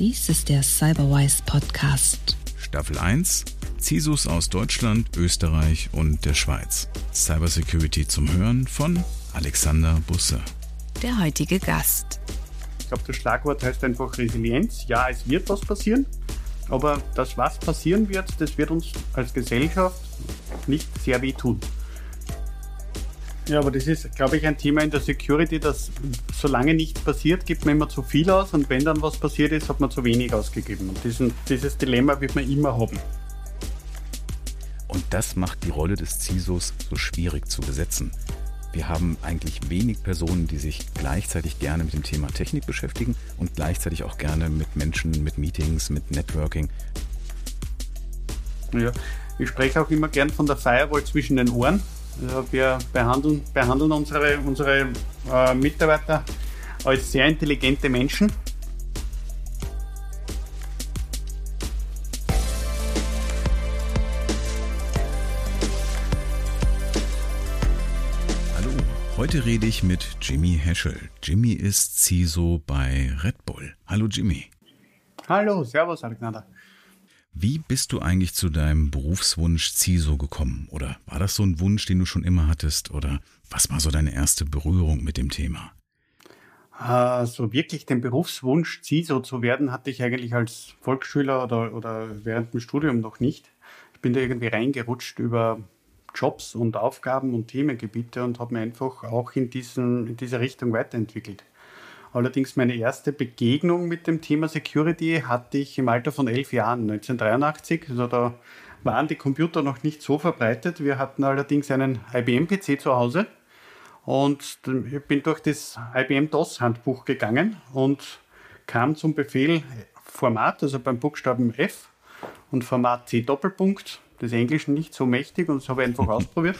Dies ist der Cyberwise Podcast. Staffel 1 CISOs aus Deutschland, Österreich und der Schweiz. Cybersecurity zum Hören von Alexander Busse. Der heutige Gast. Ich glaube, das Schlagwort heißt einfach Resilienz. Ja, es wird was passieren, aber das, was passieren wird, das wird uns als Gesellschaft nicht sehr wehtun. Ja, aber das ist, glaube ich, ein Thema in der Security, dass solange nichts passiert, gibt man immer zu viel aus und wenn dann was passiert ist, hat man zu wenig ausgegeben. Und diesen, dieses Dilemma wird man immer haben. Und das macht die Rolle des CISOs so schwierig zu besetzen. Wir haben eigentlich wenig Personen, die sich gleichzeitig gerne mit dem Thema Technik beschäftigen und gleichzeitig auch gerne mit Menschen, mit Meetings, mit Networking. Ja, ich spreche auch immer gern von der Firewall zwischen den Ohren. Also wir behandeln, behandeln unsere, unsere äh, Mitarbeiter als sehr intelligente Menschen. Hallo, heute rede ich mit Jimmy Heschel. Jimmy ist CISO bei Red Bull. Hallo Jimmy. Hallo, Servus Alexander. Wie bist du eigentlich zu deinem Berufswunsch CISO gekommen? Oder war das so ein Wunsch, den du schon immer hattest? Oder was war so deine erste Berührung mit dem Thema? Also wirklich den Berufswunsch, CISO zu werden, hatte ich eigentlich als Volksschüler oder, oder während dem Studium noch nicht. Ich bin da irgendwie reingerutscht über Jobs und Aufgaben und Themengebiete und habe mich einfach auch in, diesen, in diese Richtung weiterentwickelt. Allerdings meine erste Begegnung mit dem Thema Security hatte ich im Alter von elf Jahren, 1983. Also da waren die Computer noch nicht so verbreitet. Wir hatten allerdings einen IBM-PC zu Hause und ich bin durch das IBM DOS-Handbuch gegangen und kam zum Befehl Format, also beim Buchstaben F und Format C Doppelpunkt, des Englischen nicht so mächtig und das habe ich einfach ausprobiert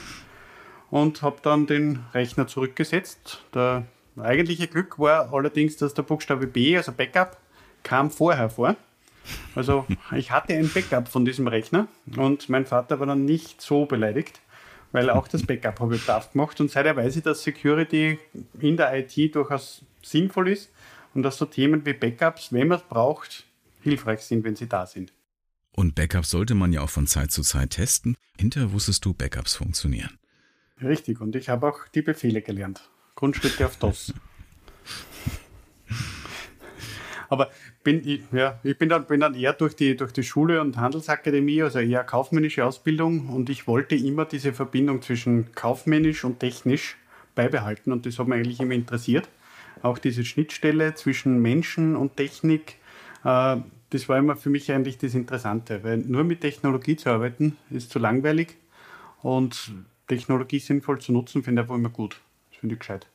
und habe dann den Rechner zurückgesetzt. Der eigentliche Glück war allerdings, dass der Buchstabe B, also Backup, kam vorher vor. Also ich hatte ein Backup von diesem Rechner und mein Vater war dann nicht so beleidigt, weil auch das Backup habe ich brav gemacht und seither weiß ich, dass Security in der IT durchaus sinnvoll ist und dass so Themen wie Backups, wenn man es braucht, hilfreich sind, wenn sie da sind. Und Backups sollte man ja auch von Zeit zu Zeit testen. Hinterher wusstest du, Backups funktionieren. Richtig, und ich habe auch die Befehle gelernt. Grundstücke auf DOS. Aber bin ich, ja, ich bin dann, bin dann eher durch die, durch die Schule und Handelsakademie, also eher kaufmännische Ausbildung und ich wollte immer diese Verbindung zwischen kaufmännisch und technisch beibehalten und das hat mich eigentlich immer interessiert. Auch diese Schnittstelle zwischen Menschen und Technik, äh, das war immer für mich eigentlich das Interessante, weil nur mit Technologie zu arbeiten ist zu langweilig und Technologie sinnvoll zu nutzen, finde ich einfach immer gut. Finde ich gescheit.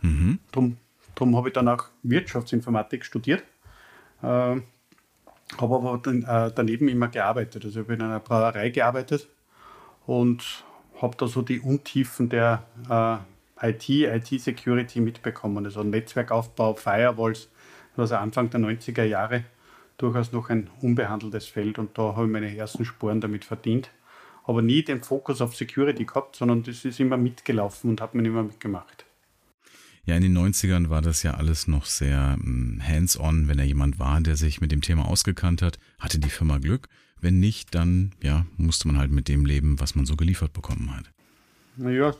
Mhm. Drum, drum habe ich dann auch Wirtschaftsinformatik studiert, äh, habe aber dann, äh, daneben immer gearbeitet. Also ich habe in einer Brauerei gearbeitet und habe da so die Untiefen der äh, IT, IT-Security mitbekommen. Also Netzwerkaufbau, Firewalls, was Anfang der 90er Jahre durchaus noch ein unbehandeltes Feld und da habe ich meine ersten Spuren damit verdient. Aber nie den Fokus auf Security gehabt, sondern das ist immer mitgelaufen und hat man immer mitgemacht. Ja, in den 90ern war das ja alles noch sehr hm, hands-on. Wenn da jemand war, der sich mit dem Thema ausgekannt hat, hatte die Firma Glück. Wenn nicht, dann ja, musste man halt mit dem leben, was man so geliefert bekommen hat. Naja,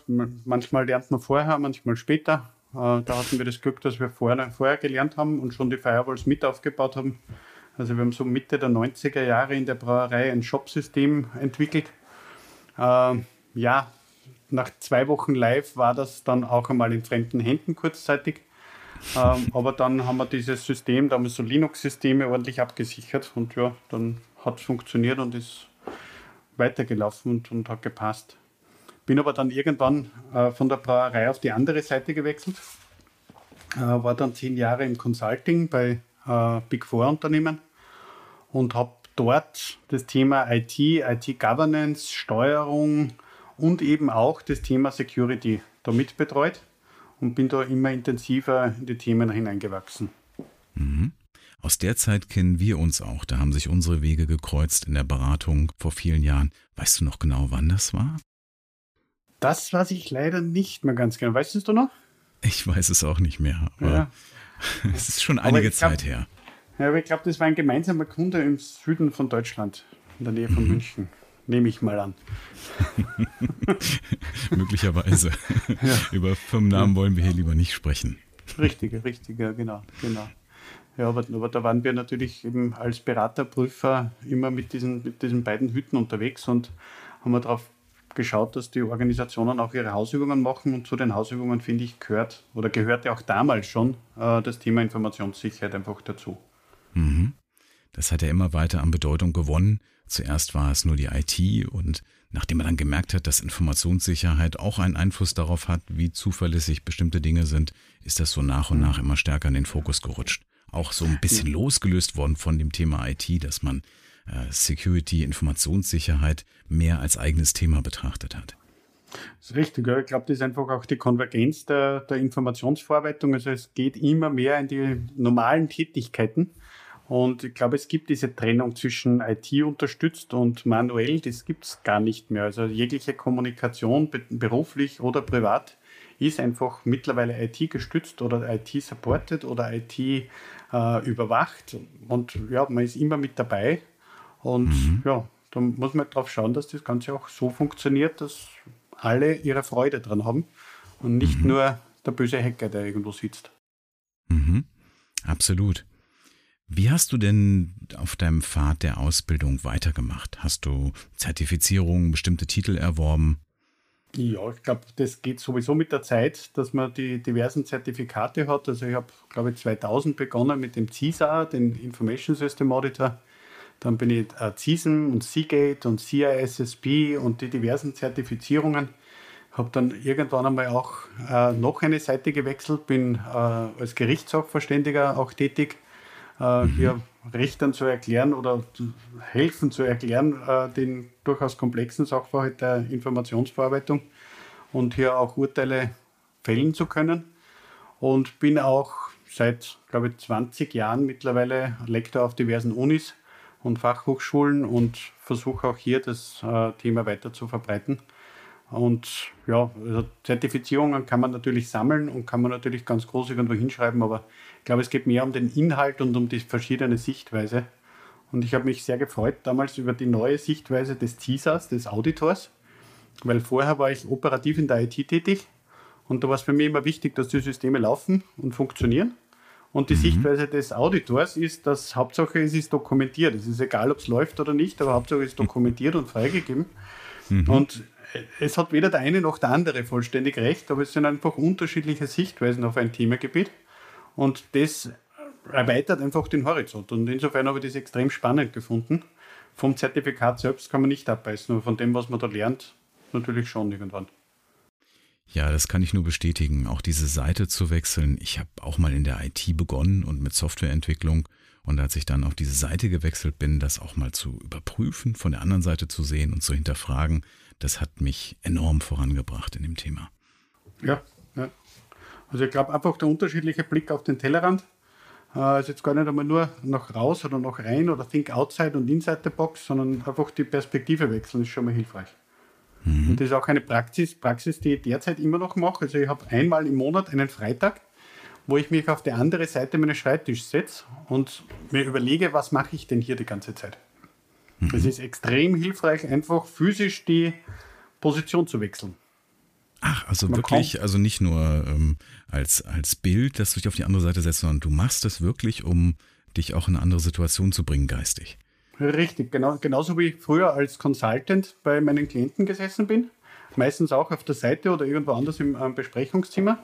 manchmal lernt man vorher, manchmal später. Äh, da hatten wir das Glück, dass wir vorher, vorher gelernt haben und schon die Firewalls mit aufgebaut haben. Also wir haben so Mitte der 90er Jahre in der Brauerei ein Shop-System entwickelt. Äh, ja, nach zwei Wochen live war das dann auch einmal in fremden Händen kurzzeitig. ähm, aber dann haben wir dieses System, da haben wir so Linux-Systeme ordentlich abgesichert und ja, dann hat es funktioniert und ist weitergelaufen und, und hat gepasst. Bin aber dann irgendwann äh, von der Brauerei auf die andere Seite gewechselt. Äh, war dann zehn Jahre im Consulting bei äh, Big Four Unternehmen und habe dort das Thema IT, IT-Governance, Steuerung, und eben auch das Thema Security damit betreut und bin da immer intensiver in die Themen hineingewachsen. Mhm. Aus der Zeit kennen wir uns auch. Da haben sich unsere Wege gekreuzt in der Beratung vor vielen Jahren. Weißt du noch genau, wann das war? Das weiß ich leider nicht mehr ganz genau. Weißt du es noch? Ich weiß es auch nicht mehr. Aber ja. es ist schon einige Zeit hab, her. Ja, aber ich glaube, das war ein gemeinsamer Kunde im Süden von Deutschland, in der Nähe von mhm. München. Nehme ich mal an. Möglicherweise. Ja. Über Firmennamen wollen wir hier lieber nicht sprechen. Richtig, richtig, ja, genau, genau. Ja, aber, aber, da waren wir natürlich eben als Beraterprüfer immer mit diesen, mit diesen beiden Hütten unterwegs und haben wir darauf geschaut, dass die Organisationen auch ihre Hausübungen machen und zu den Hausübungen, finde ich, gehört oder gehörte auch damals schon äh, das Thema Informationssicherheit einfach dazu. Mhm. Das hat ja immer weiter an Bedeutung gewonnen. Zuerst war es nur die IT und nachdem man dann gemerkt hat, dass Informationssicherheit auch einen Einfluss darauf hat, wie zuverlässig bestimmte Dinge sind, ist das so nach und nach immer stärker in den Fokus gerutscht. Auch so ein bisschen losgelöst worden von dem Thema IT, dass man äh, Security, Informationssicherheit mehr als eigenes Thema betrachtet hat. Das ist richtig. Ja. Ich glaube, das ist einfach auch die Konvergenz der, der Informationsverarbeitung. Also es geht immer mehr in die normalen Tätigkeiten. Und ich glaube, es gibt diese Trennung zwischen IT unterstützt und manuell, das gibt es gar nicht mehr. Also jegliche Kommunikation, beruflich oder privat, ist einfach mittlerweile IT gestützt oder IT supported oder IT äh, überwacht. Und ja, man ist immer mit dabei. Und mhm. ja, da muss man darauf schauen, dass das Ganze auch so funktioniert, dass alle ihre Freude dran haben und nicht mhm. nur der böse Hacker, der irgendwo sitzt. Mhm. Absolut. Wie hast du denn auf deinem Pfad der Ausbildung weitergemacht? Hast du Zertifizierungen, bestimmte Titel erworben? Ja, ich glaube, das geht sowieso mit der Zeit, dass man die diversen Zertifikate hat. Also ich habe, glaube ich, 2000 begonnen mit dem CISA, den Information System Auditor. Dann bin ich äh, CISM und Seagate und CISSP und die diversen Zertifizierungen. Habe dann irgendwann einmal auch äh, noch eine Seite gewechselt, bin äh, als Gerichtssachverständiger auch tätig äh, mhm. hier Richtern zu erklären oder helfen zu erklären, äh, den durchaus komplexen Sachverhalt der Informationsverarbeitung und hier auch Urteile fällen zu können. Und bin auch seit, glaube ich, 20 Jahren mittlerweile Lektor auf diversen Unis und Fachhochschulen und versuche auch hier das äh, Thema weiter zu verbreiten. Und ja, also Zertifizierungen kann man natürlich sammeln und kann man natürlich ganz groß irgendwo hinschreiben, aber ich glaube, es geht mehr um den Inhalt und um die verschiedene Sichtweise. Und ich habe mich sehr gefreut damals über die neue Sichtweise des CISAs, des Auditors, weil vorher war ich operativ in der IT tätig und da war es für mich immer wichtig, dass die Systeme laufen und funktionieren. Und die mhm. Sichtweise des Auditors ist, dass Hauptsache es ist dokumentiert. Es ist egal, ob es läuft oder nicht, aber Hauptsache es ist dokumentiert und freigegeben. Mhm. Und es hat weder der eine noch der andere vollständig recht, aber es sind einfach unterschiedliche Sichtweisen auf ein Themengebiet. Und das erweitert einfach den Horizont. Und insofern habe ich das extrem spannend gefunden. Vom Zertifikat selbst kann man nicht abbeißen, aber von dem, was man da lernt, natürlich schon irgendwann. Ja, das kann ich nur bestätigen. Auch diese Seite zu wechseln. Ich habe auch mal in der IT begonnen und mit Softwareentwicklung. Und als ich dann auf diese Seite gewechselt bin, das auch mal zu überprüfen, von der anderen Seite zu sehen und zu hinterfragen, das hat mich enorm vorangebracht in dem Thema. Ja, ja. Also ich glaube einfach der unterschiedliche Blick auf den Tellerrand. Äh, also jetzt gar nicht einmal nur nach raus oder nach rein oder think outside und inside the box, sondern einfach die Perspektive wechseln ist schon mal hilfreich. Mhm. Und das ist auch eine Praxis, Praxis, die ich derzeit immer noch mache. Also ich habe einmal im Monat einen Freitag, wo ich mich auf die andere Seite meines Schreibtischs setze und mir überlege, was mache ich denn hier die ganze Zeit. Mhm. Es ist extrem hilfreich, einfach physisch die Position zu wechseln. Ach, also Man wirklich, also nicht nur ähm, als, als Bild, dass du dich auf die andere Seite setzt, sondern du machst es wirklich, um dich auch in eine andere Situation zu bringen, geistig. Richtig, genau, genauso wie ich früher als Consultant bei meinen Klienten gesessen bin. Meistens auch auf der Seite oder irgendwo anders im äh, Besprechungszimmer,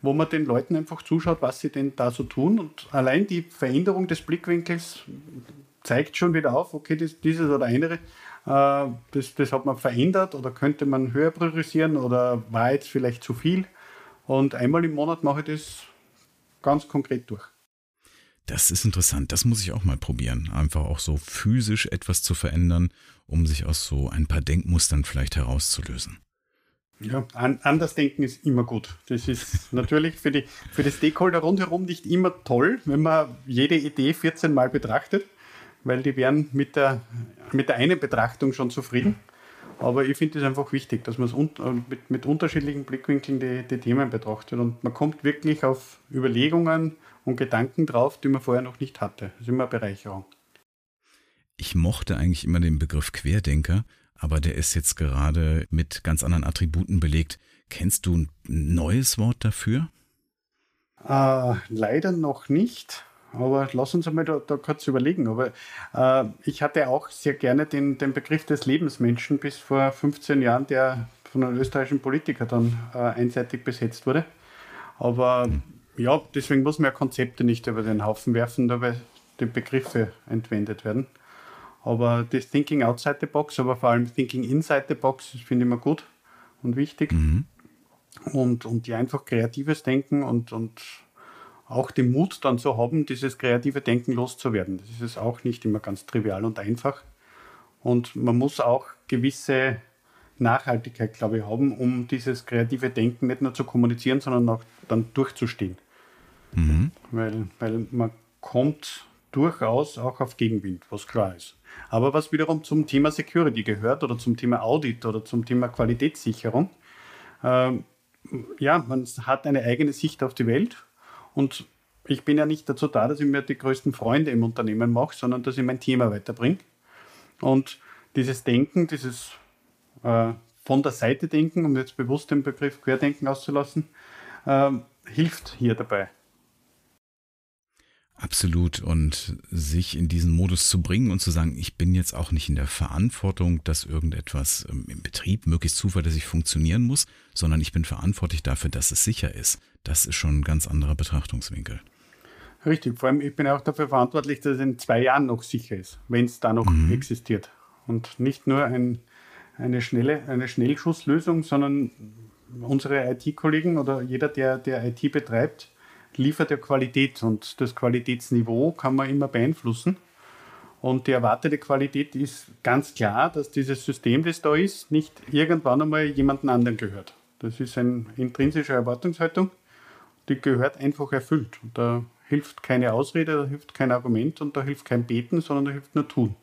wo man den Leuten einfach zuschaut, was sie denn da so tun. Und allein die Veränderung des Blickwinkels zeigt schon wieder auf, okay, das, dieses oder andere, äh, das, das hat man verändert oder könnte man höher priorisieren oder war jetzt vielleicht zu viel. Und einmal im Monat mache ich das ganz konkret durch. Das ist interessant, das muss ich auch mal probieren. Einfach auch so physisch etwas zu verändern, um sich aus so ein paar Denkmustern vielleicht herauszulösen. Ja, an, anders denken ist immer gut. Das ist natürlich für die, für die Stakeholder rundherum nicht immer toll, wenn man jede Idee 14 Mal betrachtet weil die wären mit der, mit der einen Betrachtung schon zufrieden. Aber ich finde es einfach wichtig, dass man es un äh, mit, mit unterschiedlichen Blickwinkeln die, die Themen betrachtet und man kommt wirklich auf Überlegungen und Gedanken drauf, die man vorher noch nicht hatte. Das ist immer eine Bereicherung. Ich mochte eigentlich immer den Begriff Querdenker, aber der ist jetzt gerade mit ganz anderen Attributen belegt. Kennst du ein neues Wort dafür? Äh, leider noch nicht. Aber lass uns einmal da, da kurz überlegen. Aber äh, ich hatte auch sehr gerne den, den Begriff des Lebensmenschen bis vor 15 Jahren, der von einem österreichischen Politiker dann äh, einseitig besetzt wurde. Aber ja, deswegen muss man ja Konzepte nicht über den Haufen werfen, da weil die Begriffe entwendet werden. Aber das Thinking outside the box, aber vor allem Thinking inside the box, das finde ich immer gut und wichtig. Mhm. Und, und ja, einfach kreatives Denken und, und auch den Mut dann zu haben, dieses kreative Denken loszuwerden. Das ist auch nicht immer ganz trivial und einfach. Und man muss auch gewisse Nachhaltigkeit, glaube ich, haben, um dieses kreative Denken nicht nur zu kommunizieren, sondern auch dann durchzustehen. Mhm. Weil, weil man kommt durchaus auch auf Gegenwind, was klar ist. Aber was wiederum zum Thema Security gehört oder zum Thema Audit oder zum Thema Qualitätssicherung, äh, ja, man hat eine eigene Sicht auf die Welt und ich bin ja nicht dazu da, dass ich mir die größten Freunde im Unternehmen mache, sondern dass ich mein Thema weiterbringe. Und dieses Denken, dieses äh, von der Seite denken, um jetzt bewusst den Begriff Querdenken auszulassen, äh, hilft hier dabei. Absolut. Und sich in diesen Modus zu bringen und zu sagen, ich bin jetzt auch nicht in der Verantwortung, dass irgendetwas ähm, im Betrieb möglichst zuverlässig funktionieren muss, sondern ich bin verantwortlich dafür, dass es sicher ist. Das ist schon ein ganz anderer Betrachtungswinkel. Richtig. Vor allem, ich bin auch dafür verantwortlich, dass es in zwei Jahren noch sicher ist, wenn es da noch mhm. existiert. Und nicht nur ein, eine, schnelle, eine Schnellschusslösung, sondern unsere IT-Kollegen oder jeder, der, der IT betreibt, liefert ja Qualität und das Qualitätsniveau kann man immer beeinflussen. Und die erwartete Qualität ist ganz klar, dass dieses System, das da ist, nicht irgendwann einmal jemanden anderen gehört. Das ist eine intrinsische Erwartungshaltung, die gehört einfach erfüllt. Und da hilft keine Ausrede, da hilft kein Argument und da hilft kein Beten, sondern da hilft nur Tun.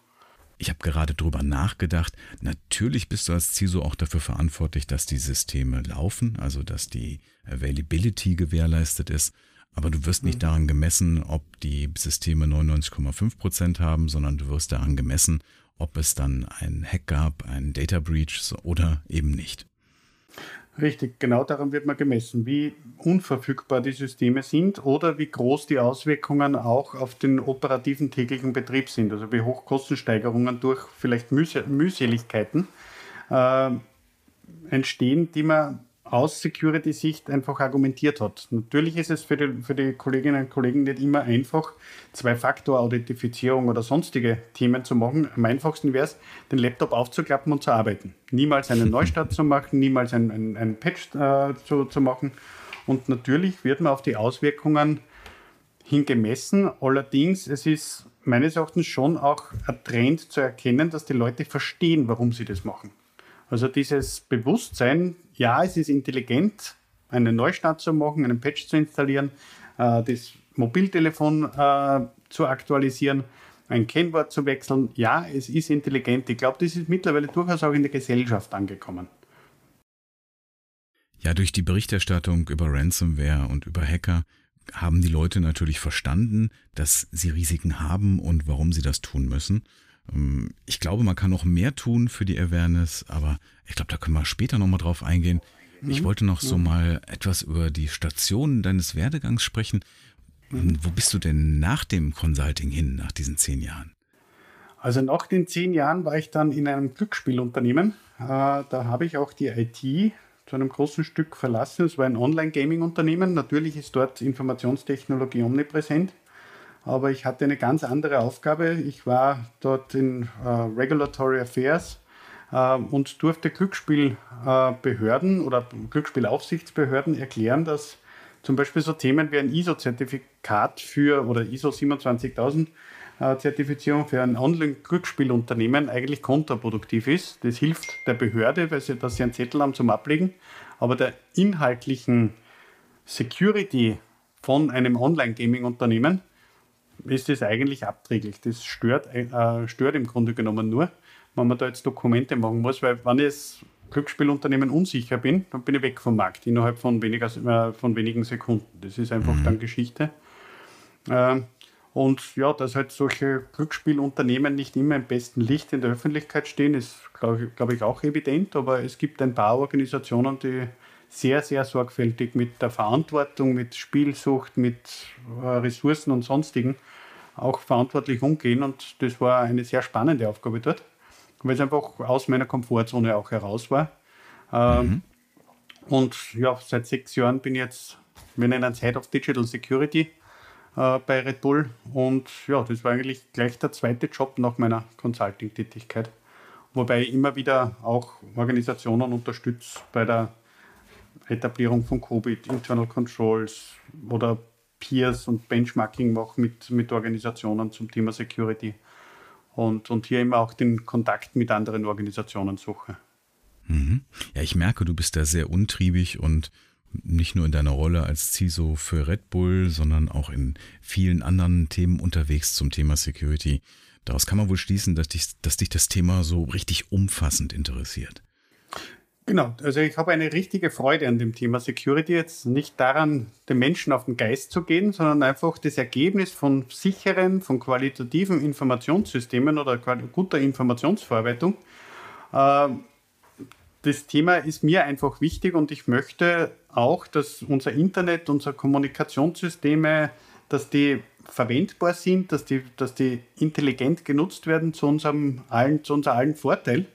Ich habe gerade drüber nachgedacht. Natürlich bist du als CISO auch dafür verantwortlich, dass die Systeme laufen, also dass die Availability gewährleistet ist. Aber du wirst nicht mhm. daran gemessen, ob die Systeme 99,5 Prozent haben, sondern du wirst daran gemessen, ob es dann einen Hack gab, einen Data Breach oder eben nicht. Richtig, genau daran wird man gemessen, wie unverfügbar die Systeme sind oder wie groß die Auswirkungen auch auf den operativen täglichen Betrieb sind, also wie hoch Kostensteigerungen durch vielleicht Mühseligkeiten äh, entstehen, die man aus Security-Sicht einfach argumentiert hat. Natürlich ist es für die, für die Kolleginnen und Kollegen nicht immer einfach, Zwei-Faktor-Authentifizierung oder sonstige Themen zu machen. Am einfachsten wäre es, den Laptop aufzuklappen und zu arbeiten. Niemals einen Neustart zu machen, niemals ein, ein, ein Patch äh, zu, zu machen. Und natürlich wird man auf die Auswirkungen hingemessen. Allerdings, es ist meines Erachtens schon auch ein Trend zu erkennen, dass die Leute verstehen, warum sie das machen. Also dieses Bewusstsein, ja, es ist intelligent, einen Neustart zu machen, einen Patch zu installieren, äh, das Mobiltelefon äh, zu aktualisieren, ein Kennwort zu wechseln. Ja, es ist intelligent. Ich glaube, das ist mittlerweile durchaus auch in der Gesellschaft angekommen. Ja, durch die Berichterstattung über Ransomware und über Hacker haben die Leute natürlich verstanden, dass sie Risiken haben und warum sie das tun müssen. Ähm, ich glaube, man kann noch mehr tun für die Awareness, aber ich glaube, da können wir später nochmal drauf eingehen. Ich mhm. wollte noch so mal etwas über die Stationen deines Werdegangs sprechen. Mhm. Wo bist du denn nach dem Consulting hin, nach diesen zehn Jahren? Also nach den zehn Jahren war ich dann in einem Glücksspielunternehmen. Äh, da habe ich auch die IT zu einem großen Stück verlassen. Es war ein Online-Gaming-Unternehmen. Natürlich ist dort Informationstechnologie omnipräsent aber ich hatte eine ganz andere Aufgabe. Ich war dort in äh, Regulatory Affairs äh, und durfte Glücksspielbehörden äh, oder Glücksspielaufsichtsbehörden erklären, dass zum Beispiel so Themen wie ein ISO-Zertifikat für oder ISO 27000 äh, Zertifizierung für ein Online-Glücksspielunternehmen eigentlich kontraproduktiv ist. Das hilft der Behörde, weil sie, dass sie einen Zettel haben zum Ablegen, aber der inhaltlichen Security von einem Online-Gaming-Unternehmen ist das eigentlich abträglich. Das stört, äh, stört im Grunde genommen nur, wenn man da jetzt Dokumente machen muss, weil wenn ich als Glücksspielunternehmen unsicher bin, dann bin ich weg vom Markt innerhalb von, weniger, äh, von wenigen Sekunden. Das ist einfach mhm. dann Geschichte. Ähm, und ja, dass halt solche Glücksspielunternehmen nicht immer im besten Licht in der Öffentlichkeit stehen, ist, glaube glaub ich, auch evident. Aber es gibt ein paar Organisationen, die sehr, sehr sorgfältig mit der Verantwortung, mit Spielsucht, mit äh, Ressourcen und sonstigen auch verantwortlich umgehen. Und das war eine sehr spannende Aufgabe dort, weil es einfach aus meiner Komfortzone auch heraus war. Ähm, mhm. Und ja, seit sechs Jahren bin ich jetzt, wir nennen es Head of Digital Security äh, bei Red Bull. Und ja, das war eigentlich gleich der zweite Job nach meiner Consulting-Tätigkeit. Wobei ich immer wieder auch Organisationen unterstütze bei der Etablierung von Covid, Internal Controls oder Peers und Benchmarking mache mit, mit Organisationen zum Thema Security. Und, und hier immer auch den Kontakt mit anderen Organisationen suche. Mhm. Ja, ich merke, du bist da sehr untriebig und nicht nur in deiner Rolle als CISO für Red Bull, sondern auch in vielen anderen Themen unterwegs zum Thema Security. Daraus kann man wohl schließen, dass dich, dass dich das Thema so richtig umfassend interessiert. Genau, also ich habe eine richtige Freude an dem Thema Security, jetzt nicht daran, den Menschen auf den Geist zu gehen, sondern einfach das Ergebnis von sicheren, von qualitativen Informationssystemen oder guter Informationsverarbeitung. Äh, das Thema ist mir einfach wichtig und ich möchte auch, dass unser Internet, unsere Kommunikationssysteme, dass die verwendbar sind, dass die, dass die intelligent genutzt werden zu unserem allen, zu unserem allen Vorteil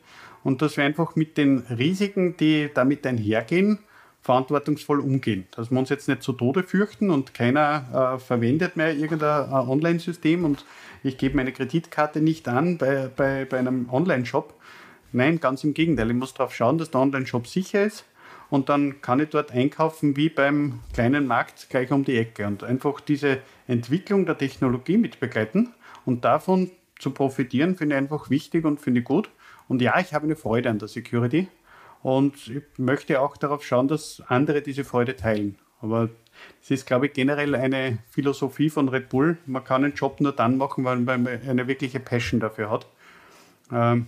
und dass wir einfach mit den Risiken, die damit einhergehen, verantwortungsvoll umgehen. Dass wir uns jetzt nicht zu Tode fürchten und keiner äh, verwendet mehr irgendein äh, Online-System und ich gebe meine Kreditkarte nicht an bei, bei, bei einem Online-Shop, Nein, ganz im Gegenteil. Ich muss darauf schauen, dass der Online-Shop sicher ist und dann kann ich dort einkaufen wie beim kleinen Markt gleich um die Ecke und einfach diese Entwicklung der Technologie mitbegleiten und davon zu profitieren, finde ich einfach wichtig und finde ich gut. Und ja, ich habe eine Freude an der Security und ich möchte auch darauf schauen, dass andere diese Freude teilen. Aber es ist, glaube ich, generell eine Philosophie von Red Bull. Man kann einen Job nur dann machen, wenn man eine wirkliche Passion dafür hat. Ähm,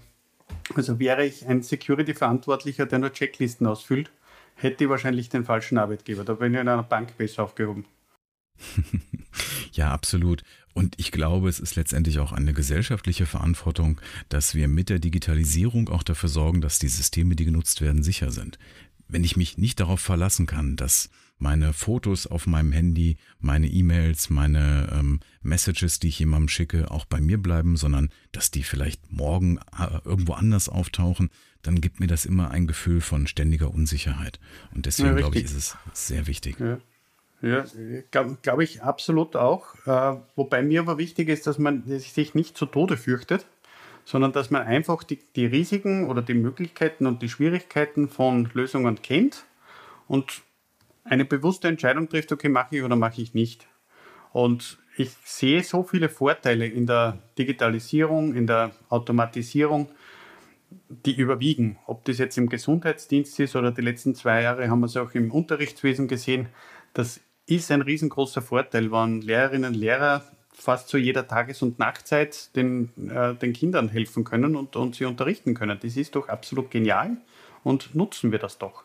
also wäre ich ein Security-Verantwortlicher, der nur Checklisten ausfüllt, hätte ich wahrscheinlich den falschen Arbeitgeber. Da bin ich in einer Bank besser aufgehoben. ja, absolut. Und ich glaube, es ist letztendlich auch eine gesellschaftliche Verantwortung, dass wir mit der Digitalisierung auch dafür sorgen, dass die Systeme, die genutzt werden, sicher sind. Wenn ich mich nicht darauf verlassen kann, dass meine Fotos auf meinem Handy, meine E-Mails, meine ähm, Messages, die ich jemandem schicke, auch bei mir bleiben, sondern dass die vielleicht morgen äh, irgendwo anders auftauchen, dann gibt mir das immer ein Gefühl von ständiger Unsicherheit. Und deswegen ja, glaube ich, ist es sehr wichtig. Ja. Ja, glaube glaub ich absolut auch. Äh, wobei mir aber wichtig ist, dass man sich nicht zu Tode fürchtet, sondern dass man einfach die, die Risiken oder die Möglichkeiten und die Schwierigkeiten von Lösungen kennt und eine bewusste Entscheidung trifft, okay, mache ich oder mache ich nicht. Und ich sehe so viele Vorteile in der Digitalisierung, in der Automatisierung, die überwiegen. Ob das jetzt im Gesundheitsdienst ist oder die letzten zwei Jahre haben wir es auch im Unterrichtswesen gesehen. Das ist ein riesengroßer Vorteil, wenn Lehrerinnen und Lehrer fast zu jeder Tages- und Nachtzeit den, äh, den Kindern helfen können und, und sie unterrichten können. Das ist doch absolut genial und nutzen wir das doch.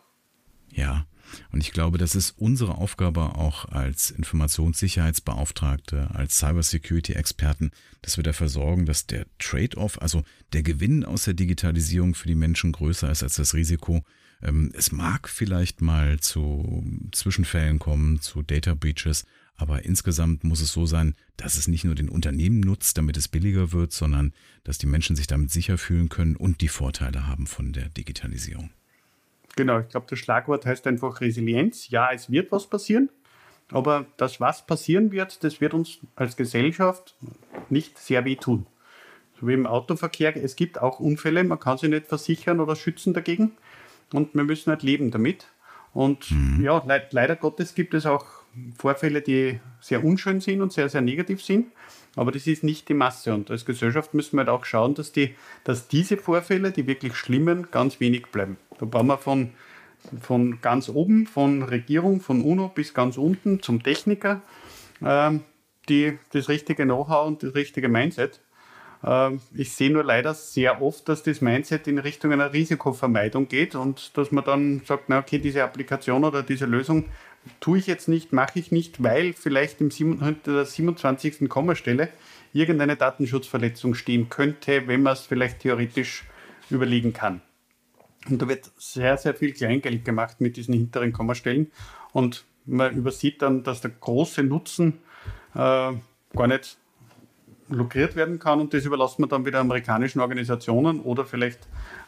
Ja, und ich glaube, das ist unsere Aufgabe auch als Informationssicherheitsbeauftragte, als Cybersecurity-Experten, dass wir dafür sorgen, dass der Trade-off, also der Gewinn aus der Digitalisierung für die Menschen größer ist als das Risiko. Ähm, es mag vielleicht mal zu Zwischenfällen kommen, zu Data Breaches, aber insgesamt muss es so sein, dass es nicht nur den Unternehmen nutzt, damit es billiger wird, sondern dass die Menschen sich damit sicher fühlen können und die Vorteile haben von der Digitalisierung. Genau, ich glaube, das Schlagwort heißt einfach Resilienz. Ja, es wird was passieren, aber das, was passieren wird, das wird uns als Gesellschaft nicht sehr wehtun. So wie im Autoverkehr, es gibt auch Unfälle, man kann sie nicht versichern oder schützen dagegen und wir müssen halt leben damit. Und mhm. ja, le leider Gottes gibt es auch Vorfälle, die sehr unschön sind und sehr, sehr negativ sind. Aber das ist nicht die Masse. Und als Gesellschaft müssen wir halt auch schauen, dass, die, dass diese Vorfälle, die wirklich schlimmen, ganz wenig bleiben. Da brauchen wir von, von ganz oben, von Regierung, von UNO bis ganz unten zum Techniker, äh, die, das richtige Know-how und das richtige Mindset. Äh, ich sehe nur leider sehr oft, dass das Mindset in Richtung einer Risikovermeidung geht und dass man dann sagt, na okay, diese Applikation oder diese Lösung tue ich jetzt nicht, mache ich nicht, weil vielleicht im 27. Kommastelle irgendeine Datenschutzverletzung stehen könnte, wenn man es vielleicht theoretisch überlegen kann. Und da wird sehr, sehr viel Kleingeld gemacht mit diesen hinteren Kommastellen. Und man übersieht dann, dass der große Nutzen äh, gar nicht lukriert werden kann. Und das überlassen wir dann wieder amerikanischen Organisationen oder vielleicht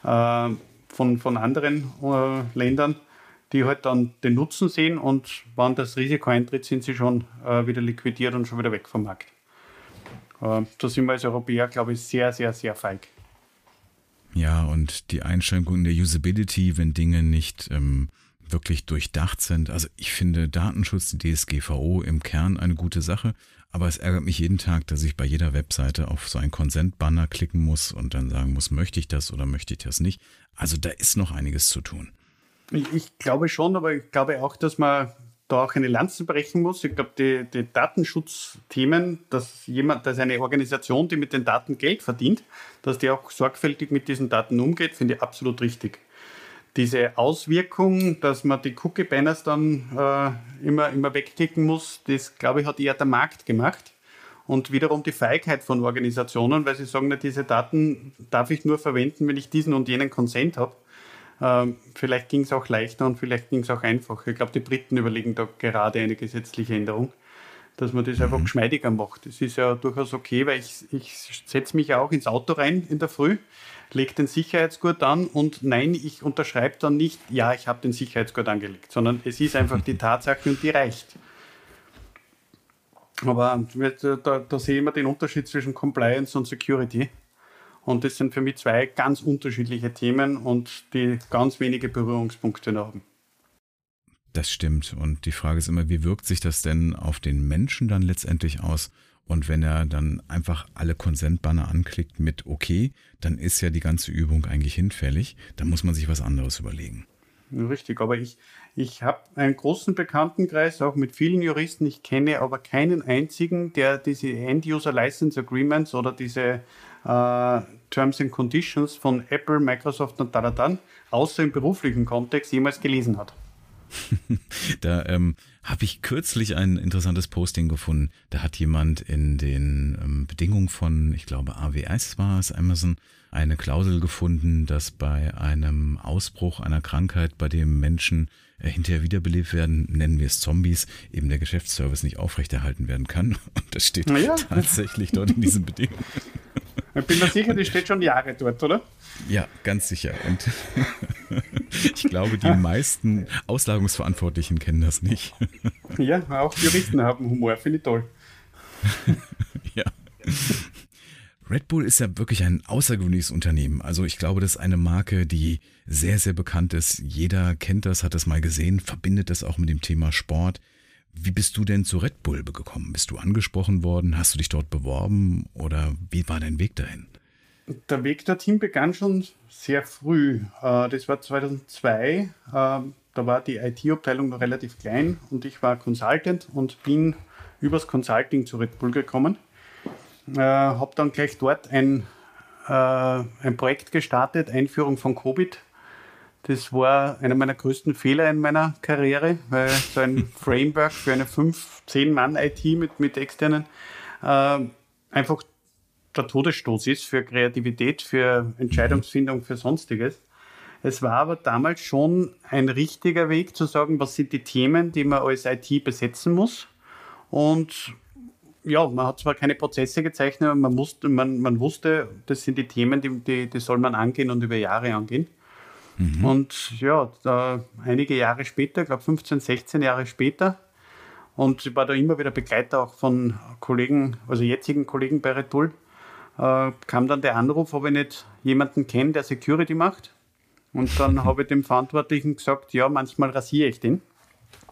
äh, von, von anderen äh, Ländern, die halt dann den Nutzen sehen und wann das Risiko eintritt, sind sie schon äh, wieder liquidiert und schon wieder weg vom Markt. Äh, da sind wir als Europäer, glaube ich, sehr, sehr, sehr feig. Ja, und die Einschränkung der Usability, wenn Dinge nicht ähm, wirklich durchdacht sind. Also ich finde Datenschutz, die DSGVO im Kern eine gute Sache, aber es ärgert mich jeden Tag, dass ich bei jeder Webseite auf so einen Consent-Banner klicken muss und dann sagen muss, möchte ich das oder möchte ich das nicht. Also da ist noch einiges zu tun. Ich, ich glaube schon, aber ich glaube auch, dass man da auch eine Lanze brechen muss. Ich glaube, die, die Datenschutzthemen, dass jemand, dass eine Organisation, die mit den Daten Geld verdient, dass die auch sorgfältig mit diesen Daten umgeht, finde ich absolut richtig. Diese Auswirkung, dass man die Cookie-Banners dann äh, immer, immer wegklicken muss, das, glaube ich, hat eher der Markt gemacht. Und wiederum die Feigheit von Organisationen, weil sie sagen, diese Daten darf ich nur verwenden, wenn ich diesen und jenen Consent habe. Ähm, vielleicht ging es auch leichter und vielleicht ging es auch einfacher. Ich glaube, die Briten überlegen da gerade eine gesetzliche Änderung, dass man das einfach mhm. geschmeidiger macht. Das ist ja durchaus okay, weil ich, ich setze mich ja auch ins Auto rein in der Früh, lege den Sicherheitsgurt an und nein, ich unterschreibe dann nicht, ja, ich habe den Sicherheitsgurt angelegt, sondern es ist einfach die Tatsache und die reicht. Aber da, da sehe ich immer den Unterschied zwischen Compliance und Security. Und das sind für mich zwei ganz unterschiedliche Themen und die ganz wenige Berührungspunkte haben. Das stimmt. Und die Frage ist immer, wie wirkt sich das denn auf den Menschen dann letztendlich aus? Und wenn er dann einfach alle Konsentbanner anklickt mit OK, dann ist ja die ganze Übung eigentlich hinfällig. Dann muss man sich was anderes überlegen. Richtig, aber ich, ich habe einen großen Bekanntenkreis, auch mit vielen Juristen. Ich kenne aber keinen einzigen, der diese End-User License Agreements oder diese äh, Terms and Conditions von Apple, Microsoft und Dadadan, außer im beruflichen Kontext jemals gelesen hat. da ähm, habe ich kürzlich ein interessantes Posting gefunden. Da hat jemand in den ähm, Bedingungen von, ich glaube, AWS war es, Amazon, eine Klausel gefunden, dass bei einem Ausbruch einer Krankheit, bei dem Menschen äh, hinterher wiederbelebt werden, nennen wir es Zombies, eben der Geschäftsservice nicht aufrechterhalten werden kann. Und das steht ja. tatsächlich dort in diesen Bedingungen. Ich bin mir sicher, die steht schon Jahre dort, oder? Ja, ganz sicher. Und ich glaube, die meisten Auslagungsverantwortlichen kennen das nicht. Ja, auch Juristen haben Humor, finde ich toll. Ja. Red Bull ist ja wirklich ein außergewöhnliches Unternehmen. Also ich glaube, das ist eine Marke, die sehr, sehr bekannt ist. Jeder kennt das, hat das mal gesehen, verbindet das auch mit dem Thema Sport. Wie bist du denn zu Red Bull gekommen? Bist du angesprochen worden? Hast du dich dort beworben oder wie war dein Weg dahin? Der Weg dorthin begann schon sehr früh. Äh, das war 2002. Ähm, da war die IT-Abteilung noch relativ klein und ich war Consultant und bin übers Consulting zu Red Bull gekommen. Äh, habe dann gleich dort ein, äh, ein Projekt gestartet, Einführung von Covid das war einer meiner größten Fehler in meiner Karriere, weil so ein Framework für eine 5-, 10-Mann-IT mit, mit externen äh, einfach der Todesstoß ist für Kreativität, für Entscheidungsfindung, für Sonstiges. Es war aber damals schon ein richtiger Weg zu sagen, was sind die Themen, die man als IT besetzen muss. Und ja, man hat zwar keine Prozesse gezeichnet, aber man, musste, man, man wusste, das sind die Themen, die, die, die soll man angehen und über Jahre angehen. Mhm. Und ja, da, einige Jahre später, ich glaube 15, 16 Jahre später, und ich war da immer wieder Begleiter auch von Kollegen, also jetzigen Kollegen bei Red Bull, äh, kam dann der Anruf, ob ich nicht jemanden kenne, der Security macht. Und dann habe ich dem Verantwortlichen gesagt, ja, manchmal rasiere ich den.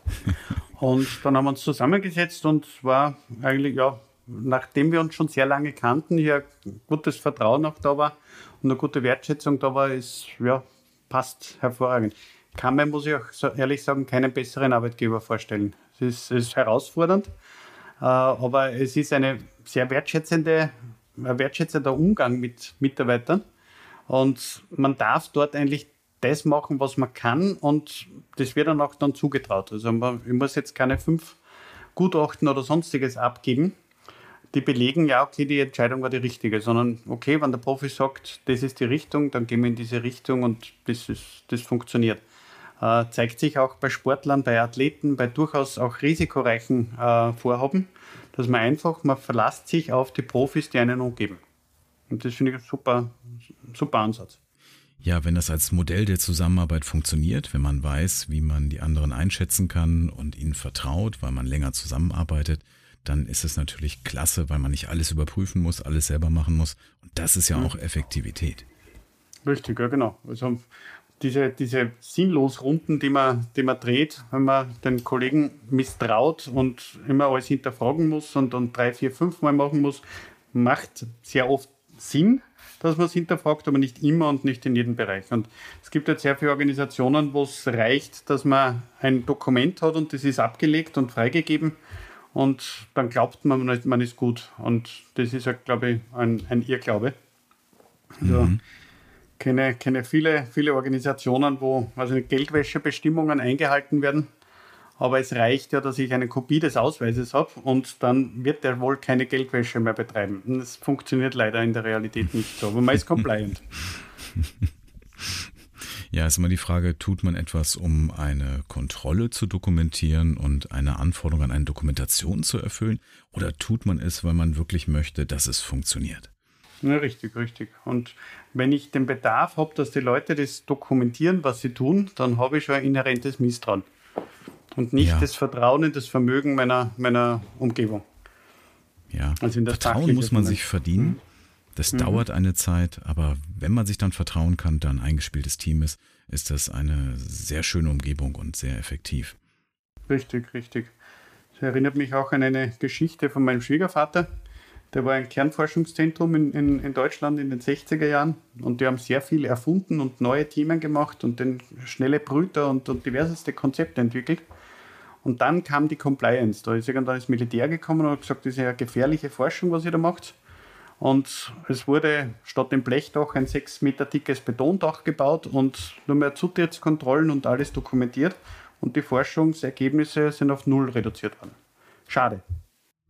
Und dann haben wir uns zusammengesetzt und war eigentlich, ja, nachdem wir uns schon sehr lange kannten, hier gutes Vertrauen auch da war und eine gute Wertschätzung da war, ist, ja, passt hervorragend. Kann man, muss ich auch ehrlich sagen, keinen besseren Arbeitgeber vorstellen. Es ist, es ist herausfordernd, äh, aber es ist eine sehr wertschätzende, ein wertschätzender Umgang mit Mitarbeitern. Und man darf dort eigentlich das machen, was man kann und das wird dann auch dann zugetraut. Also man, ich muss jetzt keine fünf Gutachten oder sonstiges abgeben, die belegen, ja, okay, die Entscheidung war die richtige, sondern okay, wenn der Profi sagt, das ist die Richtung, dann gehen wir in diese Richtung und das, ist, das funktioniert. Äh, zeigt sich auch bei Sportlern, bei Athleten, bei durchaus auch risikoreichen äh, Vorhaben, dass man einfach, man verlasst sich auf die Profis, die einen umgeben. Und das finde ich ein super, super Ansatz. Ja, wenn das als Modell der Zusammenarbeit funktioniert, wenn man weiß, wie man die anderen einschätzen kann und ihnen vertraut, weil man länger zusammenarbeitet, dann ist es natürlich klasse, weil man nicht alles überprüfen muss, alles selber machen muss. Und das ist ja mhm. auch Effektivität. Richtig, ja genau. Also diese, diese sinnlos Runden, die man, die man dreht, wenn man den Kollegen misstraut und immer alles hinterfragen muss und dann drei, vier, fünf Mal machen muss, macht sehr oft Sinn, dass man es hinterfragt, aber nicht immer und nicht in jedem Bereich. Und es gibt jetzt sehr viele Organisationen, wo es reicht, dass man ein Dokument hat und das ist abgelegt und freigegeben und dann glaubt man, man ist gut. Und das ist, glaube ich, ein, ein Irrglaube. Also, mhm. kenne, kenne viele, viele Organisationen, wo also Geldwäschebestimmungen eingehalten werden aber es reicht ja, dass ich eine Kopie des Ausweises habe und dann wird der wohl keine Geldwäsche mehr betreiben. das funktioniert leider in der Realität nicht so, aber man ist compliant. Ja, ist immer die Frage, tut man etwas, um eine Kontrolle zu dokumentieren und eine Anforderung an eine Dokumentation zu erfüllen? Oder tut man es, weil man wirklich möchte, dass es funktioniert? Ja, richtig, richtig. Und wenn ich den Bedarf habe, dass die Leute das dokumentieren, was sie tun, dann habe ich schon ein inhärentes Misstrauen und nicht ja. das Vertrauen in das Vermögen meiner, meiner Umgebung. Ja, also Vertrauen muss man sich verdienen. Das mhm. dauert eine Zeit, aber wenn man sich dann vertrauen kann, dann ein eingespieltes Team ist, ist das eine sehr schöne Umgebung und sehr effektiv. Richtig, richtig. Das erinnert mich auch an eine Geschichte von meinem Schwiegervater. Der war ein Kernforschungszentrum in, in, in Deutschland in den 60er Jahren und die haben sehr viel erfunden und neue Themen gemacht und den schnelle Brüter und, und diverseste Konzepte entwickelt. Und dann kam die Compliance. Da ist irgendwann das Militär gekommen und hat gesagt, das ist ja gefährliche Forschung, was ihr da macht. Und es wurde statt dem Blechdach ein sechs Meter dickes Betondach gebaut und nur mehr Zutrittskontrollen und alles dokumentiert. Und die Forschungsergebnisse sind auf null reduziert worden. Schade.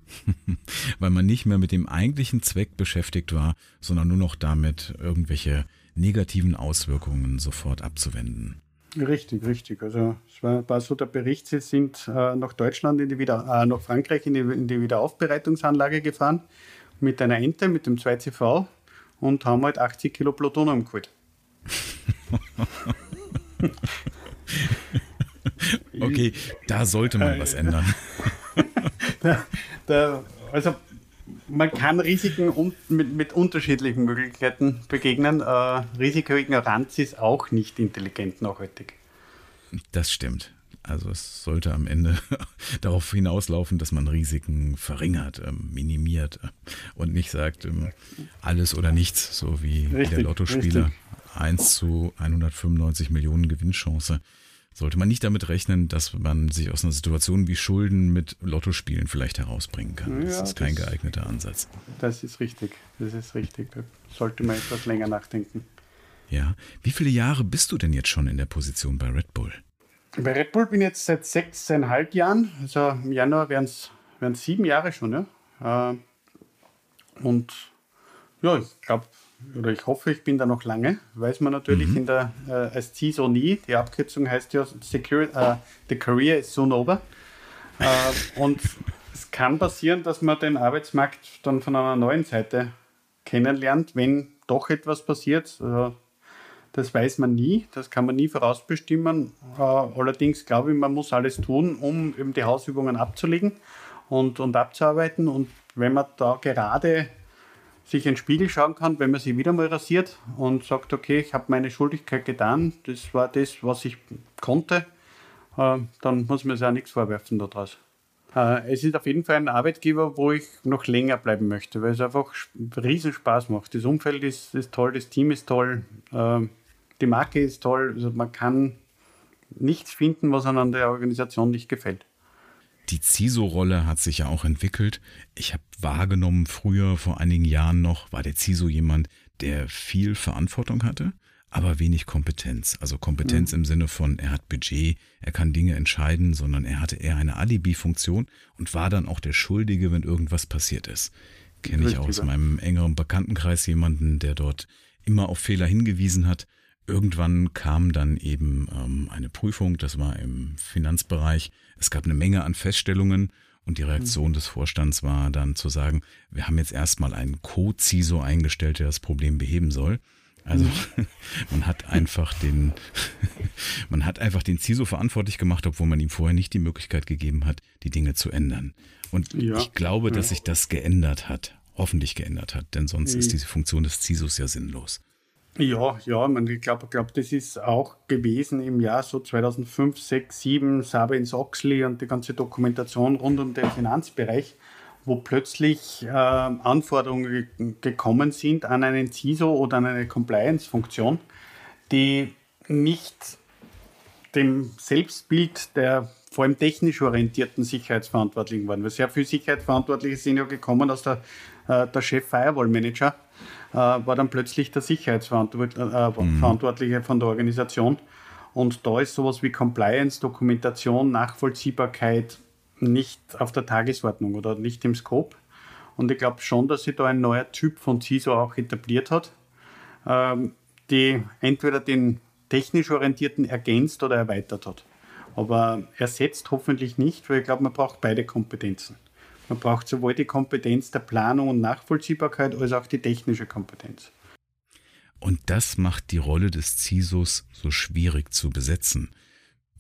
Weil man nicht mehr mit dem eigentlichen Zweck beschäftigt war, sondern nur noch damit, irgendwelche negativen Auswirkungen sofort abzuwenden. Richtig, richtig. Also es war, war so der Bericht, sie sind äh, nach Deutschland, in die Wieder, äh, nach Frankreich in die, in die Wiederaufbereitungsanlage gefahren mit einer Ente, mit dem 2CV und haben halt 80 Kilo Plutonium geholt. okay, da sollte man was ändern. da, da, also man kann Risiken mit, mit unterschiedlichen Möglichkeiten begegnen. Äh, Risikoignoranz ist auch nicht intelligent nachhaltig. Das stimmt. Also es sollte am Ende darauf hinauslaufen, dass man Risiken verringert, ähm, minimiert äh, und nicht sagt, ähm, alles oder nichts, so wie richtig, der Lottospieler. Richtig. 1 zu 195 Millionen Gewinnchance sollte man nicht damit rechnen, dass man sich aus einer Situation wie Schulden mit Lottospielen vielleicht herausbringen kann. Das ja, ist kein das, geeigneter Ansatz. Das ist richtig. Das ist richtig. Da sollte man etwas länger nachdenken. Ja. Wie viele Jahre bist du denn jetzt schon in der Position bei Red Bull? Bei Red Bull bin ich jetzt seit sechseinhalb Jahren. Also im Januar werden es sieben Jahre schon. Ja. Äh, und ja, ich glaube, oder ich hoffe, ich bin da noch lange, weiß man natürlich mhm. in der, äh, als CISO nie. Die Abkürzung heißt ja Secure, äh, The Career is soon over. Äh, und es kann passieren, dass man den Arbeitsmarkt dann von einer neuen Seite kennenlernt, wenn doch etwas passiert. Also, das weiß man nie, das kann man nie vorausbestimmen. Äh, allerdings glaube ich, man muss alles tun, um eben die Hausübungen abzulegen und, und abzuarbeiten. Und wenn man da gerade sich in den Spiegel schauen kann, wenn man sich wieder mal rasiert und sagt, okay, ich habe meine Schuldigkeit getan, das war das, was ich konnte, äh, dann muss man sich auch nichts vorwerfen daraus. Äh, es ist auf jeden Fall ein Arbeitgeber, wo ich noch länger bleiben möchte, weil es einfach riesen Spaß macht. Das Umfeld ist, ist toll, das Team ist toll, die Marke ist toll. Also man kann nichts finden, was an der Organisation nicht gefällt. Die CISO-Rolle hat sich ja auch entwickelt. Ich habe wahrgenommen, früher, vor einigen Jahren noch, war der CISO jemand, der viel Verantwortung hatte. aber wenig Kompetenz. Also Kompetenz mhm. im Sinne von, er hat Budget, er kann Dinge entscheiden, sondern er hatte eher eine Alibi-Funktion und war dann auch der Schuldige, wenn irgendwas passiert ist. Kenne ich aus meinem engeren Bekanntenkreis jemanden, der dort immer auf Fehler hingewiesen hat. Irgendwann kam dann eben ähm, eine Prüfung, das war im Finanzbereich. Es gab eine Menge an Feststellungen und die Reaktion mhm. des Vorstands war dann zu sagen, wir haben jetzt erstmal einen Co-CISO eingestellt, der das Problem beheben soll. Also mhm. man hat einfach den, man hat einfach den CISO verantwortlich gemacht, obwohl man ihm vorher nicht die Möglichkeit gegeben hat, die Dinge zu ändern. Und ja. ich glaube, dass sich das geändert hat, hoffentlich geändert hat, denn sonst mhm. ist diese Funktion des CISOs ja sinnlos. Ja, ja, man, ich glaube, glaub, das ist auch gewesen im Jahr so 2005, 6, 7, Sabins Oxley und die ganze Dokumentation rund um den Finanzbereich wo plötzlich äh, Anforderungen gekommen sind an einen CISO oder an eine Compliance-Funktion, die nicht dem Selbstbild der vor allem technisch orientierten Sicherheitsverantwortlichen waren. Weil sehr viele Sicherheitsverantwortliche sind ja gekommen aus der, äh, der Chef Firewall Manager, war dann plötzlich der Sicherheitsverantwortliche äh, mhm. von der Organisation. Und da ist sowas wie Compliance, Dokumentation, Nachvollziehbarkeit, nicht auf der Tagesordnung oder nicht im Scope. Und ich glaube schon, dass sich da ein neuer Typ von CISO auch etabliert hat, ähm, die entweder den technisch orientierten ergänzt oder erweitert hat. Aber ersetzt hoffentlich nicht, weil ich glaube, man braucht beide Kompetenzen. Man braucht sowohl die Kompetenz der Planung und Nachvollziehbarkeit als auch die technische Kompetenz. Und das macht die Rolle des CISOs so schwierig zu besetzen.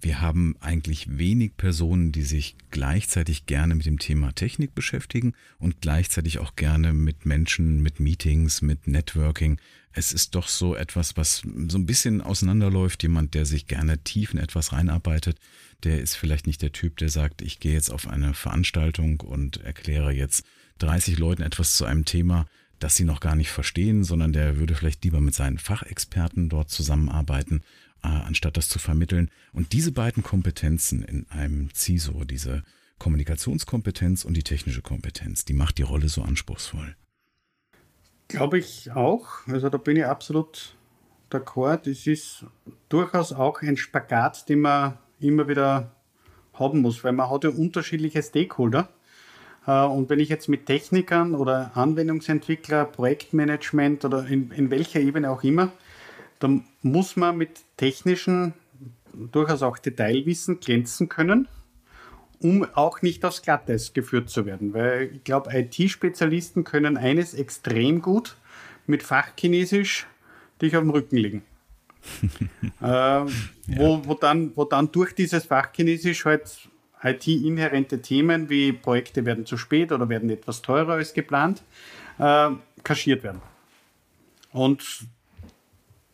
Wir haben eigentlich wenig Personen, die sich gleichzeitig gerne mit dem Thema Technik beschäftigen und gleichzeitig auch gerne mit Menschen, mit Meetings, mit Networking. Es ist doch so etwas, was so ein bisschen auseinanderläuft. Jemand, der sich gerne tief in etwas reinarbeitet, der ist vielleicht nicht der Typ, der sagt, ich gehe jetzt auf eine Veranstaltung und erkläre jetzt 30 Leuten etwas zu einem Thema, das sie noch gar nicht verstehen, sondern der würde vielleicht lieber mit seinen Fachexperten dort zusammenarbeiten anstatt das zu vermitteln. Und diese beiden Kompetenzen in einem CISO, diese Kommunikationskompetenz und die technische Kompetenz, die macht die Rolle so anspruchsvoll. Glaube ich auch. Also da bin ich absolut d'accord. Das ist durchaus auch ein Spagat, den man immer wieder haben muss, weil man hat ja unterschiedliche Stakeholder. Äh, und wenn ich jetzt mit Technikern oder Anwendungsentwickler, Projektmanagement oder in, in welcher Ebene auch immer da muss man mit technischen, durchaus auch Detailwissen glänzen können, um auch nicht aufs Glatteis geführt zu werden. Weil ich glaube, IT-Spezialisten können eines extrem gut mit Fachchinesisch dich auf dem Rücken legen. äh, ja. wo, wo, dann, wo dann durch dieses Fachchinesisch halt IT-inhärente Themen wie Projekte werden zu spät oder werden etwas teurer als geplant, äh, kaschiert werden. Und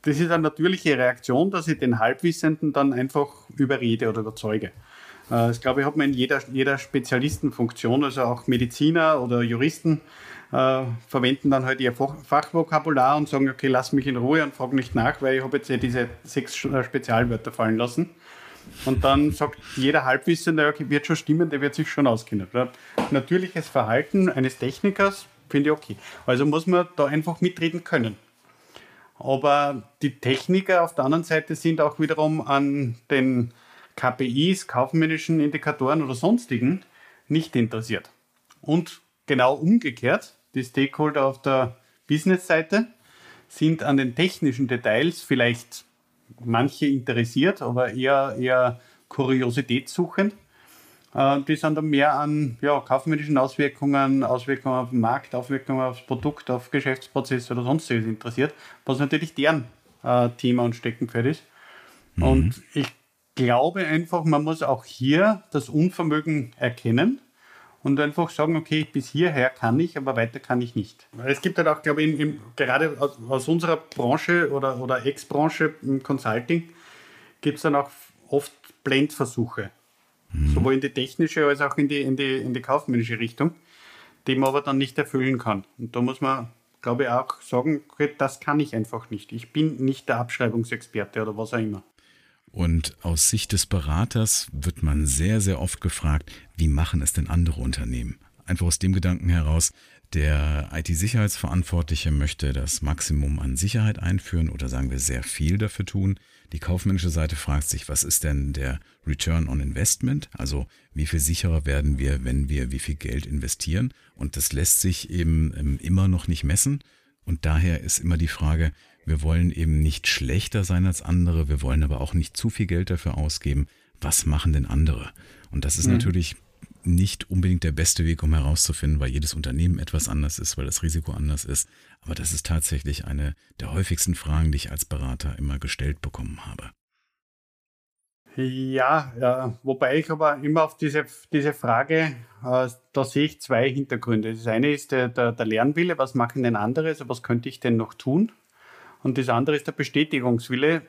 das ist eine natürliche Reaktion, dass ich den Halbwissenden dann einfach überrede oder überzeuge. Äh, das glaube ich, hat man in jeder, jeder Spezialistenfunktion, also auch Mediziner oder Juristen äh, verwenden dann halt ihr Fachvokabular und sagen, okay, lass mich in Ruhe und frag nicht nach, weil ich habe jetzt ja diese sechs äh, Spezialwörter fallen lassen. Und dann sagt jeder Halbwissende, okay, wird schon stimmen, der wird sich schon auskennen. Natürliches Verhalten eines Technikers finde ich okay. Also muss man da einfach mitreden können. Aber die Techniker auf der anderen Seite sind auch wiederum an den KPIs, kaufmännischen Indikatoren oder sonstigen nicht interessiert. Und genau umgekehrt, die Stakeholder auf der Business-Seite sind an den technischen Details vielleicht manche interessiert, aber eher, eher kuriositätssuchend die sind dann mehr an ja, kaufmännischen Auswirkungen, Auswirkungen auf den Markt, Auswirkungen aufs Produkt, auf Geschäftsprozesse oder sonstiges interessiert, was natürlich deren äh, Thema und Steckenpferd ist. Mhm. Und ich glaube einfach, man muss auch hier das Unvermögen erkennen und einfach sagen, okay, bis hierher kann ich, aber weiter kann ich nicht. Es gibt halt auch, glaube ich, in, in, gerade aus, aus, unserer Branche oder, oder Ex-Branche im Consulting, gibt es dann auch oft Blendversuche. Sowohl in die technische als auch in die, in, die, in die kaufmännische Richtung, die man aber dann nicht erfüllen kann. Und da muss man, glaube ich, auch sagen, das kann ich einfach nicht. Ich bin nicht der Abschreibungsexperte oder was auch immer. Und aus Sicht des Beraters wird man sehr, sehr oft gefragt, wie machen es denn andere Unternehmen? Einfach aus dem Gedanken heraus, Der IT-Sicherheitsverantwortliche möchte das Maximum an Sicherheit einführen oder sagen wir sehr viel dafür tun. Die kaufmännische Seite fragt sich, was ist denn der Return on Investment? Also wie viel sicherer werden wir, wenn wir wie viel Geld investieren? Und das lässt sich eben ähm, immer noch nicht messen. Und daher ist immer die Frage, wir wollen eben nicht schlechter sein als andere, wir wollen aber auch nicht zu viel Geld dafür ausgeben. Was machen denn andere? Und das ist mhm. natürlich nicht unbedingt der beste Weg, um herauszufinden, weil jedes Unternehmen etwas anders ist, weil das Risiko anders ist. Aber das ist tatsächlich eine der häufigsten Fragen, die ich als Berater immer gestellt bekommen habe. Ja, ja, wobei ich aber immer auf diese, diese Frage, äh, da sehe ich zwei Hintergründe. Das eine ist der, der, der Lernwille, was machen denn andere, also was könnte ich denn noch tun? Und das andere ist der Bestätigungswille.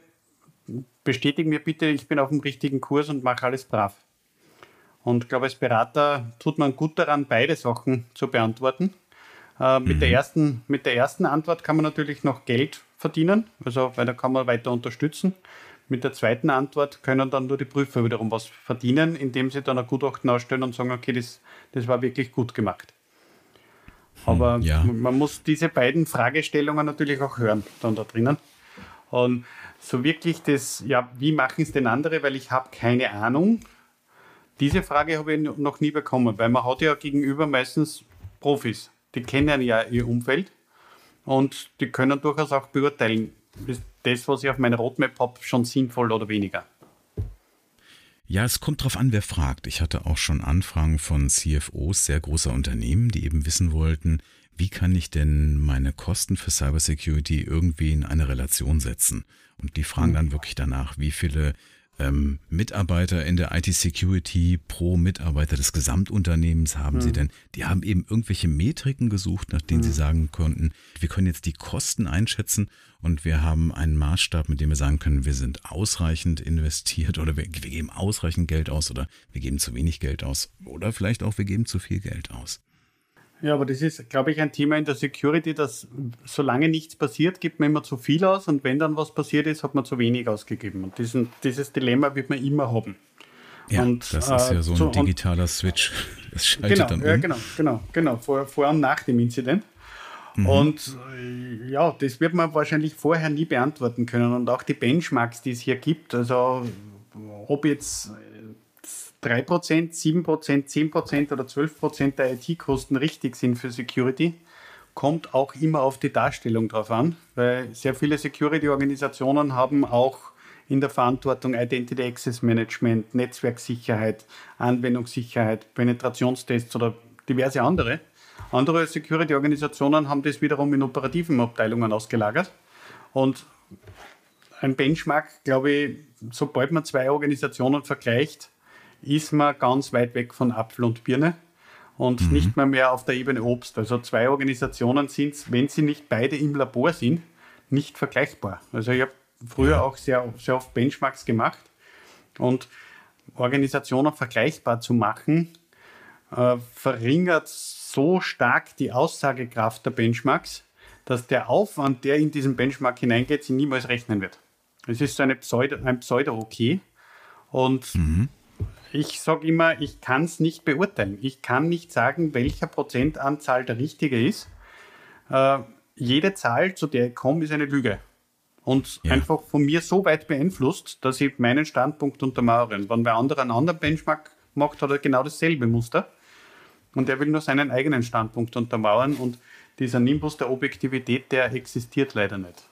Bestätigen mir bitte, ich bin auf dem richtigen Kurs und mache alles brav. Und ich glaube, als Berater tut man gut daran, beide Sachen zu beantworten. Äh, mit, mhm. der ersten, mit der ersten Antwort kann man natürlich noch Geld verdienen, also weil da kann man weiter unterstützen. Mit der zweiten Antwort können dann nur die Prüfer wiederum was verdienen, indem sie dann ein Gutachten ausstellen und sagen, okay, das, das war wirklich gut gemacht. Hm, Aber ja. man muss diese beiden Fragestellungen natürlich auch hören, dann da drinnen. Und so wirklich das, ja, wie machen es denn andere, weil ich habe keine Ahnung, diese Frage habe ich noch nie bekommen, weil man hat ja gegenüber meistens Profis. Die kennen ja ihr Umfeld und die können durchaus auch beurteilen, ist das, was ich auf meiner Roadmap habe, schon sinnvoll oder weniger. Ja, es kommt drauf an, wer fragt. Ich hatte auch schon Anfragen von CFOs sehr großer Unternehmen, die eben wissen wollten, wie kann ich denn meine Kosten für Cybersecurity irgendwie in eine Relation setzen? Und die fragen dann wirklich danach, wie viele ähm, Mitarbeiter in der IT-Security pro Mitarbeiter des Gesamtunternehmens haben mhm. sie denn? Die haben eben irgendwelche Metriken gesucht, nach denen mhm. sie sagen konnten, wir können jetzt die Kosten einschätzen und wir haben einen Maßstab, mit dem wir sagen können, wir sind ausreichend investiert oder wir, wir geben ausreichend Geld aus oder wir geben zu wenig Geld aus oder vielleicht auch wir geben zu viel Geld aus. Ja, aber das ist, glaube ich, ein Thema in der Security, dass solange nichts passiert, gibt man immer zu viel aus und wenn dann was passiert ist, hat man zu wenig ausgegeben. Und diesen, dieses Dilemma wird man immer haben. Ja, und, das ist ja so ein äh, digitaler Switch. Das schaltet genau, dann um. Ja, genau, genau, genau, vor, vor und nach dem Incident. Mhm. Und äh, ja, das wird man wahrscheinlich vorher nie beantworten können. Und auch die Benchmarks, die es hier gibt, also ob jetzt 3%, 7%, 10% oder 12% der IT-Kosten richtig sind für Security, kommt auch immer auf die Darstellung drauf an, weil sehr viele Security-Organisationen haben auch in der Verantwortung Identity Access Management, Netzwerksicherheit, Anwendungssicherheit, Penetrationstests oder diverse andere. Andere Security-Organisationen haben das wiederum in operativen Abteilungen ausgelagert. Und ein Benchmark, glaube ich, sobald man zwei Organisationen vergleicht, ist man ganz weit weg von Apfel und Birne und mhm. nicht mehr mehr auf der Ebene Obst. Also zwei Organisationen sind, wenn sie nicht beide im Labor sind, nicht vergleichbar. Also ich habe früher ja. auch sehr, sehr oft Benchmarks gemacht und Organisationen vergleichbar zu machen, äh, verringert so stark die Aussagekraft der Benchmarks, dass der Aufwand, der in diesen Benchmark hineingeht, sie niemals rechnen wird. Es ist so eine Pseudo, ein Pseudo-Okay. Und mhm ich sage immer, ich kann es nicht beurteilen. Ich kann nicht sagen, welcher Prozentanzahl der richtige ist. Äh, jede Zahl, zu der ich komme, ist eine Lüge. Und ja. einfach von mir so weit beeinflusst, dass ich meinen Standpunkt untermauere. Wenn wer andere einen anderen Benchmark macht, hat er genau dasselbe Muster. Und er will nur seinen eigenen Standpunkt untermauern. Und dieser Nimbus der Objektivität, der existiert leider nicht.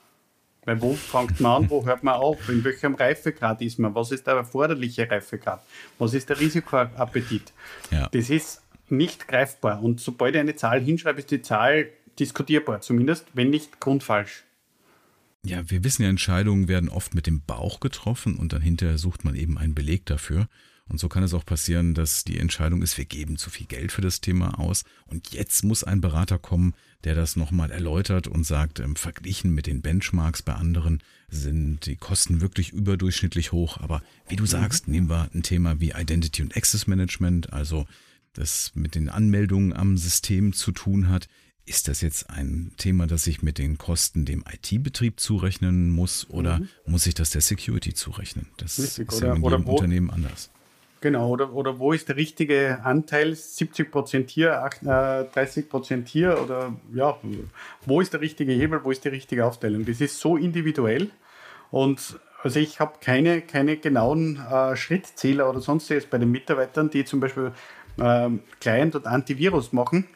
Weil wo fängt man an, wo hört man auf, in welchem Reifegrad ist man, was ist der erforderliche Reifegrad, was ist der Risikoappetit. Ja. Das ist nicht greifbar. Und sobald ich eine Zahl hinschreibe, ist die Zahl diskutierbar, zumindest, wenn nicht grundfalsch. Ja, wir wissen ja, Entscheidungen werden oft mit dem Bauch getroffen und dann hinterher sucht man eben einen Beleg dafür. Und so kann es auch passieren, dass die Entscheidung ist, wir geben zu viel Geld für das Thema aus und jetzt muss ein Berater kommen, der das nochmal erläutert und sagt, ähm, verglichen mit den Benchmarks bei anderen sind die Kosten wirklich überdurchschnittlich hoch. Aber wie du mhm. sagst, nehmen wir ein Thema wie Identity und Access Management, also das mit den Anmeldungen am System zu tun hat. Ist das jetzt ein Thema, das ich mit den Kosten dem IT-Betrieb zurechnen muss oder mhm. muss ich das der Security zurechnen? Das Richtig, ist oder, ja in jedem Unternehmen anders. Genau, oder, oder wo ist der richtige Anteil? 70 Prozent hier, 30 äh, Prozent hier oder ja, wo ist der richtige Hebel, wo ist die richtige Aufteilung? Das ist so individuell und also ich habe keine, keine genauen äh, Schrittzähler oder sonstiges bei den Mitarbeitern, die zum Beispiel äh, Client und Antivirus machen.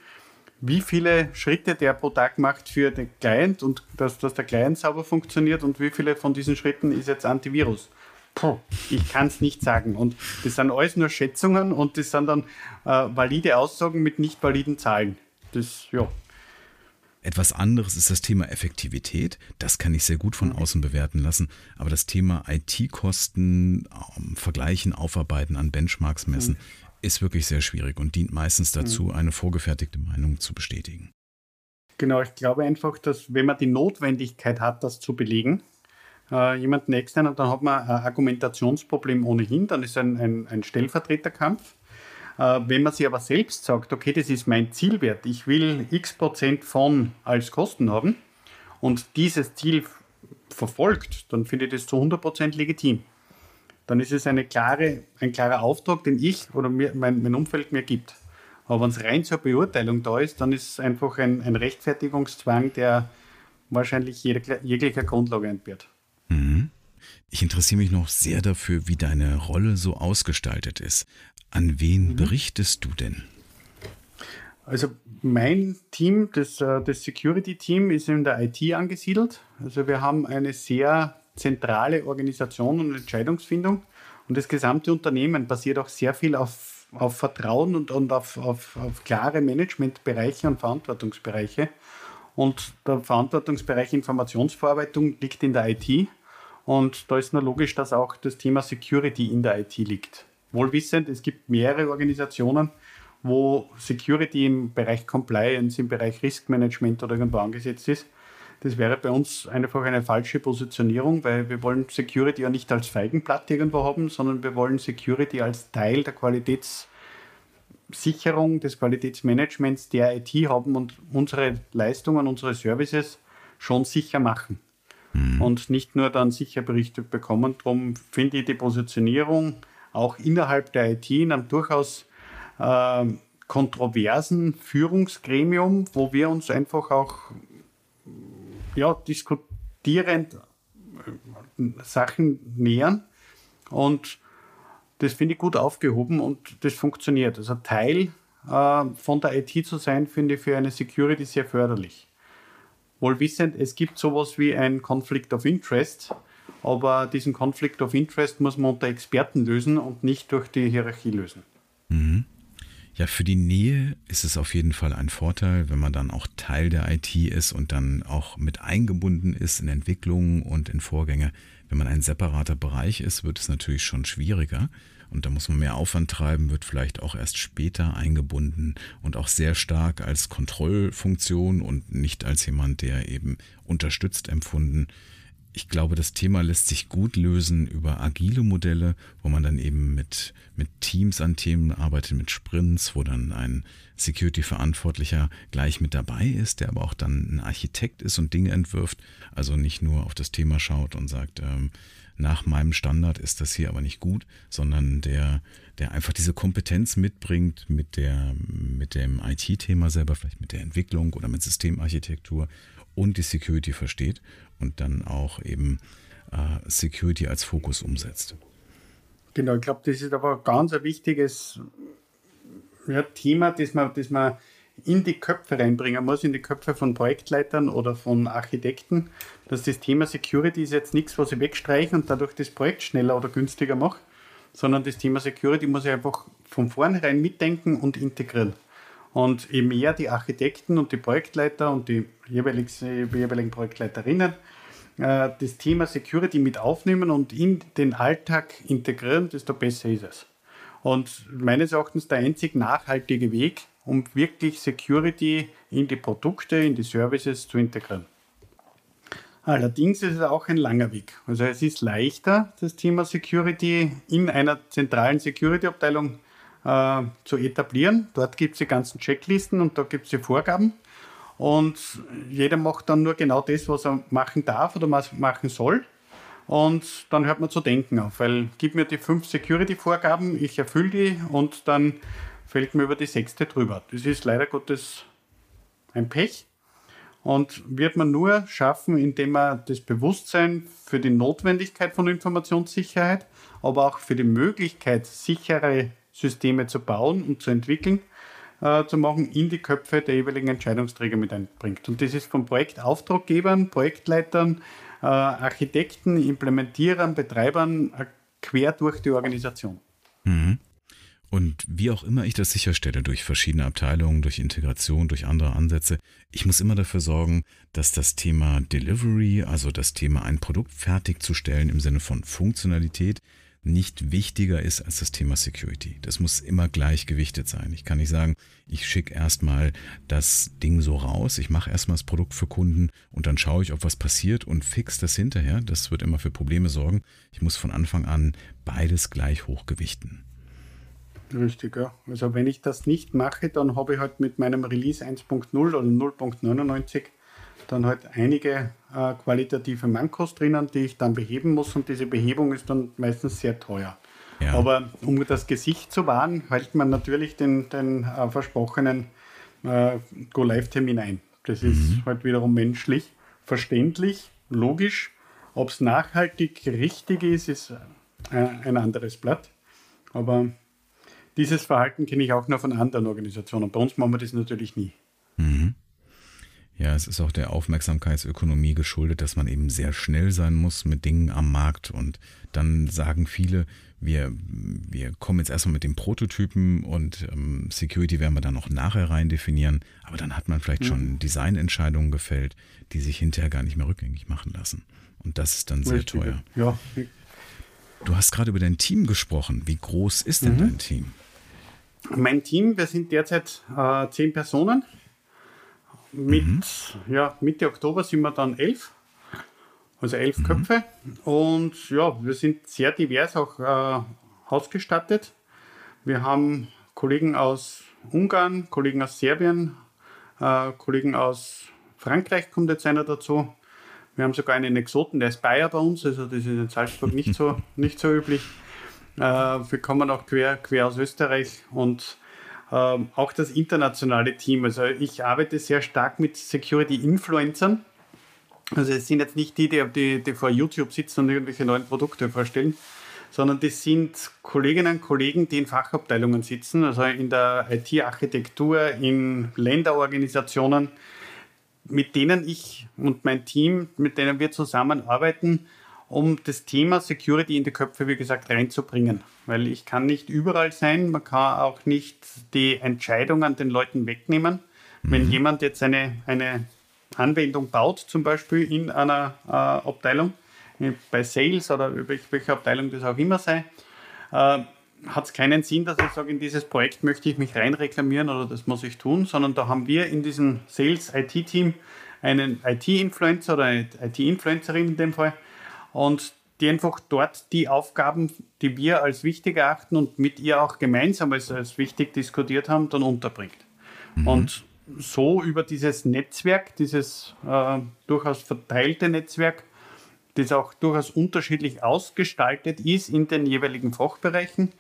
Wie viele Schritte der pro Tag macht für den Client und dass, dass der Client sauber funktioniert und wie viele von diesen Schritten ist jetzt Antivirus? Puh, ich kann es nicht sagen. Und das sind alles nur Schätzungen und das sind dann äh, valide Aussagen mit nicht validen Zahlen. Das, ja. Etwas anderes ist das Thema Effektivität. Das kann ich sehr gut von außen bewerten lassen. Aber das Thema IT-Kosten ähm, vergleichen, aufarbeiten, an Benchmarks messen, mhm. ist wirklich sehr schwierig und dient meistens dazu, mhm. eine vorgefertigte Meinung zu bestätigen. Genau, ich glaube einfach, dass wenn man die Notwendigkeit hat, das zu belegen, äh, jemanden externen, dann hat man ein Argumentationsproblem ohnehin, dann ist ein, ein, ein Stellvertreterkampf. Äh, wenn man sich aber selbst sagt, okay, das ist mein Zielwert, ich will x Prozent von als Kosten haben und dieses Ziel verfolgt, dann finde ich das zu 100 Prozent legitim. Dann ist es eine klare, ein klarer Auftrag, den ich oder mir, mein, mein Umfeld mir gibt. Aber wenn es rein zur Beurteilung da ist, dann ist es einfach ein, ein Rechtfertigungszwang, der wahrscheinlich jeglicher Grundlage entbehrt. Mhm. Ich interessiere mich noch sehr dafür, wie deine Rolle so ausgestaltet ist. An wen mhm. berichtest du denn? Also mein Team, das, äh, das Security-Team, ist in der IT angesiedelt. Also wir haben eine sehr zentrale Organisation und Entscheidungsfindung. Und das gesamte Unternehmen basiert auch sehr viel auf, auf Vertrauen und, und auf, auf, auf klare Managementbereiche und Verantwortungsbereiche. Und der Verantwortungsbereich Informationsverarbeitung liegt in der IT. Und da ist nur logisch, dass auch das Thema Security in der IT liegt. Wohlwissend, es gibt mehrere Organisationen, wo Security im Bereich Compliance, im Bereich Risk Management oder irgendwo angesetzt ist. Das wäre bei uns einfach eine falsche Positionierung, weil wir wollen Security ja nicht als Feigenblatt irgendwo haben, sondern wir wollen Security als Teil der Qualitätssicherung, des Qualitätsmanagements der IT haben und unsere Leistungen, unsere Services schon sicher machen mhm. und nicht nur dann sicher berichtet bekommen. Darum finde ich die Positionierung auch innerhalb der IT in einem durchaus äh, kontroversen Führungsgremium, wo wir uns einfach auch ja, diskutierend äh, Sachen nähern. Und das finde ich gut aufgehoben und das funktioniert. Also Teil äh, von der IT zu sein, finde ich für eine Security sehr förderlich wohl wissend, es gibt sowas wie ein Conflict of Interest, aber diesen Conflict of Interest muss man unter Experten lösen und nicht durch die Hierarchie lösen. Mhm. Ja, für die Nähe ist es auf jeden Fall ein Vorteil, wenn man dann auch Teil der IT ist und dann auch mit eingebunden ist in Entwicklungen und in Vorgänge. Wenn man ein separater Bereich ist, wird es natürlich schon schwieriger. Und da muss man mehr Aufwand treiben, wird vielleicht auch erst später eingebunden und auch sehr stark als Kontrollfunktion und nicht als jemand, der eben unterstützt empfunden. Ich glaube, das Thema lässt sich gut lösen über agile Modelle, wo man dann eben mit, mit Teams an Themen arbeitet, mit Sprints, wo dann ein Security-Verantwortlicher gleich mit dabei ist, der aber auch dann ein Architekt ist und Dinge entwirft, also nicht nur auf das Thema schaut und sagt, ähm, nach meinem Standard ist das hier aber nicht gut, sondern der, der einfach diese Kompetenz mitbringt mit, der, mit dem IT-Thema selber, vielleicht mit der Entwicklung oder mit Systemarchitektur und die Security versteht und dann auch eben äh, Security als Fokus umsetzt. Genau, ich glaube, das ist aber ganz ein wichtiges ja, Thema, das man, das man in die Köpfe reinbringen muss, in die Köpfe von Projektleitern oder von Architekten, dass das Thema Security ist jetzt nichts, was ich wegstreiche und dadurch das Projekt schneller oder günstiger mache, sondern das Thema Security muss ich einfach von vornherein mitdenken und integrieren. Und je mehr die Architekten und die Projektleiter und die jeweiligen Projektleiterinnen äh, das Thema Security mit aufnehmen und in den Alltag integrieren, desto besser ist es. Und meines Erachtens der einzig nachhaltige Weg, um wirklich Security in die Produkte, in die Services zu integrieren. Allerdings ist es auch ein langer Weg. Also es ist leichter, das Thema Security in einer zentralen Security-Abteilung äh, zu etablieren. Dort gibt es die ganzen Checklisten und da gibt es die Vorgaben. Und jeder macht dann nur genau das, was er machen darf oder was machen soll. und dann hört man zu denken auf, weil gib mir die fünf Security-Vorgaben, ich erfülle die und dann fällt mir über die sechste drüber. Das ist leider Gottes ein Pech und wird man nur schaffen, indem man das Bewusstsein für die Notwendigkeit von Informationssicherheit, aber auch für die Möglichkeit, sichere Systeme zu bauen und zu entwickeln, äh, zu machen, in die Köpfe der jeweiligen Entscheidungsträger mit einbringt. Und das ist von Projektauftraggebern, Projektleitern, äh, Architekten, Implementierern, Betreibern äh, quer durch die Organisation. Mhm. Und wie auch immer ich das sicherstelle, durch verschiedene Abteilungen, durch Integration, durch andere Ansätze, ich muss immer dafür sorgen, dass das Thema Delivery, also das Thema ein Produkt fertigzustellen im Sinne von Funktionalität, nicht wichtiger ist als das Thema Security. Das muss immer gleichgewichtet sein. Ich kann nicht sagen, ich schicke erstmal das Ding so raus, ich mache erstmal das Produkt für Kunden und dann schaue ich, ob was passiert und fix das hinterher. Das wird immer für Probleme sorgen. Ich muss von Anfang an beides gleich hochgewichten. Richtig, ja. Also wenn ich das nicht mache, dann habe ich halt mit meinem Release 1.0 oder 0.99 dann halt einige äh, qualitative Mankos drinnen, die ich dann beheben muss und diese Behebung ist dann meistens sehr teuer. Ja. Aber um das Gesicht zu wahren, hält man natürlich den, den äh, versprochenen äh, Go-Live-Termin ein. Das ist mhm. halt wiederum menschlich, verständlich, logisch. Ob es nachhaltig richtig ist, ist äh, ein anderes Blatt. Aber dieses Verhalten kenne ich auch noch von anderen Organisationen. Bei uns machen wir das natürlich nie. Mhm. Ja, es ist auch der Aufmerksamkeitsökonomie geschuldet, dass man eben sehr schnell sein muss mit Dingen am Markt. Und dann sagen viele, wir, wir kommen jetzt erstmal mit dem Prototypen und ähm, Security werden wir dann noch nachher rein definieren. Aber dann hat man vielleicht mhm. schon Designentscheidungen gefällt, die sich hinterher gar nicht mehr rückgängig machen lassen. Und das ist dann sehr Richtig. teuer. Ja. Du hast gerade über dein Team gesprochen. Wie groß ist denn mhm. dein Team? Mein Team, wir sind derzeit äh, zehn Personen. Mit, mhm. ja, Mitte Oktober sind wir dann elf, also elf mhm. Köpfe. Und ja, wir sind sehr divers auch äh, ausgestattet. Wir haben Kollegen aus Ungarn, Kollegen aus Serbien, äh, Kollegen aus Frankreich kommt jetzt einer dazu. Wir haben sogar einen Exoten, der ist Bayer bei uns, also das ist in Salzburg nicht so, nicht so üblich. Äh, wir kommen auch quer, quer aus Österreich und ähm, auch das internationale Team. Also ich arbeite sehr stark mit Security-Influencern. Also es sind jetzt nicht die, die, die, die vor YouTube sitzen und irgendwelche neuen Produkte vorstellen, sondern das sind Kolleginnen und Kollegen, die in Fachabteilungen sitzen, also in der IT-Architektur, in Länderorganisationen, mit denen ich und mein Team, mit denen wir zusammenarbeiten, um das Thema Security in die Köpfe, wie gesagt, reinzubringen. Weil ich kann nicht überall sein, man kann auch nicht die Entscheidungen den Leuten wegnehmen. Mhm. Wenn jemand jetzt eine, eine Anwendung baut, zum Beispiel in einer äh, Abteilung, bei Sales oder welche Abteilung das auch immer sei, äh, hat es keinen Sinn, dass ich sage, in dieses Projekt möchte ich mich rein reklamieren oder das muss ich tun, sondern da haben wir in diesem Sales-IT-Team einen IT-Influencer oder eine IT-Influencerin in dem Fall, und die einfach dort die Aufgaben, die wir als wichtig erachten und mit ihr auch gemeinsam als, als wichtig diskutiert haben, dann unterbringt. Mhm. Und so über dieses Netzwerk, dieses äh, durchaus verteilte Netzwerk, das auch durchaus unterschiedlich ausgestaltet ist in den jeweiligen Fachbereichen,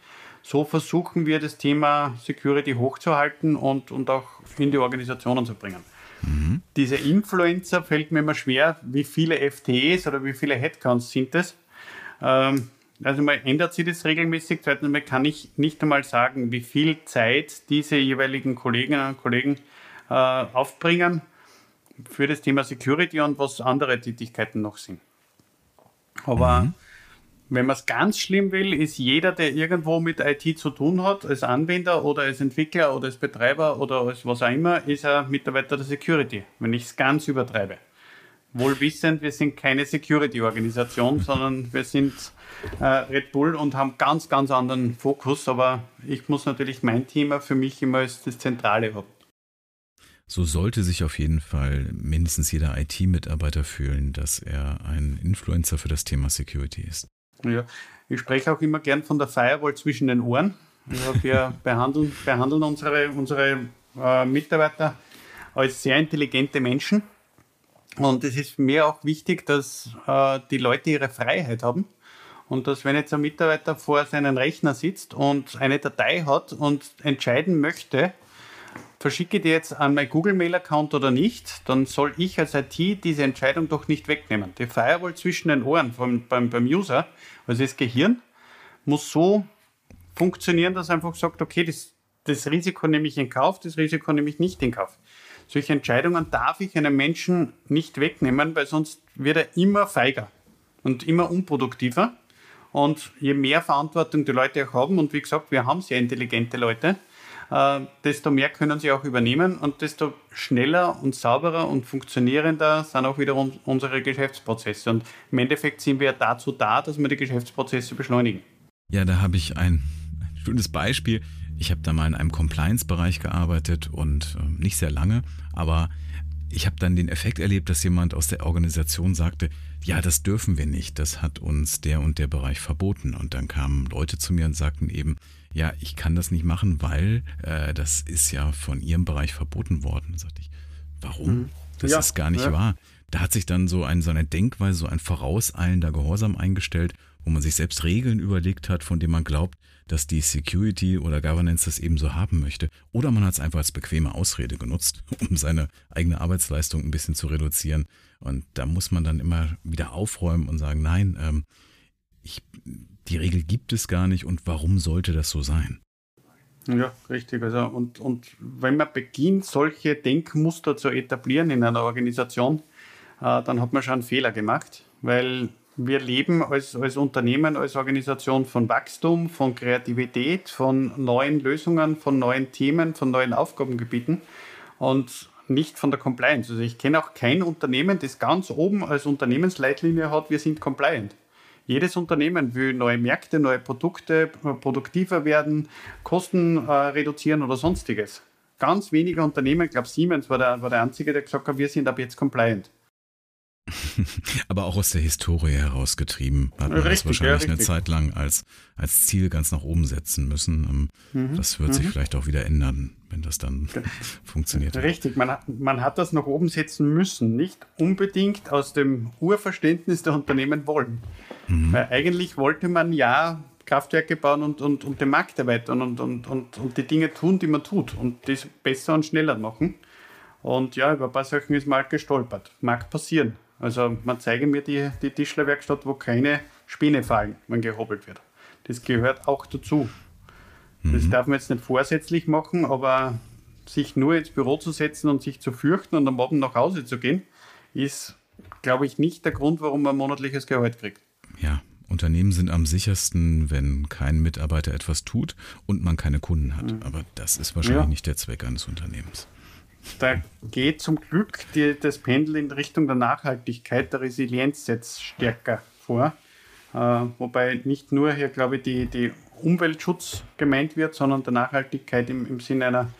so versuchen wir das Thema Security hochzuhalten und, und auch in die Organisationen zu bringen. Mhm. Diese Influencer fällt mir immer schwer, wie viele FTEs oder wie viele Headcounts sind das. Ähm, also mal ändert sich das regelmäßig. Zweitens mal kann ich nicht einmal sagen, wie viel Zeit diese jeweiligen Kolleginnen und Kollegen äh, aufbringen für das Thema Security und was andere Tätigkeiten noch sind. Aber mhm. Wenn man es ganz schlimm will, ist jeder, der irgendwo mit IT zu tun hat, als Anwender oder als Entwickler oder als Betreiber oder als was auch immer, ist er Mitarbeiter der Security, wenn ich es ganz übertreibe. Wohl wissend, wir sind keine Security-Organisation, sondern wir sind äh, Red Bull und haben ganz, ganz anderen Fokus, aber ich muss natürlich mein Thema für mich immer als das Zentrale haben. So sollte sich auf jeden Fall mindestens jeder IT-Mitarbeiter fühlen, dass er ein Influencer für das Thema Security ist. Ja, ich spreche auch immer gern von der Firewall zwischen den Ohren. Also wir behandeln, behandeln unsere, unsere äh, Mitarbeiter als sehr intelligente Menschen. Und es ist mir auch wichtig, dass äh, die Leute ihre Freiheit haben. Und dass wenn jetzt ein Mitarbeiter vor seinem Rechner sitzt und eine Datei hat und entscheiden möchte, verschicke die jetzt an mein Google-Mail-Account oder nicht, dann soll ich als IT diese Entscheidung doch nicht wegnehmen. Die Firewall zwischen den Ohren vom, beim, beim User, also das Gehirn, muss so funktionieren, dass er einfach sagt, okay, das, das Risiko nehme ich in Kauf, das Risiko nehme ich nicht in Kauf. Solche Entscheidungen darf ich einem Menschen nicht wegnehmen, weil sonst wird er immer feiger und immer unproduktiver. Und je mehr Verantwortung die Leute auch haben, und wie gesagt, wir haben sehr intelligente Leute, äh, desto mehr können sie auch übernehmen und desto schneller und sauberer und funktionierender sind auch wiederum unsere Geschäftsprozesse. Und im Endeffekt sind wir dazu da, dass wir die Geschäftsprozesse beschleunigen. Ja, da habe ich ein, schönes Beispiel. Ich habe da mal in einem Compliance-Bereich gearbeitet und äh, nicht sehr lange, aber ich habe dann den Effekt erlebt, dass jemand aus der Organisation sagte, ja, das dürfen wir nicht, das hat uns der und der Bereich verboten. Und dann kamen Leute zu mir und sagten eben, ja, ich kann das nicht machen, weil äh, das ist ja von ihrem Bereich verboten worden. Da sagte ich, warum? Mhm. Das ja, ist gar nicht ja. wahr. Da hat sich dann so, ein, so eine Denkweise, so ein vorauseilender Gehorsam eingestellt, wo man sich selbst Regeln überlegt hat, von denen man glaubt, dass die Security oder Governance das eben so haben möchte. Oder man hat es einfach als bequeme Ausrede genutzt, um seine eigene Arbeitsleistung ein bisschen zu reduzieren. Und da muss man dann immer wieder aufräumen und sagen, nein, ähm, ich, die Regel gibt es gar nicht und warum sollte das so sein? Ja, richtig. Also und, und wenn man beginnt, solche Denkmuster zu etablieren in einer Organisation, äh, dann hat man schon einen Fehler gemacht, weil wir leben als, als Unternehmen, als Organisation von Wachstum, von Kreativität, von neuen Lösungen, von neuen Themen, von neuen Aufgabengebieten und nicht von der Compliance. Also ich kenne auch kein Unternehmen, das ganz oben als Unternehmensleitlinie hat, wir sind compliant. Jedes Unternehmen will neue Märkte, neue Produkte, produktiver werden, Kosten äh, reduzieren oder sonstiges. Ganz wenige Unternehmen, ich glaube Siemens war der, war der einzige, der gesagt hat, wir sind ab jetzt compliant. Aber auch aus der Historie herausgetrieben hat man richtig, das wahrscheinlich ja, eine Zeit lang als, als Ziel ganz nach oben setzen müssen. Ähm, mhm, das wird mhm. sich vielleicht auch wieder ändern, wenn das dann funktioniert. Richtig, man hat, man hat das nach oben setzen müssen, nicht unbedingt aus dem Urverständnis der Unternehmen wollen. Mhm. Weil eigentlich wollte man ja Kraftwerke bauen und, und, und den Markt erweitern und, und, und, und die Dinge tun, die man tut und das besser und schneller machen. Und ja, über ein paar Sachen ist man halt gestolpert. Mag passieren. Also man zeige mir die, die Tischlerwerkstatt, wo keine Späne fallen, wenn gehobelt wird. Das gehört auch dazu. Mhm. Das darf man jetzt nicht vorsätzlich machen, aber sich nur ins Büro zu setzen und sich zu fürchten und am Abend nach Hause zu gehen, ist, glaube ich, nicht der Grund, warum man monatliches Gehalt kriegt. Ja, Unternehmen sind am sichersten, wenn kein Mitarbeiter etwas tut und man keine Kunden hat. Mhm. Aber das ist wahrscheinlich ja. nicht der Zweck eines Unternehmens. Da geht zum Glück die, das Pendel in Richtung der Nachhaltigkeit, der Resilienz jetzt stärker vor. Äh, wobei nicht nur hier, glaube ich, die, die Umweltschutz gemeint wird, sondern der Nachhaltigkeit im, im Sinne einer,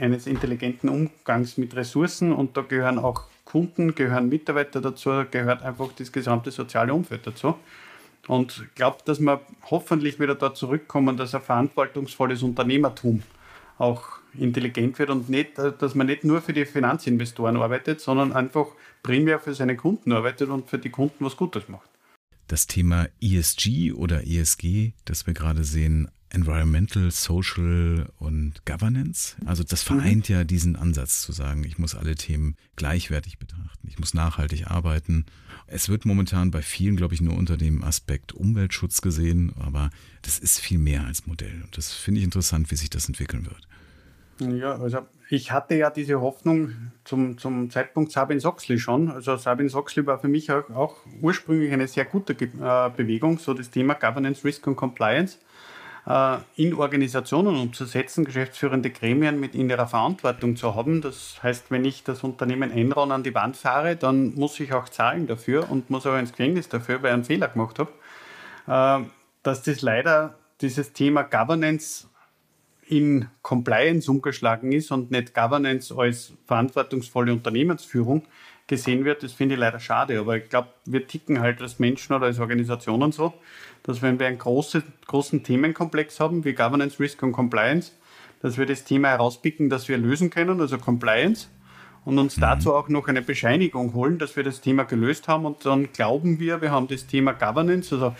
eines intelligenten Umgangs mit Ressourcen. Und da gehören auch Kunden, gehören Mitarbeiter dazu, gehört einfach das gesamte soziale Umfeld dazu. Und ich glaube, dass wir hoffentlich wieder dort zurückkommen, dass ein verantwortungsvolles Unternehmertum auch intelligent wird und nicht, dass man nicht nur für die Finanzinvestoren arbeitet, sondern einfach primär für seine Kunden arbeitet und für die Kunden was Gutes macht. Das Thema ESG oder ESG, das wir gerade sehen, Environmental, Social und Governance. Also das vereint mhm. ja diesen Ansatz zu sagen, ich muss alle Themen gleichwertig betrachten, ich muss nachhaltig arbeiten. Es wird momentan bei vielen, glaube ich, nur unter dem Aspekt Umweltschutz gesehen, aber das ist viel mehr als Modell. Und das finde ich interessant, wie sich das entwickeln wird. Ja, also ich hatte ja diese Hoffnung zum, zum Zeitpunkt Sabin Soxley schon. Also Sabin Soxley war für mich auch, auch ursprünglich eine sehr gute äh, Bewegung, so das Thema Governance, Risk und Compliance in Organisationen umzusetzen, geschäftsführende Gremien mit innerer Verantwortung zu haben. Das heißt, wenn ich das Unternehmen Enron an die Wand fahre, dann muss ich auch zahlen dafür und muss auch ins Gefängnis dafür, weil ich einen Fehler gemacht habe. Äh, dass das leider dieses Thema Governance in Compliance umgeschlagen ist und nicht Governance als verantwortungsvolle Unternehmensführung gesehen wird, das finde ich leider schade. Aber ich glaube, wir ticken halt als Menschen oder als Organisationen so, dass wenn wir einen große, großen Themenkomplex haben, wie Governance, Risk und Compliance, dass wir das Thema herauspicken, das wir lösen können, also Compliance, und uns mhm. dazu auch noch eine Bescheinigung holen, dass wir das Thema gelöst haben. Und dann glauben wir, wir haben das Thema Governance, also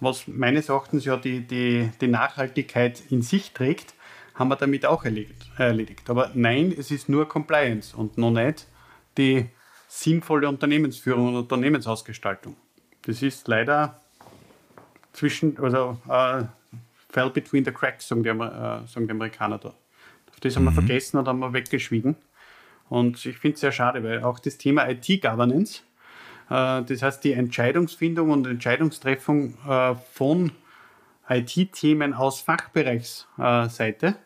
was meines Erachtens ja die, die, die Nachhaltigkeit in sich trägt, haben wir damit auch erledigt, erledigt. Aber nein, es ist nur Compliance und noch nicht die sinnvolle Unternehmensführung und Unternehmensausgestaltung. Das ist leider zwischen, also uh, fell between the cracks, sagen die, uh, sagen die Amerikaner da. Auf das haben wir mhm. vergessen und haben wir weggeschwiegen. Und ich finde es sehr schade, weil auch das Thema IT-Governance, uh, das heißt die Entscheidungsfindung und Entscheidungstreffung von IT-Themen aus Fachbereichsseite,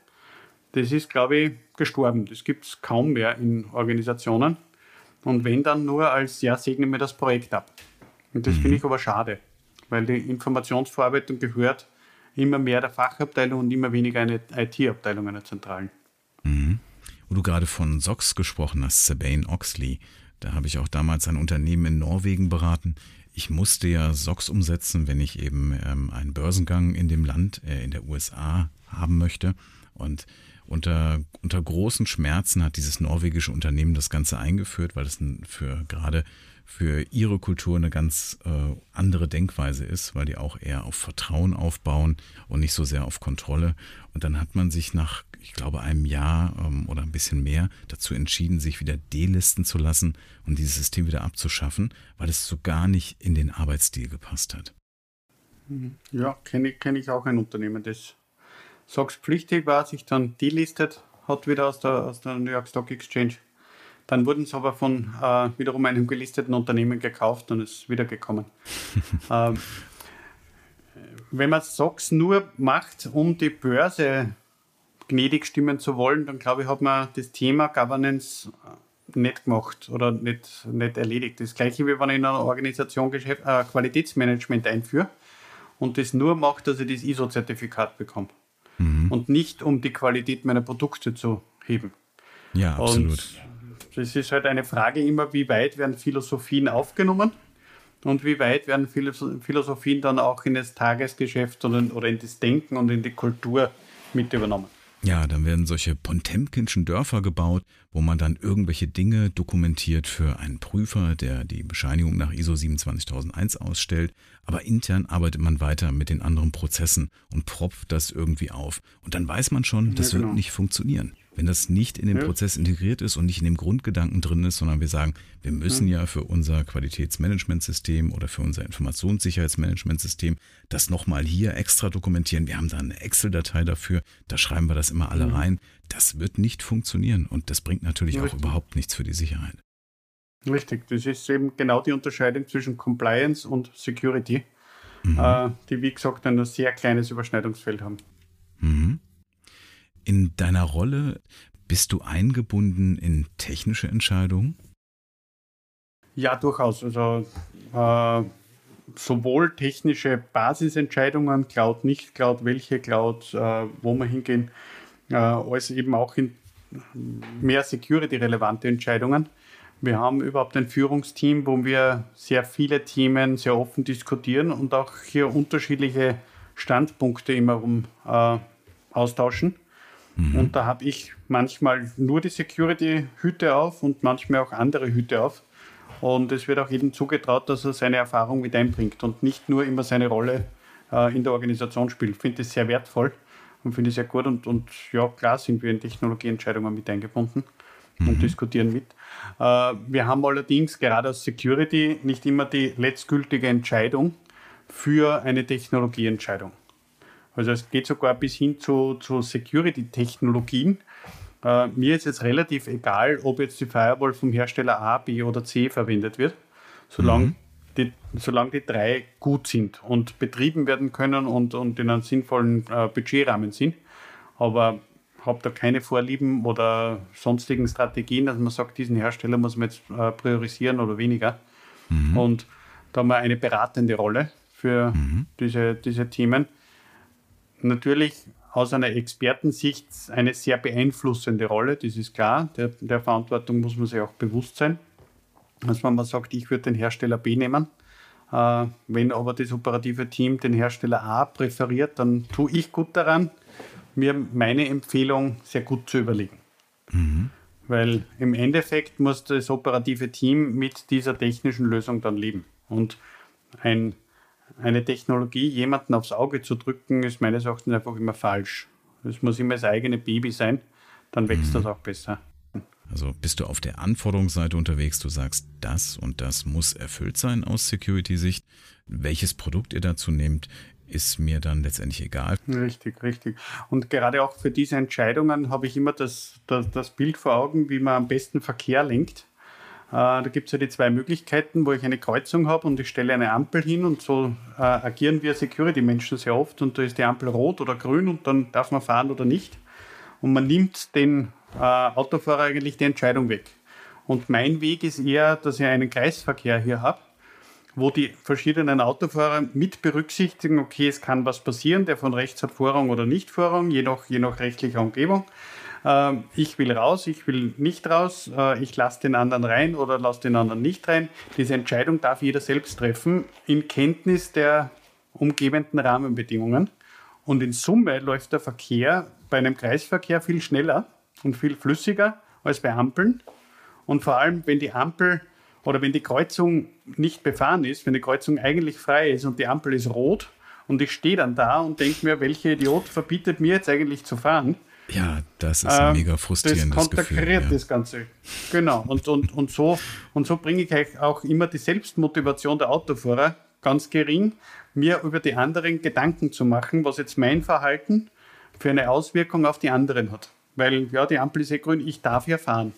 das ist, glaube ich, gestorben. Das gibt es kaum mehr in Organisationen. Und wenn dann nur als, ja, segnen wir das Projekt ab. Und das mhm. finde ich aber schade, weil die Informationsverarbeitung gehört immer mehr der Fachabteilung und immer weniger eine IT-Abteilung einer zentralen. Mhm. Wo du gerade von SOX gesprochen hast, Sabine Oxley, da habe ich auch damals ein Unternehmen in Norwegen beraten. Ich musste ja SOX umsetzen, wenn ich eben ähm, einen Börsengang in dem Land, äh, in der USA haben möchte. Und unter, unter großen Schmerzen hat dieses norwegische Unternehmen das Ganze eingeführt, weil es für gerade für ihre Kultur eine ganz äh, andere Denkweise ist, weil die auch eher auf Vertrauen aufbauen und nicht so sehr auf Kontrolle. Und dann hat man sich nach, ich glaube, einem Jahr ähm, oder ein bisschen mehr dazu entschieden, sich wieder delisten zu lassen und dieses System wieder abzuschaffen, weil es so gar nicht in den Arbeitsstil gepasst hat. Mhm. Ja, kenne kenn ich auch ein Unternehmen, das SOX-pflichtig war, sich dann delistet hat wieder aus der, aus der New York Stock Exchange. Dann wurden sie aber von äh, wiederum einem gelisteten Unternehmen gekauft und ist wiedergekommen. ähm, wenn man SOX nur macht, um die Börse gnädig stimmen zu wollen, dann glaube ich, hat man das Thema Governance nicht gemacht oder nicht, nicht erledigt. Das gleiche wie wenn ich in einer Organisation Geschäft, äh, Qualitätsmanagement einführe und das nur macht, dass ich das ISO-Zertifikat bekomme mhm. und nicht um die Qualität meiner Produkte zu heben. Ja, absolut. Und das ist halt eine Frage immer, wie weit werden Philosophien aufgenommen und wie weit werden Philosophien dann auch in das Tagesgeschäft oder in das Denken und in die Kultur mit übernommen. Ja, dann werden solche Potemkinschen Dörfer gebaut, wo man dann irgendwelche Dinge dokumentiert für einen Prüfer, der die Bescheinigung nach ISO 27001 ausstellt. Aber intern arbeitet man weiter mit den anderen Prozessen und propft das irgendwie auf. Und dann weiß man schon, das ja, genau. wird nicht funktionieren wenn das nicht in den ja. Prozess integriert ist und nicht in dem Grundgedanken drin ist, sondern wir sagen, wir müssen ja, ja für unser Qualitätsmanagementsystem oder für unser Informationssicherheitsmanagementsystem das nochmal hier extra dokumentieren. Wir haben da eine Excel-Datei dafür, da schreiben wir das immer alle mhm. rein. Das wird nicht funktionieren und das bringt natürlich auch überhaupt nichts für die Sicherheit. Richtig, das ist eben genau die Unterscheidung zwischen Compliance und Security, mhm. äh, die wie gesagt ein sehr kleines Überschneidungsfeld haben. Mhm. In deiner Rolle bist du eingebunden in technische Entscheidungen? Ja, durchaus. Also äh, sowohl technische Basisentscheidungen, Cloud, nicht Cloud, welche Cloud, äh, wo wir hingehen, äh, als eben auch in mehr security-relevante Entscheidungen. Wir haben überhaupt ein Führungsteam, wo wir sehr viele Themen sehr offen diskutieren und auch hier unterschiedliche Standpunkte immer um äh, austauschen. Mhm. Und da habe ich manchmal nur die Security-Hüte auf und manchmal auch andere Hüte auf. Und es wird auch jedem zugetraut, dass er seine Erfahrung mit einbringt und nicht nur immer seine Rolle äh, in der Organisation spielt. Ich finde das sehr wertvoll und finde es sehr gut. Und, und ja, klar sind wir in Technologieentscheidungen mit eingebunden mhm. und diskutieren mit. Äh, wir haben allerdings gerade aus Security nicht immer die letztgültige Entscheidung für eine Technologieentscheidung. Also es geht sogar bis hin zu, zu Security-Technologien. Äh, mir ist jetzt relativ egal, ob jetzt die Firewall vom Hersteller A, B oder C verwendet wird, solange, mhm. die, solange die drei gut sind und betrieben werden können und, und in einem sinnvollen äh, Budgetrahmen sind. Aber habe da keine Vorlieben oder sonstigen Strategien, dass man sagt, diesen Hersteller muss man jetzt äh, priorisieren oder weniger. Mhm. Und da haben wir eine beratende Rolle für mhm. diese, diese Themen natürlich aus einer Expertensicht eine sehr beeinflussende Rolle, das ist klar. Der, der Verantwortung muss man sich auch bewusst sein. Also wenn man sagt, ich würde den Hersteller B nehmen, äh, wenn aber das operative Team den Hersteller A präferiert, dann tue ich gut daran, mir meine Empfehlung sehr gut zu überlegen. Mhm. weil im Endeffekt muss das operative Team mit dieser technischen Lösung dann leben. Und ein, eine Technologie jemanden aufs Auge zu drücken, ist meines Erachtens einfach immer falsch. Es muss immer das eigene Baby sein, dann wächst mhm. das auch besser. Also bist du auf der Anforderungsseite unterwegs, du sagst, das und das muss erfüllt sein aus Security-Sicht. Welches Produkt ihr dazu nehmt, ist mir dann letztendlich egal. Richtig, richtig. Und gerade auch für diese Entscheidungen habe ich immer das, das, das Bild vor Augen, wie man am besten Verkehr lenkt. Äh, da gibt es ja die zwei Möglichkeiten, wo ich eine Kreuzung habe und ich stelle eine Ampel hin und so äh, agieren wir Security-Menschen sehr oft und da ist die Ampel rot oder grün und dann darf man fahren oder nicht. Und man nimmt den äh, Autofahrer eigentlich die Entscheidung weg. Und mein Weg ist eher, dass ich einen Kreisverkehr hier habe, wo die verschiedenen Autofahrer mit berücksichtigen, okay, es kann was passieren, der von rechts hat Vorrang oder nicht Vorrang, je nach, je nach rechtlicher Umgebung. Äh, ich will raus, ich will nicht raus, äh, ich lasse den anderen rein oder lasse den anderen nicht rein. Diese Entscheidung darf jeder selbst treffen, in Kenntnis der umgebenden Rahmenbedingungen. Und in Summe läuft der Verkehr bei einem Kreisverkehr viel schneller und viel flüssiger als bei Ampeln. Und vor allem, wenn die Ampel oder wenn die Kreuzung nicht befahren ist, wenn die Kreuzung eigentlich frei ist und die Ampel ist rot und ich stehe dann da und denke mir, welcher Idiot verbietet mir jetzt eigentlich zu fahren? Ja, das ist ein ähm, mega frustrierendes das konterkariert ja. das Ganze. Genau. Und, und, und so, und so bringe ich auch immer die Selbstmotivation der Autofahrer ganz gering, mir über die anderen Gedanken zu machen, was jetzt mein Verhalten für eine Auswirkung auf die anderen hat. Weil, ja, die Ampel ist eh grün, ich darf ja fahren.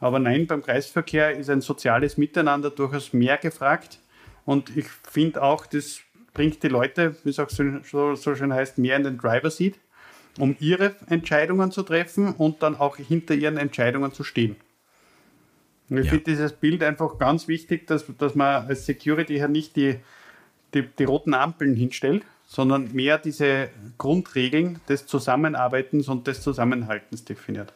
Aber nein, beim Kreisverkehr ist ein soziales Miteinander durchaus mehr gefragt. Und ich finde auch, das bringt die Leute, wie es auch so, so schön heißt, mehr in den Driver Seat, um ihre Entscheidungen zu treffen und dann auch hinter ihren Entscheidungen zu stehen. Und ich ja. finde dieses Bild einfach ganz wichtig, dass, dass man als Security hier nicht die, die, die roten Ampeln hinstellt, sondern mehr diese Grundregeln des Zusammenarbeitens und des Zusammenhaltens definiert.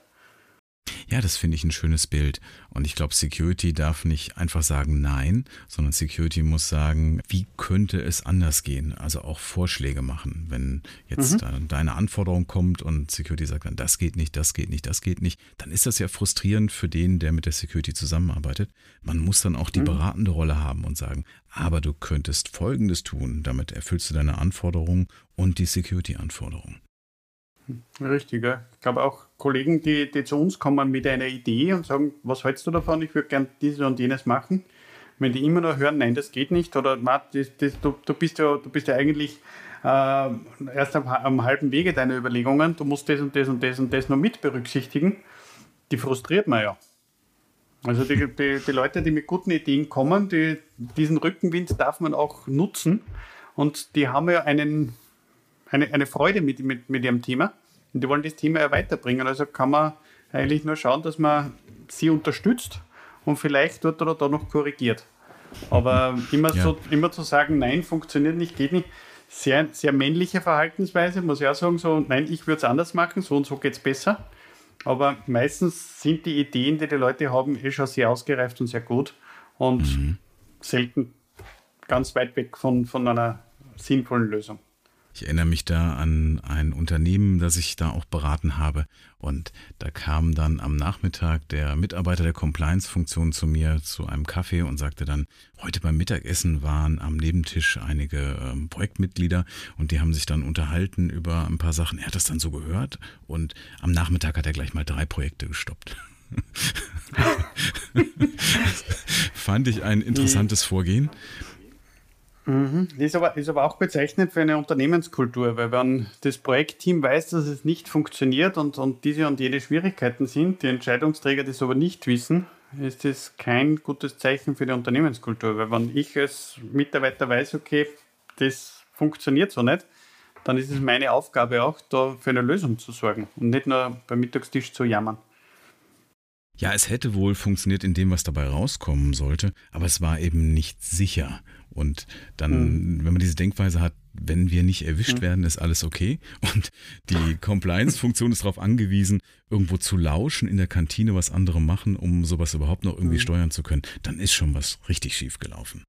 Ja, das finde ich ein schönes Bild. Und ich glaube, Security darf nicht einfach sagen Nein, sondern Security muss sagen, wie könnte es anders gehen? Also auch Vorschläge machen. Wenn jetzt mhm. deine Anforderung kommt und Security sagt dann, das geht nicht, das geht nicht, das geht nicht, dann ist das ja frustrierend für den, der mit der Security zusammenarbeitet. Man muss dann auch die mhm. beratende Rolle haben und sagen, aber du könntest Folgendes tun, damit erfüllst du deine Anforderungen und die Security-Anforderungen. Richtig, ja. Ich glaube auch Kollegen, die, die zu uns kommen mit einer Idee und sagen, was hältst du davon, ich würde gern dieses und jenes machen. Wenn die immer nur hören, nein, das geht nicht, oder das, das, du, du, bist ja, du bist ja eigentlich äh, erst am, am, halben Wege deiner Überlegungen, du musst das und das und das und das noch mit berücksichtigen, die frustriert man ja. Also die, die, die Leute, die mit guten Ideen kommen, die, diesen Rückenwind darf man auch nutzen. Und die haben ja einen eine, eine Freude mit, mit, mit ihrem Thema und die wollen das Thema ja weiterbringen. Also kann man eigentlich nur schauen, dass man sie unterstützt und vielleicht dort oder da noch korrigiert. Aber immer, ja. so, immer zu sagen, nein, funktioniert nicht, geht nicht, sehr, sehr männliche Verhaltensweise, muss ich auch sagen, so, nein, ich würde es anders machen, so und so geht es besser. Aber meistens sind die Ideen, die die Leute haben, eh schon sehr ausgereift und sehr gut und mhm. selten ganz weit weg von, von einer sinnvollen Lösung. Ich erinnere mich da an ein Unternehmen, das ich da auch beraten habe. Und da kam dann am Nachmittag der Mitarbeiter der Compliance-Funktion zu mir zu einem Kaffee und sagte dann, heute beim Mittagessen waren am Nebentisch einige ähm, Projektmitglieder und die haben sich dann unterhalten über ein paar Sachen. Er hat das dann so gehört und am Nachmittag hat er gleich mal drei Projekte gestoppt. Fand ich ein interessantes Vorgehen. Mhm. Ist, aber, ist aber auch bezeichnend für eine Unternehmenskultur, weil wenn das Projektteam weiß, dass es nicht funktioniert und, und diese und jene Schwierigkeiten sind, die Entscheidungsträger das aber nicht wissen, ist das kein gutes Zeichen für die Unternehmenskultur. Weil wenn ich als Mitarbeiter weiß, okay, das funktioniert so nicht, dann ist es meine Aufgabe auch, da für eine Lösung zu sorgen und nicht nur beim Mittagstisch zu jammern. Ja, es hätte wohl funktioniert in dem, was dabei rauskommen sollte, aber es war eben nicht sicher. Und dann, mhm. wenn man diese Denkweise hat, wenn wir nicht erwischt mhm. werden, ist alles okay. Und die Compliance-Funktion ist darauf angewiesen, irgendwo zu lauschen in der Kantine, was andere machen, um sowas überhaupt noch irgendwie mhm. steuern zu können, dann ist schon was richtig schief gelaufen.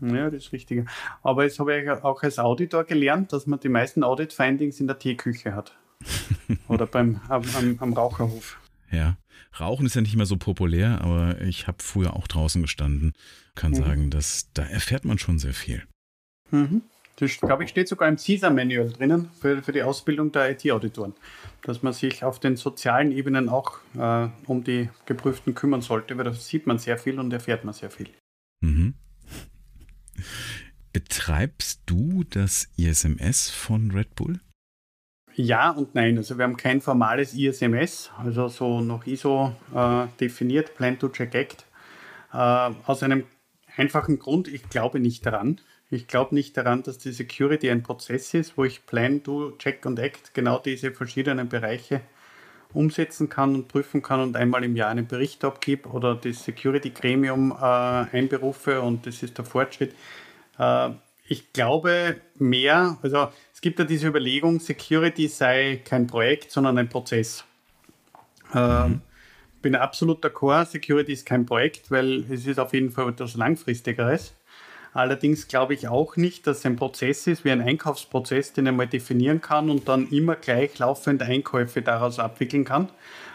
Ja, das ist richtig. Aber jetzt habe ich auch als Auditor gelernt, dass man die meisten Audit-Findings in der Teeküche hat. Oder beim, am, am, am Raucherhof. Ja. Rauchen ist ja nicht mehr so populär, aber ich habe früher auch draußen gestanden. Kann mhm. sagen, dass da erfährt man schon sehr viel. Mhm. Das, glaube ich, steht sogar im CISA-Manual drinnen für, für die Ausbildung der IT-Auditoren, dass man sich auf den sozialen Ebenen auch äh, um die Geprüften kümmern sollte, weil da sieht man sehr viel und erfährt man sehr viel. Mhm. Betreibst du das ISMS von Red Bull? Ja und nein. Also wir haben kein formales ISMS, also so noch ISO äh, definiert, Plan to Check Act. Äh, aus einem einfachen Grund, ich glaube nicht daran. Ich glaube nicht daran, dass die Security ein Prozess ist, wo ich Plan, Do, Check und Act genau diese verschiedenen Bereiche umsetzen kann und prüfen kann und einmal im Jahr einen Bericht abgebe oder das Security-Gremium äh, einberufe und das ist der Fortschritt. Äh, ich glaube mehr, also es gibt ja diese Überlegung, Security sei kein Projekt, sondern ein Prozess. Ähm, mhm. bin absolut d'accord, Security ist kein Projekt, weil es ist auf jeden Fall etwas Langfristigeres. Allerdings glaube ich auch nicht, dass es ein Prozess ist wie ein Einkaufsprozess, den mal definieren kann und dann immer gleich laufend Einkäufe daraus abwickeln kann,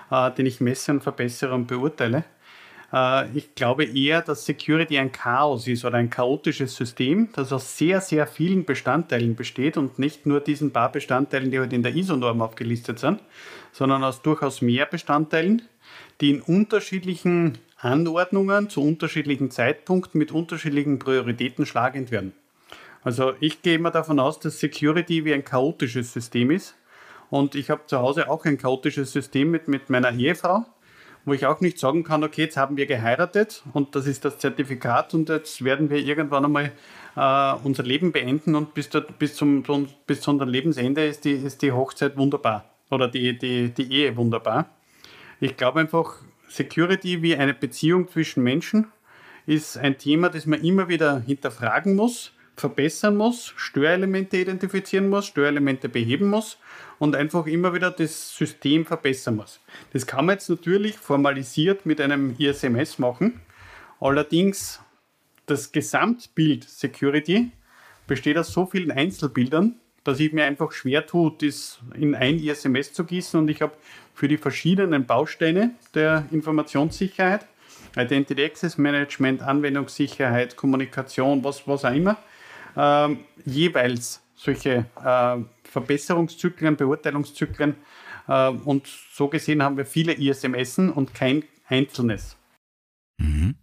äh, den ich messe und verbessere und beurteile. Äh, ich glaube eher, dass Security ein Chaos ist oder ein chaotisches System, das aus sehr, sehr vielen Bestandteilen besteht und nicht nur diesen paar Bestandteilen, die heute in der ISO-Norm aufgelistet sind, sondern aus durchaus mehr Bestandteilen, die in unterschiedlichen Anordnungen zu unterschiedlichen Zeitpunkten mit unterschiedlichen Prioritäten schlagend werden. Also ich gehe immer davon aus, dass Security wie ein chaotisches System ist. Und ich habe zu Hause auch ein chaotisches System mit, mit meiner Ehefrau wo ich auch nicht sagen kann, okay, jetzt haben wir geheiratet und das ist das Zertifikat und jetzt werden wir irgendwann einmal äh, unser Leben beenden und bis, dort, bis, zum, bis zu unserem Lebensende ist die, ist die Hochzeit wunderbar oder die, die, die Ehe wunderbar. Ich glaube einfach, Security wie eine Beziehung zwischen Menschen ist ein Thema, das man immer wieder hinterfragen muss, verbessern muss, Störelemente identifizieren muss, Störelemente beheben muss und einfach immer wieder das System verbessern muss. Das kann man jetzt natürlich formalisiert mit einem ISMS machen. Allerdings das Gesamtbild Security besteht aus so vielen Einzelbildern, dass ich mir einfach schwer tue, das in ein ISMS zu gießen. Und ich habe für die verschiedenen Bausteine der Informationssicherheit, Identity Access Management, Anwendungssicherheit, Kommunikation, was, was auch immer, äh, jeweils solche äh, Verbesserungszyklen, Beurteilungszyklen. Äh, und so gesehen haben wir viele ISMS und kein einzelnes. Mhm.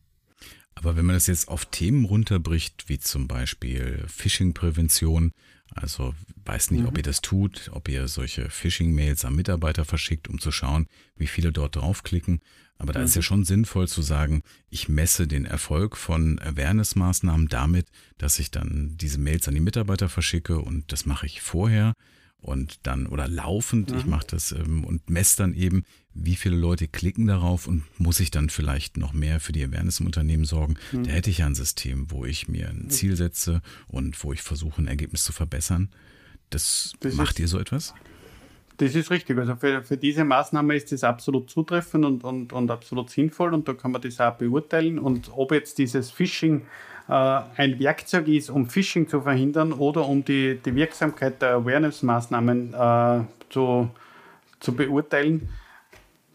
Aber wenn man das jetzt auf Themen runterbricht, wie zum Beispiel Phishing-Prävention, also weiß nicht, mhm. ob ihr das tut, ob ihr solche Phishing-Mails an Mitarbeiter verschickt, um zu schauen, wie viele dort draufklicken. Aber da mhm. ist ja schon sinnvoll zu sagen, ich messe den Erfolg von Awareness-Maßnahmen damit, dass ich dann diese Mails an die Mitarbeiter verschicke und das mache ich vorher und dann oder laufend, mhm. ich mache das ähm, und messe dann eben, wie viele Leute klicken darauf und muss ich dann vielleicht noch mehr für die Awareness im Unternehmen sorgen. Mhm. Da hätte ich ja ein System, wo ich mir ein Ziel setze und wo ich versuche, ein Ergebnis zu verbessern. Das, das macht ihr so etwas? Das ist richtig. Also für, für diese Maßnahme ist das absolut zutreffend und, und, und absolut sinnvoll und da kann man das auch beurteilen. Und ob jetzt dieses Phishing ein Werkzeug ist, um Phishing zu verhindern oder um die, die Wirksamkeit der Awareness-Maßnahmen äh, zu, zu beurteilen,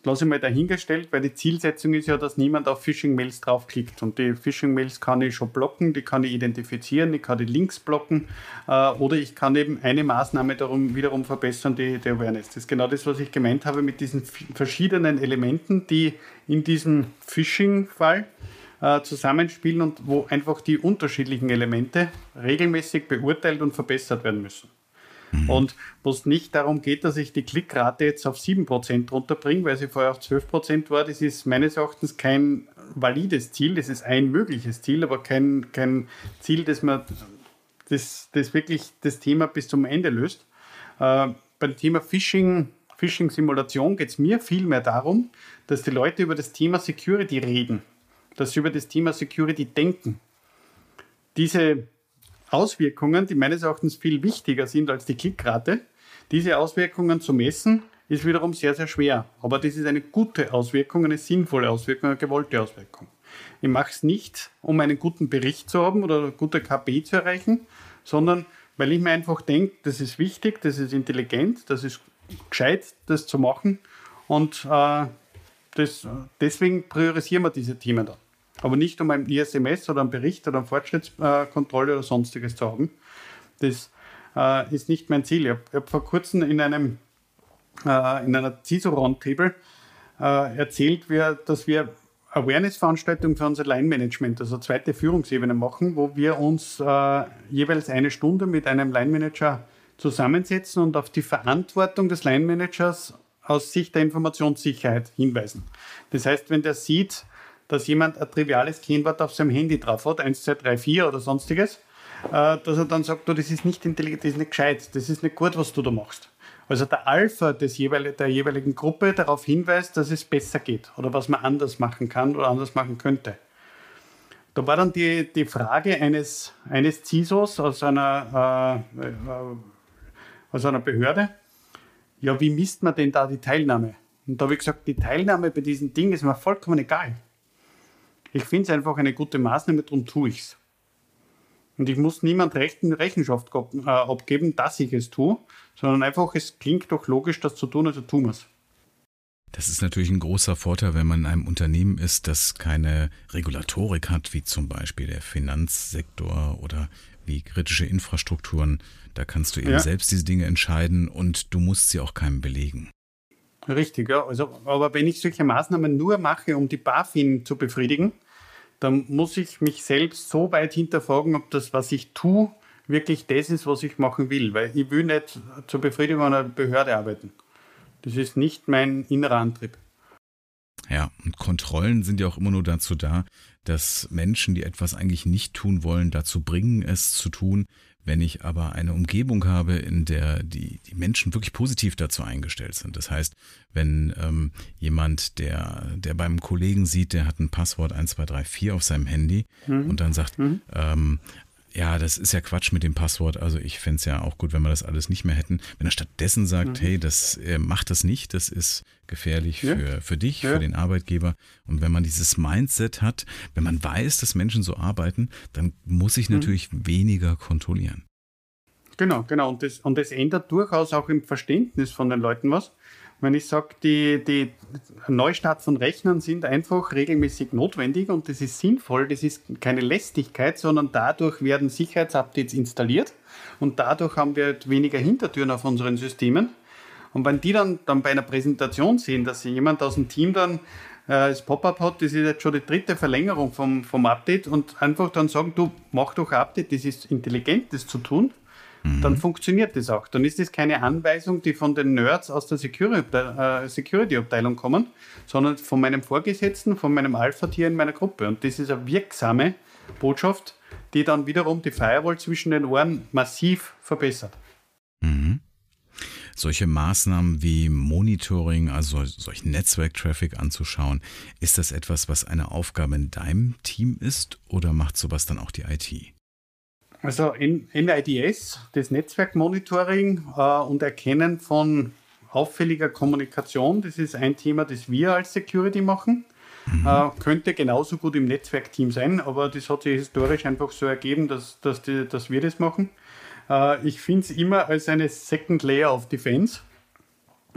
lasse ich mal dahingestellt, weil die Zielsetzung ist ja, dass niemand auf Phishing-Mails draufklickt. Und die Phishing-Mails kann ich schon blocken, die kann ich identifizieren, ich kann die Links blocken äh, oder ich kann eben eine Maßnahme darum wiederum verbessern, die, die Awareness. Das ist genau das, was ich gemeint habe mit diesen verschiedenen Elementen, die in diesem Phishing-Fall äh, zusammenspielen und wo einfach die unterschiedlichen Elemente regelmäßig beurteilt und verbessert werden müssen. Mhm. Und wo es nicht darum geht, dass ich die Klickrate jetzt auf 7% runterbringe, weil sie vorher auf 12% war, das ist meines Erachtens kein valides Ziel, das ist ein mögliches Ziel, aber kein, kein Ziel, das man das, das wirklich das Thema bis zum Ende löst. Äh, beim Thema Phishing, Phishing-Simulation geht es mir vielmehr darum, dass die Leute über das Thema Security reden, dass sie über das Thema Security denken. Diese Auswirkungen, die meines Erachtens viel wichtiger sind als die Klickrate, diese Auswirkungen zu messen, ist wiederum sehr, sehr schwer. Aber das ist eine gute Auswirkung, eine sinnvolle Auswirkung, eine gewollte Auswirkung. Ich mache es nicht, um einen guten Bericht zu haben oder eine gute KPI zu erreichen, sondern weil ich mir einfach denke, das ist wichtig, das ist intelligent, das ist gescheit, das zu machen. Und äh, das, deswegen priorisieren wir diese Themen da. Aber nicht um ein ISMS oder einen Bericht oder eine Fortschrittskontrolle oder sonstiges zu haben. Das äh, ist nicht mein Ziel. Ich habe hab vor kurzem in einem äh, in einer CISO Roundtable äh, erzählt, wir, dass wir Awareness-Veranstaltung für unser Line-Management, also zweite Führungsebene machen, wo wir uns äh, jeweils eine Stunde mit einem Line-Manager zusammensetzen und auf die Verantwortung des Line-Managers aus Sicht der Informationssicherheit hinweisen. Das heißt, wenn der sieht, dass jemand ein triviales Kennwort auf seinem Handy drauf hat, 1, 2, 3, 4 oder sonstiges, äh, dass er dann sagt, du, das ist nicht intelligent, das ist nicht gescheit, das ist nicht gut, was du da machst. Also der Alpha des jeweil der jeweiligen Gruppe darauf hinweist, dass es besser geht oder was man anders machen kann oder anders machen könnte. Da war dann die, die Frage eines, eines CISOs aus einer, äh, äh, aus einer Behörde, ja, wie misst man denn da die Teilnahme? Und da habe ich gesagt, die Teilnahme bei diesen Dingen ist mir vollkommen egal. Ich finde es einfach eine gute Maßnahme, darum tue ich es. Und ich muss niemand Rechenschaft äh, abgeben, dass ich es tue, sondern einfach, es klingt doch logisch, das zu tun, also tun wir es. Das ist natürlich ein großer Vorteil, wenn man in einem Unternehmen ist, das keine Regulatorik hat, wie zum Beispiel der Finanzsektor oder wie kritische Infrastrukturen. Da kannst du eben ja. selbst diese Dinge entscheiden und du musst sie auch keinem belegen. Richtig, ja. Also, aber wenn ich solche Maßnahmen nur mache, um die BaFin zu befriedigen, dann muss ich mich selbst so weit hinterfragen, ob das, was ich tue, wirklich das ist, was ich machen will. Weil ich will nicht zur Befriedigung einer Behörde arbeiten. Das ist nicht mein innerer Antrieb. Ja, und Kontrollen sind ja auch immer nur dazu da, dass Menschen, die etwas eigentlich nicht tun wollen, dazu bringen, es zu tun. Wenn ich aber eine Umgebung habe, in der die, die Menschen wirklich positiv dazu eingestellt sind. Das heißt, wenn ähm, jemand, der, der beim Kollegen sieht, der hat ein Passwort 1234 auf seinem Handy mhm. und dann sagt, mhm. ähm, ja, das ist ja Quatsch mit dem Passwort. Also ich fände es ja auch gut, wenn wir das alles nicht mehr hätten. Wenn er stattdessen sagt, mhm. hey, das äh, macht das nicht, das ist gefährlich ja. für, für dich, ja. für den Arbeitgeber. Und wenn man dieses Mindset hat, wenn man weiß, dass Menschen so arbeiten, dann muss ich mhm. natürlich weniger kontrollieren. Genau, genau. Und das, und das ändert durchaus auch im Verständnis von den Leuten was. Wenn ich sage, die, die Neustart von Rechnern sind einfach regelmäßig notwendig und das ist sinnvoll, das ist keine Lästigkeit, sondern dadurch werden Sicherheitsupdates installiert und dadurch haben wir halt weniger Hintertüren auf unseren Systemen. Und wenn die dann, dann bei einer Präsentation sehen, dass jemand aus dem Team dann äh, das Pop-up hat, das ist jetzt schon die dritte Verlängerung vom, vom Update und einfach dann sagen, du mach doch ein Update, das ist intelligent, das zu tun dann funktioniert das auch. Dann ist das keine Anweisung, die von den Nerds aus der äh, Security-Abteilung kommen, sondern von meinem Vorgesetzten, von meinem Alpha-Tier in meiner Gruppe. Und das ist eine wirksame Botschaft, die dann wiederum die Firewall zwischen den Ohren massiv verbessert. Mhm. Solche Maßnahmen wie Monitoring, also solchen Netzwerktraffic anzuschauen, ist das etwas, was eine Aufgabe in deinem Team ist oder macht sowas dann auch die IT? Also NIDS, das Netzwerkmonitoring äh, und Erkennen von auffälliger Kommunikation, das ist ein Thema, das wir als Security machen. Mhm. Äh, könnte genauso gut im Netzwerkteam sein, aber das hat sich historisch einfach so ergeben, dass, dass, die, dass wir das machen. Äh, ich finde es immer als eine Second Layer of Defense,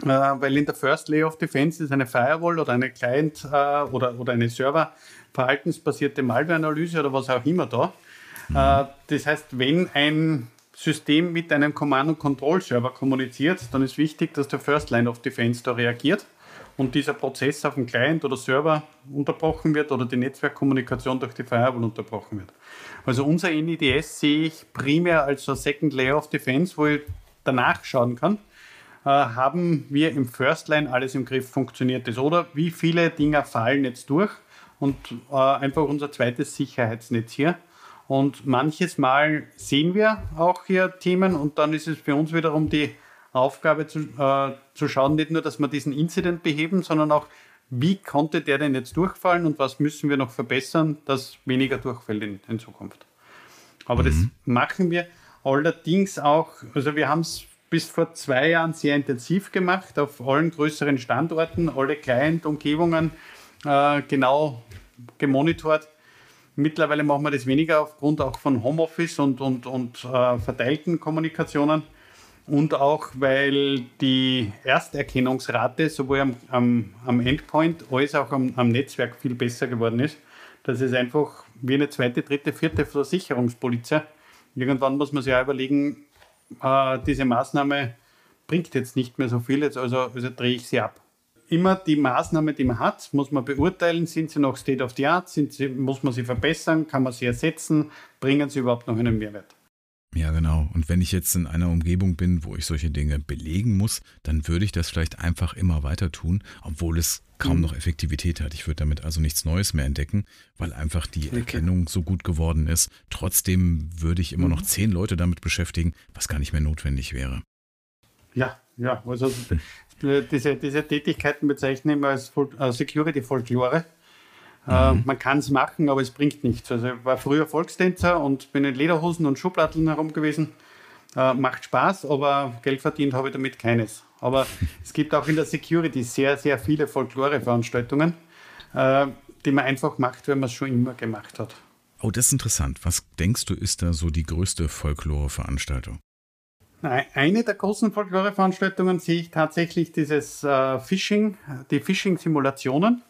äh, weil in der First Layer of Defense ist eine Firewall oder eine Client äh, oder, oder eine Server verhaltensbasierte Malware-Analyse oder was auch immer da. Mhm. Das heißt, wenn ein System mit einem Command-and-Control-Server kommuniziert, dann ist wichtig, dass der First Line of Defense da reagiert und dieser Prozess auf dem Client oder Server unterbrochen wird oder die Netzwerkkommunikation durch die Firewall unterbrochen wird. Also unser NIDS sehe ich primär als so Second Layer of Defense, wo ich danach schauen kann, äh, haben wir im First Line alles im Griff, funktioniert das oder wie viele Dinge fallen jetzt durch und äh, einfach unser zweites Sicherheitsnetz hier und manches Mal sehen wir auch hier Themen und dann ist es für uns wiederum die Aufgabe zu, äh, zu schauen, nicht nur, dass wir diesen Incident beheben, sondern auch, wie konnte der denn jetzt durchfallen und was müssen wir noch verbessern, dass weniger durchfällt in, in Zukunft. Aber mhm. das machen wir allerdings auch, also wir haben es bis vor zwei Jahren sehr intensiv gemacht, auf allen größeren Standorten, alle Client-Umgebungen äh, genau gemonitort Mittlerweile machen wir das weniger aufgrund auch von Homeoffice und, und, und äh, verteilten Kommunikationen. und auch, weil die Ersterkennungsrate sowohl am, am, am Endpoint als auch am, am, Netzwerk viel besser geworden ist. Das ist einfach wie eine zweite, dritte, vierte Versicherungspolizei. Irgendwann muss man sich auch überlegen, äh, diese Maßnahme bringt jetzt nicht mehr so viel, jetzt also, also drehe ich sie ab. Immer die Maßnahme, die man hat, muss man beurteilen, sind sie noch State of the Art, sind sie, muss man sie verbessern, kann man sie ersetzen, bringen sie überhaupt noch einen Mehrwert. Ja, genau. Und wenn ich jetzt in einer Umgebung bin, wo ich solche Dinge belegen muss, dann würde ich das vielleicht einfach immer weiter tun, obwohl es kaum mhm. noch Effektivität hat. Ich würde damit also nichts Neues mehr entdecken, weil einfach die okay. Erkennung so gut geworden ist. Trotzdem würde ich immer noch mhm. zehn Leute damit beschäftigen, was gar nicht mehr notwendig wäre. Ja, ja, also diese, diese Tätigkeiten bezeichne ich als Security-Folklore. Äh, mhm. man kann es machen, aber es bringt nichts. Also ich war früher Volkstänzer und bin in Lederhosen und Schubladeln herum gewesen. Äh, macht Spaß, aber Geld verdient habe ich damit keines. Aber es gibt auch in der Security sehr, sehr viele Folklore-Veranstaltungen, äh, die man einfach macht, weil man es schon immer gemacht hat. Oh, das ist interessant. Was denkst du, ist da so die größte Folklore-Veranstaltung? Eine der großen Folklore-Veranstaltungen sehe ich tatsächlich dieses äh, Phishing, die Phishing-Simulationen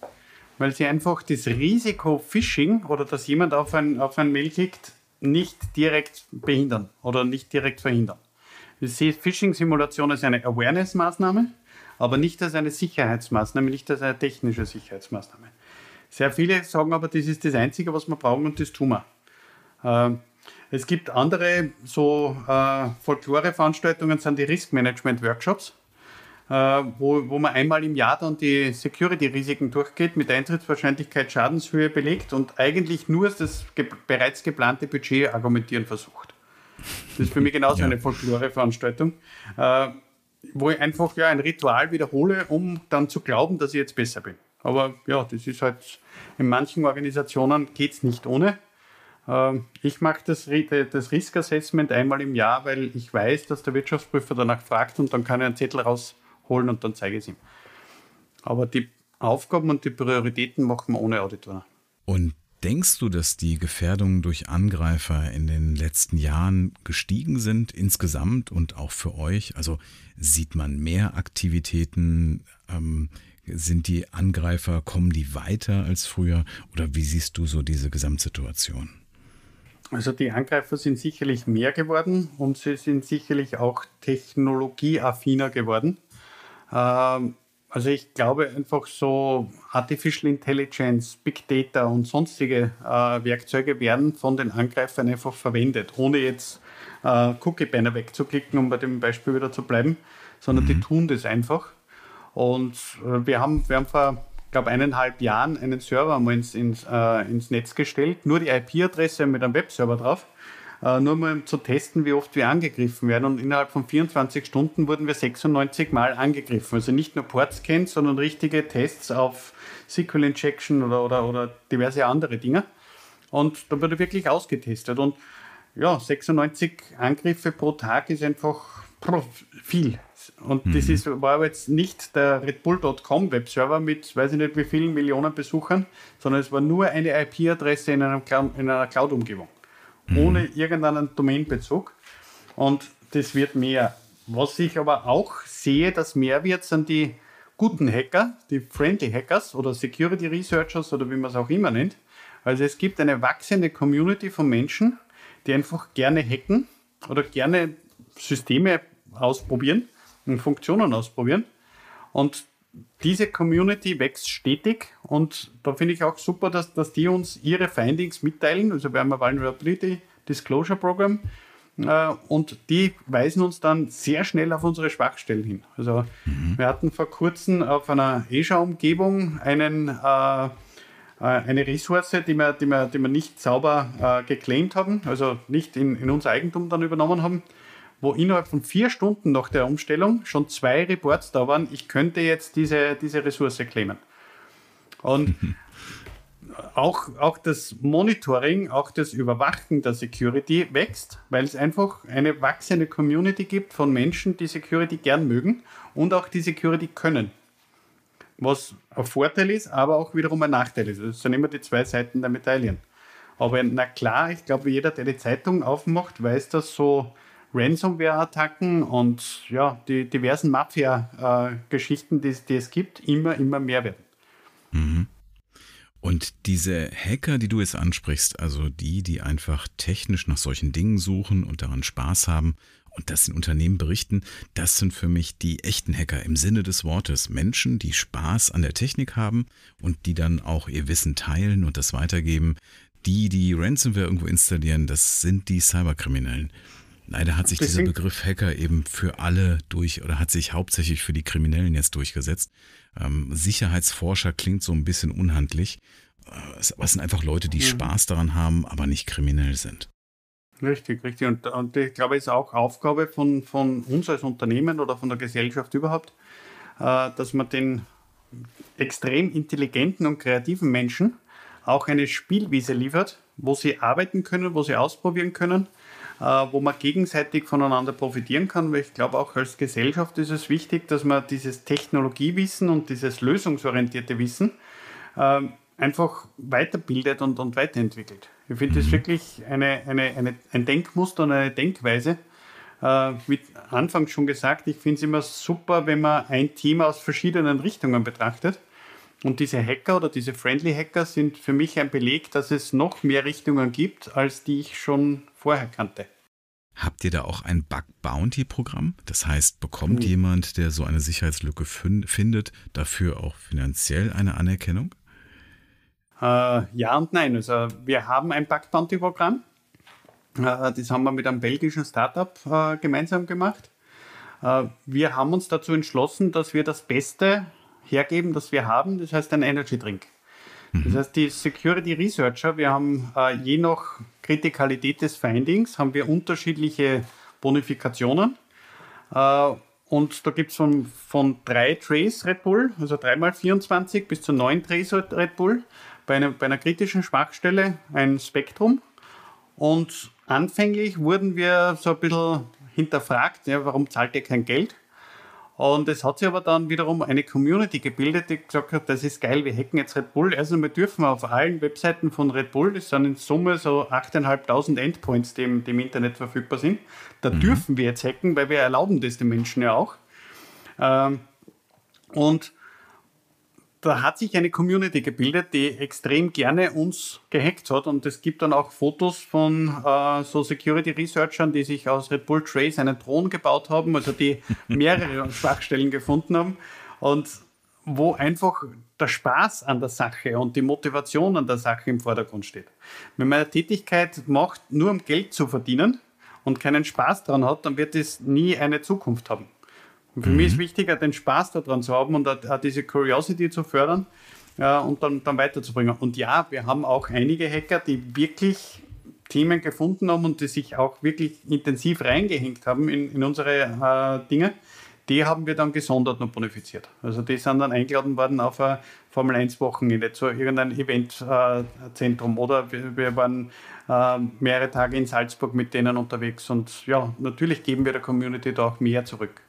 weil sie einfach das Risiko Phishing oder dass jemand auf ein, auf ein Mail klickt, nicht direkt behindern oder nicht direkt verhindern. Ich sehe Phishing-Simulation als eine Awareness-Maßnahme, aber nicht als eine Sicherheitsmaßnahme, nicht als eine technische Sicherheitsmaßnahme. Sehr viele sagen aber, das ist das Einzige, was wir brauchen und das tun wir. Ähm, es gibt andere so äh, Folklore-Veranstaltungen, sind die Risk-Management-Workshops äh, wo, wo man einmal im Jahr dann die Security-Risiken durchgeht, mit Eintrittswahrscheinlichkeit, Schadenshöhe belegt und eigentlich nur das ge bereits geplante Budget argumentieren versucht. Das ist für mich genauso ja. eine Folklore-Veranstaltung, äh, wo ich einfach ja ein Ritual wiederhole, um dann zu glauben, dass ich jetzt besser bin. Aber ja, das ist halt, in manchen Organisationen geht es nicht ohne. Äh, ich mache das, das Risk Assessment einmal im Jahr, weil ich weiß, dass der Wirtschaftsprüfer danach fragt und dann kann er einen Zettel raus holen und dann zeige ich es ihm. Aber die Aufgaben und die Prioritäten machen wir ohne Auditor. Und denkst du, dass die Gefährdungen durch Angreifer in den letzten Jahren gestiegen sind insgesamt und auch für euch? Also sieht man mehr Aktivitäten? Ähm, sind die Angreifer, kommen die weiter als früher? Oder wie siehst du so diese Gesamtsituation? Also die Angreifer sind sicherlich mehr geworden und sie sind sicherlich auch technologieaffiner geworden. Ähm, also ich glaube einfach so Artificial Intelligence, Big Data und sonstige äh, Werkzeuge werden von den Angreifern einfach verwendet, ohne jetzt äh, Cookie-Banner wegzuklicken, um bei dem Beispiel wieder zu bleiben, sondern mhm. die tun das einfach. Und äh, wir, haben, wir haben vor, glaube eineinhalb Jahren einen Server mal ins, ins, äh, ins Netz gestellt, nur die IP-Adresse mit einem Webserver drauf äh, nur mal zu testen, wie oft wir angegriffen werden. Und innerhalb von 24 Stunden wurden wir 96 Mal angegriffen. Also nicht nur Portscans, sondern richtige Tests auf SQL Injection oder, oder, oder diverse andere Dinge. Und da wurde wirklich ausgetestet. Und ja, 96 Angriffe pro Tag ist einfach viel. Und mhm. das ist, war aber jetzt nicht der RedBull.com Webserver mit, weiß ich nicht wie vielen Millionen Besuchern, sondern es war nur eine IP-Adresse in, in einer Cloud-Umgebung mhm. ohne irgendeinen Domainbezug. Und das wird mehr. Was ich aber auch sehe, dass mehr wird, sind die guten Hacker, die Friendly Hackers oder Security Researchers oder wie man es auch immer nennt. Also es gibt eine wachsende Community von Menschen, die einfach gerne hacken oder gerne Systeme ausprobieren und Funktionen ausprobieren. Und diese Community wächst stetig und da finde ich auch super, dass, dass die uns ihre Findings mitteilen. Also wir haben ein Vulnerability Disclosure Program äh, und die weisen uns dann sehr schnell auf unsere Schwachstellen hin. Also mhm. wir hatten vor kurzem auf einer Azure-Umgebung einen äh, äh, eine Ressource, die wir, die wir, die wir nicht sauber äh, geclaimed haben, also nicht in, in unser Eigentum dann übernommen haben wo innerhalb von vier Stunden nach der Umstellung schon zwei Reports da waren, ich könnte jetzt diese, diese Ressource claimen. Und auch, auch das Monitoring, auch das Überwachen der Security wächst, weil es einfach eine wachsende Community gibt von Menschen, die Security gern mögen und auch die Security können. Was ein Vorteil ist, aber auch wiederum ein Nachteil ist. Das sind immer die zwei Seiten der Medaillen. Aber na klar, ich glaube, jeder, der die Zeitung aufmacht, weiß, dass so Ransomware-Attacken und ja, die diversen Mafia-Geschichten, die, die, es gibt, immer, immer mehr werden. Mhm. Und diese Hacker, die du jetzt ansprichst, also die, die einfach technisch nach solchen Dingen suchen und daran Spaß haben und das in Unternehmen berichten, das sind für mich die echten Hacker im Sinne des Wortes. Menschen, die Spaß an der Technik haben und die dann auch ihr Wissen teilen und das weitergeben. Die, die Ransomware irgendwo installieren, das sind die Cyberkriminellen. Leider hat sich dieser Begriff Hacker eben für alle durch oder hat sich hauptsächlich für die Kriminellen jetzt durchgesetzt. Ähm, Sicherheitsforscher klingt so ein bisschen unhandlich. Äh, es sind einfach Leute, die mhm. Spaß daran haben, aber nicht kriminell sind. Richtig, richtig. Und, und ich glaube, es ist auch Aufgabe von, von uns als Unternehmen oder von der Gesellschaft überhaupt, äh, dass man den extrem intelligenten und kreativen Menschen auch eine Spielwiese liefert, wo sie arbeiten können, wo sie ausprobieren können, wo man gegenseitig voneinander profitieren kann. Weil ich glaube, auch als Gesellschaft ist es wichtig, dass man dieses Technologiewissen und dieses lösungsorientierte Wissen äh, einfach weiterbildet und, und weiterentwickelt. Ich finde das wirklich eine, eine, eine, ein Denkmuster und eine Denkweise. Äh, wie anfangs schon gesagt, ich finde es immer super, wenn man ein Thema aus verschiedenen Richtungen betrachtet. Und diese Hacker oder diese Friendly Hacker sind für mich ein Beleg, dass es noch mehr Richtungen gibt, als die ich schon vorher kannte. Habt ihr da auch ein Bug Bounty Programm? Das heißt, bekommt mhm. jemand, der so eine Sicherheitslücke findet, dafür auch finanziell eine Anerkennung? Äh, ja und nein. Also wir haben ein Bug Bounty Programm. Äh, das haben wir mit einem belgischen Startup äh, gemeinsam gemacht. Äh, wir haben uns dazu entschlossen, dass wir das Beste hergeben, das wir haben. Das heißt ein Energy Drink. Mhm. Das heißt, die Security Researcher, wir haben äh, je nach Kritikalität des Findings, haben wir unterschiedliche Bonifikationen. Äh, und da gibt es von, von drei Trays Red Bull, also dreimal 24 bis zu neun Trays Red Bull bei, einer, bei einer kritischen Schwachstelle ein Spektrum. Und anfänglich wurden wir so ein bisschen hinterfragt, ja, warum zahlt ihr kein Geld? Und es hat sich aber dann wiederum eine Community gebildet, die gesagt hat, das ist geil, wir hacken jetzt Red Bull. Also wir dürfen auf allen Webseiten von Red Bull, das sind in Summe so 8.500 Endpoints, die im, die im, Internet verfügbar sind, da mhm. dürfen wir jetzt hacken, weil wir erlauben das den Menschen ja auch. Ähm, und da hat sich eine Community gebildet, die extrem gerne uns gehackt hat. Und es gibt dann auch Fotos von äh, so Security Researchern, die sich aus Red Bull Trace einen Thron gebaut haben, also die mehrere Schwachstellen gefunden haben. Und wo einfach der Spaß an der Sache und die Motivation an der Sache im Vordergrund steht. Wenn man eine Tätigkeit macht, nur um Geld zu verdienen und keinen Spaß daran hat, dann wird es nie eine Zukunft haben. Für mhm. mich ist wichtiger, den Spaß daran zu haben und auch diese Curiosity zu fördern ja, und dann, dann weiterzubringen. Und ja, wir haben auch einige Hacker, die wirklich Themen gefunden haben und die sich auch wirklich intensiv reingehängt haben in, in unsere äh, Dinge. Die haben wir dann gesondert und bonifiziert. Also die sind dann eingeladen worden auf ein Formel 1 Wochenende zu irgendeinem Eventzentrum äh, oder wir, wir waren äh, mehrere Tage in Salzburg mit denen unterwegs und ja, natürlich geben wir der Community da auch mehr zurück.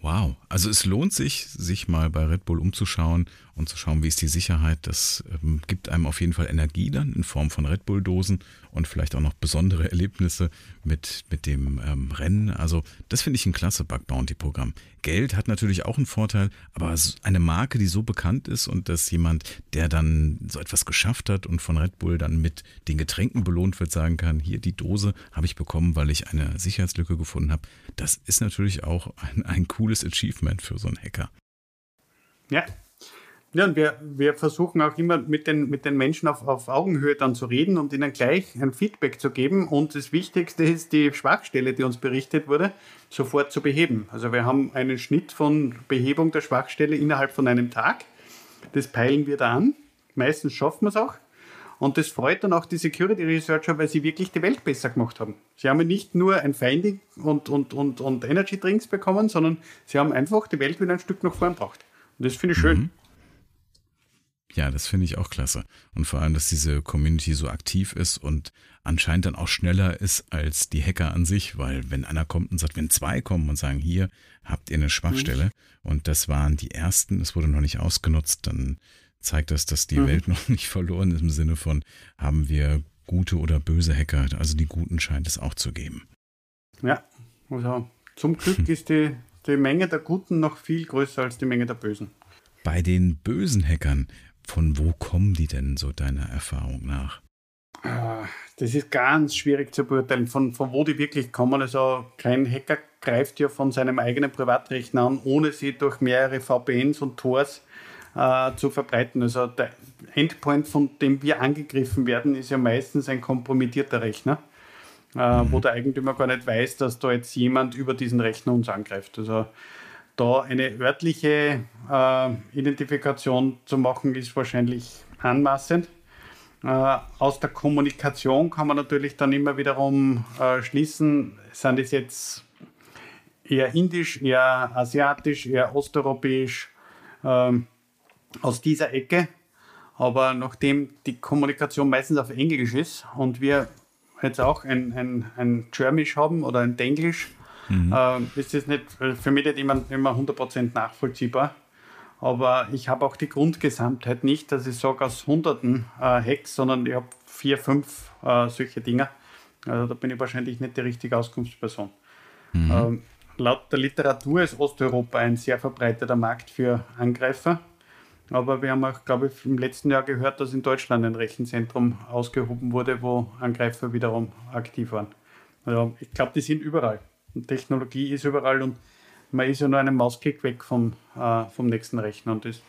Wow, also es lohnt sich, sich mal bei Red Bull umzuschauen und zu schauen, wie ist die Sicherheit. Das ähm, gibt einem auf jeden Fall Energie dann in Form von Red Bull-Dosen und vielleicht auch noch besondere Erlebnisse mit, mit dem ähm, Rennen. Also das finde ich ein klasse Bug Bounty-Programm. Geld hat natürlich auch einen Vorteil, aber eine Marke, die so bekannt ist und dass jemand, der dann so etwas geschafft hat und von Red Bull dann mit den Getränken belohnt wird, sagen kann, hier die Dose habe ich bekommen, weil ich eine Sicherheitslücke gefunden habe, das ist natürlich auch ein, ein cooles Achievement für so einen Hacker. Ja, ja, und wir, wir versuchen auch immer mit den, mit den Menschen auf, auf Augenhöhe dann zu reden und ihnen gleich ein Feedback zu geben. Und das Wichtigste ist, die Schwachstelle, die uns berichtet wurde, sofort zu beheben. Also wir haben einen Schnitt von Behebung der Schwachstelle innerhalb von einem Tag. Das peilen wir da an. Meistens schaffen wir es auch. Und das freut dann auch die Security Researcher, weil sie wirklich die Welt besser gemacht haben. Sie haben nicht nur ein Finding und, und, und, und Energy Drinks bekommen, sondern sie haben einfach die Welt wieder ein Stück nach vorn gebracht. Und das finde ich schön. Mhm. Ja, das finde ich auch klasse. Und vor allem, dass diese Community so aktiv ist und anscheinend dann auch schneller ist als die Hacker an sich, weil wenn einer kommt und sagt, wenn zwei kommen und sagen, hier habt ihr eine Schwachstelle mhm. und das waren die ersten, es wurde noch nicht ausgenutzt, dann zeigt das, dass die mhm. Welt noch nicht verloren ist im Sinne von, haben wir gute oder böse Hacker, also die Guten scheint es auch zu geben. Ja, also zum Glück hm. ist die, die Menge der Guten noch viel größer als die Menge der Bösen. Bei den bösen Hackern, von wo kommen die denn so deiner Erfahrung nach? Ah, das ist ganz schwierig zu beurteilen, von, von wo die wirklich kommen. Also kein Hacker greift ja von seinem eigenen Privatrechner an, ohne sie durch mehrere VPNs und Tors äh, zu verbreiten. Also der Endpoint, von dem wir angegriffen werden, ist ja meistens ein kompromittierter Rechner, äh, mhm. wo der Eigentümer gar nicht weiß, dass da jetzt jemand über diesen Rechner uns angreift. Also da eine örtliche äh, Identifikation zu machen, ist wahrscheinlich anmaßend. Äh, aus der Kommunikation kann man natürlich dann immer wiederum äh, schließen, sind es jetzt eher indisch, eher asiatisch, eher osteuropäisch, ähm, aus dieser Ecke. Aber nachdem die Kommunikation meistens auf Englisch ist und wir jetzt auch ein, ein, ein Germisch haben oder ein Denglisch, mhm. äh, ist das nicht, für mich nicht immer, immer 100% nachvollziehbar. Aber ich habe auch die Grundgesamtheit nicht, dass ich sage aus hunderten äh, Hacks, sondern ich habe vier, fünf äh, solche Dinge. Also da bin ich wahrscheinlich nicht die richtige Auskunftsperson. Mhm. Ähm, laut der Literatur ist Osteuropa ein sehr verbreiteter Markt für Angreifer. Aber wir haben auch, glaube ich, im letzten Jahr gehört, dass in Deutschland ein Rechenzentrum ausgehoben wurde, wo Angreifer wiederum aktiv waren. Also ich glaube, die sind überall. Technologie ist überall und man ist ja nur einen Mausklick weg vom, äh, vom nächsten Rechner und ist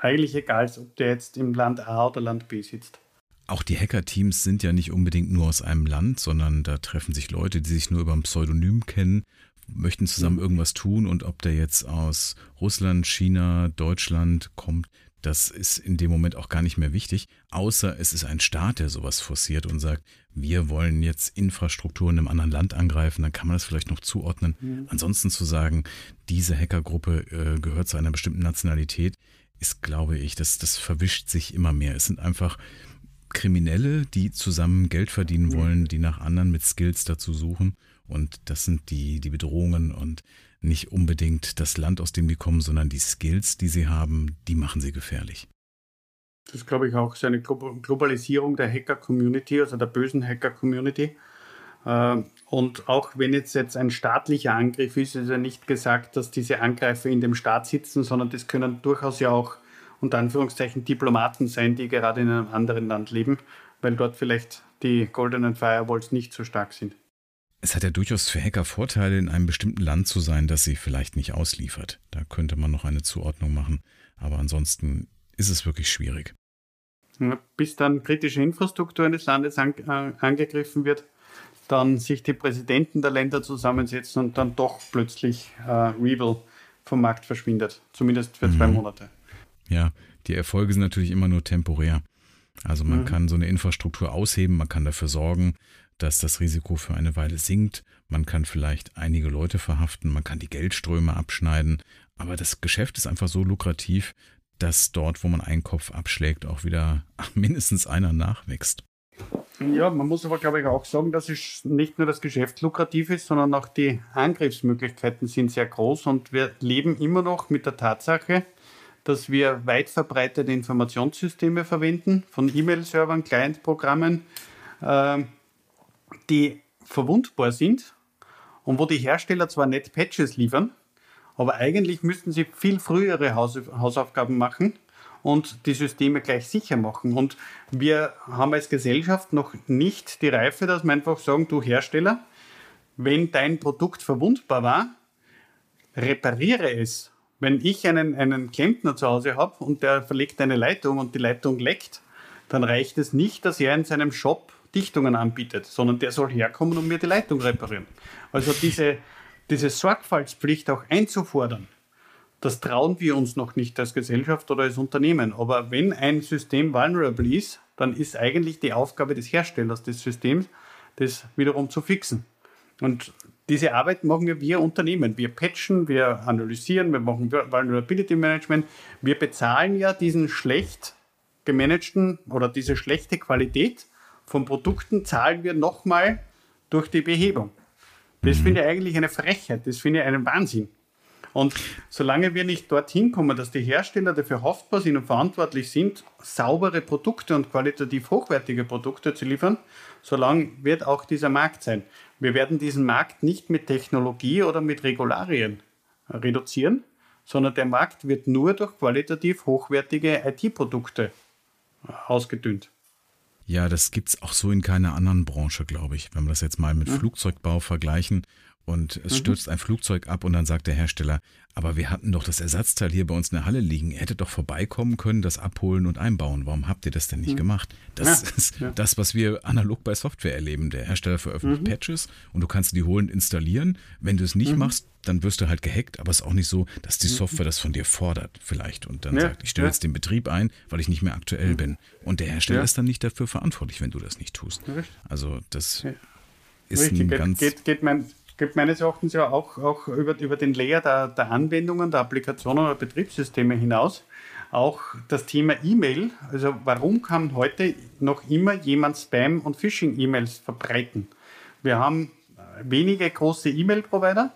eigentlich egal, ob der jetzt im Land A oder Land B sitzt. Auch die Hacker-Teams sind ja nicht unbedingt nur aus einem Land, sondern da treffen sich Leute, die sich nur über ein Pseudonym kennen, möchten zusammen irgendwas tun und ob der jetzt aus Russland, China, Deutschland kommt, das ist in dem Moment auch gar nicht mehr wichtig, außer es ist ein Staat, der sowas forciert und sagt, wir wollen jetzt Infrastruktur in einem anderen Land angreifen, dann kann man das vielleicht noch zuordnen. Mhm. Ansonsten zu sagen, diese Hackergruppe äh, gehört zu einer bestimmten Nationalität, ist, glaube ich, das, das verwischt sich immer mehr. Es sind einfach Kriminelle, die zusammen Geld verdienen mhm. wollen, die nach anderen mit Skills dazu suchen. Und das sind die, die Bedrohungen und nicht unbedingt das Land, aus dem die kommen, sondern die Skills, die sie haben, die machen sie gefährlich. Das ist, glaube ich, auch so eine Globalisierung der Hacker-Community, also der bösen Hacker-Community. Ähm, und auch wenn jetzt, jetzt ein staatlicher Angriff ist, ist ja nicht gesagt, dass diese Angreifer in dem Staat sitzen, sondern das können durchaus ja auch unter Anführungszeichen Diplomaten sein, die gerade in einem anderen Land leben, weil dort vielleicht die goldenen Firewalls nicht so stark sind. Es hat ja durchaus für Hacker Vorteile, in einem bestimmten Land zu sein, das sie vielleicht nicht ausliefert. Da könnte man noch eine Zuordnung machen. Aber ansonsten ist es wirklich schwierig. Bis dann kritische Infrastruktur eines Landes an, äh, angegriffen wird, dann sich die Präsidenten der Länder zusammensetzen und dann doch plötzlich äh, Revel vom Markt verschwindet. Zumindest für mhm. zwei Monate. Ja, die Erfolge sind natürlich immer nur temporär. Also man mhm. kann so eine Infrastruktur ausheben, man kann dafür sorgen, dass das Risiko für eine Weile sinkt. Man kann vielleicht einige Leute verhaften, man kann die Geldströme abschneiden, aber das Geschäft ist einfach so lukrativ, dass dort, wo man einen Kopf abschlägt, auch wieder mindestens einer nachwächst. Ja, man muss aber, glaube ich, auch sagen, dass es nicht nur das Geschäft lukrativ ist, sondern auch die Angriffsmöglichkeiten sind sehr groß und wir leben immer noch mit der Tatsache, dass wir weit verbreitete Informationssysteme verwenden, von E-Mail-Servern, Client-Programmen, äh, die verwundbar sind und wo die Hersteller zwar nicht Patches liefern, aber eigentlich müssten sie viel frühere Haus Hausaufgaben machen und die Systeme gleich sicher machen. Und wir haben als Gesellschaft noch nicht die Reife, dass wir einfach sagen, du Hersteller, wenn dein Produkt verwundbar war, repariere es. Wenn ich einen, einen Klempner zu Hause habe und der verlegt eine Leitung und die Leitung leckt, dann reicht es nicht, dass er in seinem Shop Dichtungen anbietet, sondern der soll herkommen und mir die Leitung reparieren. Also diese, diese Sorgfaltspflicht auch einzufordern, das trauen wir uns noch nicht als Gesellschaft oder als Unternehmen. Aber wenn ein System vulnerable ist, dann ist eigentlich die Aufgabe des Herstellers des Systems, das wiederum zu fixen. Und diese Arbeit machen wir wir Unternehmen. Wir patchen, wir analysieren, wir machen Vulnerability Management. Wir bezahlen ja diesen schlecht gemanagten oder diese schlechte Qualität von Produkten zahlen wir nochmal durch die Behebung. Das mhm. finde ich eigentlich eine Frechheit, das finde ich einen Wahnsinn. Und solange wir nicht dorthin kommen, dass die Hersteller dafür haftbar sind und verantwortlich sind, saubere Produkte und qualitativ hochwertige Produkte zu liefern, solange wird auch dieser Markt sein. Wir werden diesen Markt nicht mit Technologie oder mit Regularien reduzieren, sondern der Markt wird nur durch qualitativ hochwertige IT-Produkte ausgedünnt. Ja, das gibt es auch so in keiner anderen Branche, glaube ich. Wenn wir das jetzt mal mit mhm. Flugzeugbau vergleichen und es mhm. stürzt ein Flugzeug ab und dann sagt der Hersteller, aber wir hatten doch das Ersatzteil hier bei uns in der Halle liegen. Ihr hättet doch vorbeikommen können, das abholen und einbauen. Warum habt ihr das denn nicht mhm. gemacht? Das ja, ist ja. das, was wir analog bei Software erleben. Der Hersteller veröffentlicht mhm. Patches und du kannst die holen installieren. Wenn du es nicht mhm. machst, dann wirst du halt gehackt, aber es ist auch nicht so, dass die mhm. Software das von dir fordert, vielleicht. Und dann ja, sagt, ich stelle jetzt den Betrieb ein, weil ich nicht mehr aktuell mhm. bin. Und der Hersteller ist dann nicht dafür verantwortlich, wenn du das nicht tust. Also das ist Richtig. ein ganz. Geht, geht mein gibt meines Erachtens ja auch, auch über, über den Layer der, der Anwendungen, der Applikationen oder Betriebssysteme hinaus auch das Thema E-Mail. Also warum kann heute noch immer jemand Spam- und Phishing-E-Mails verbreiten? Wir haben wenige große E-Mail-Provider,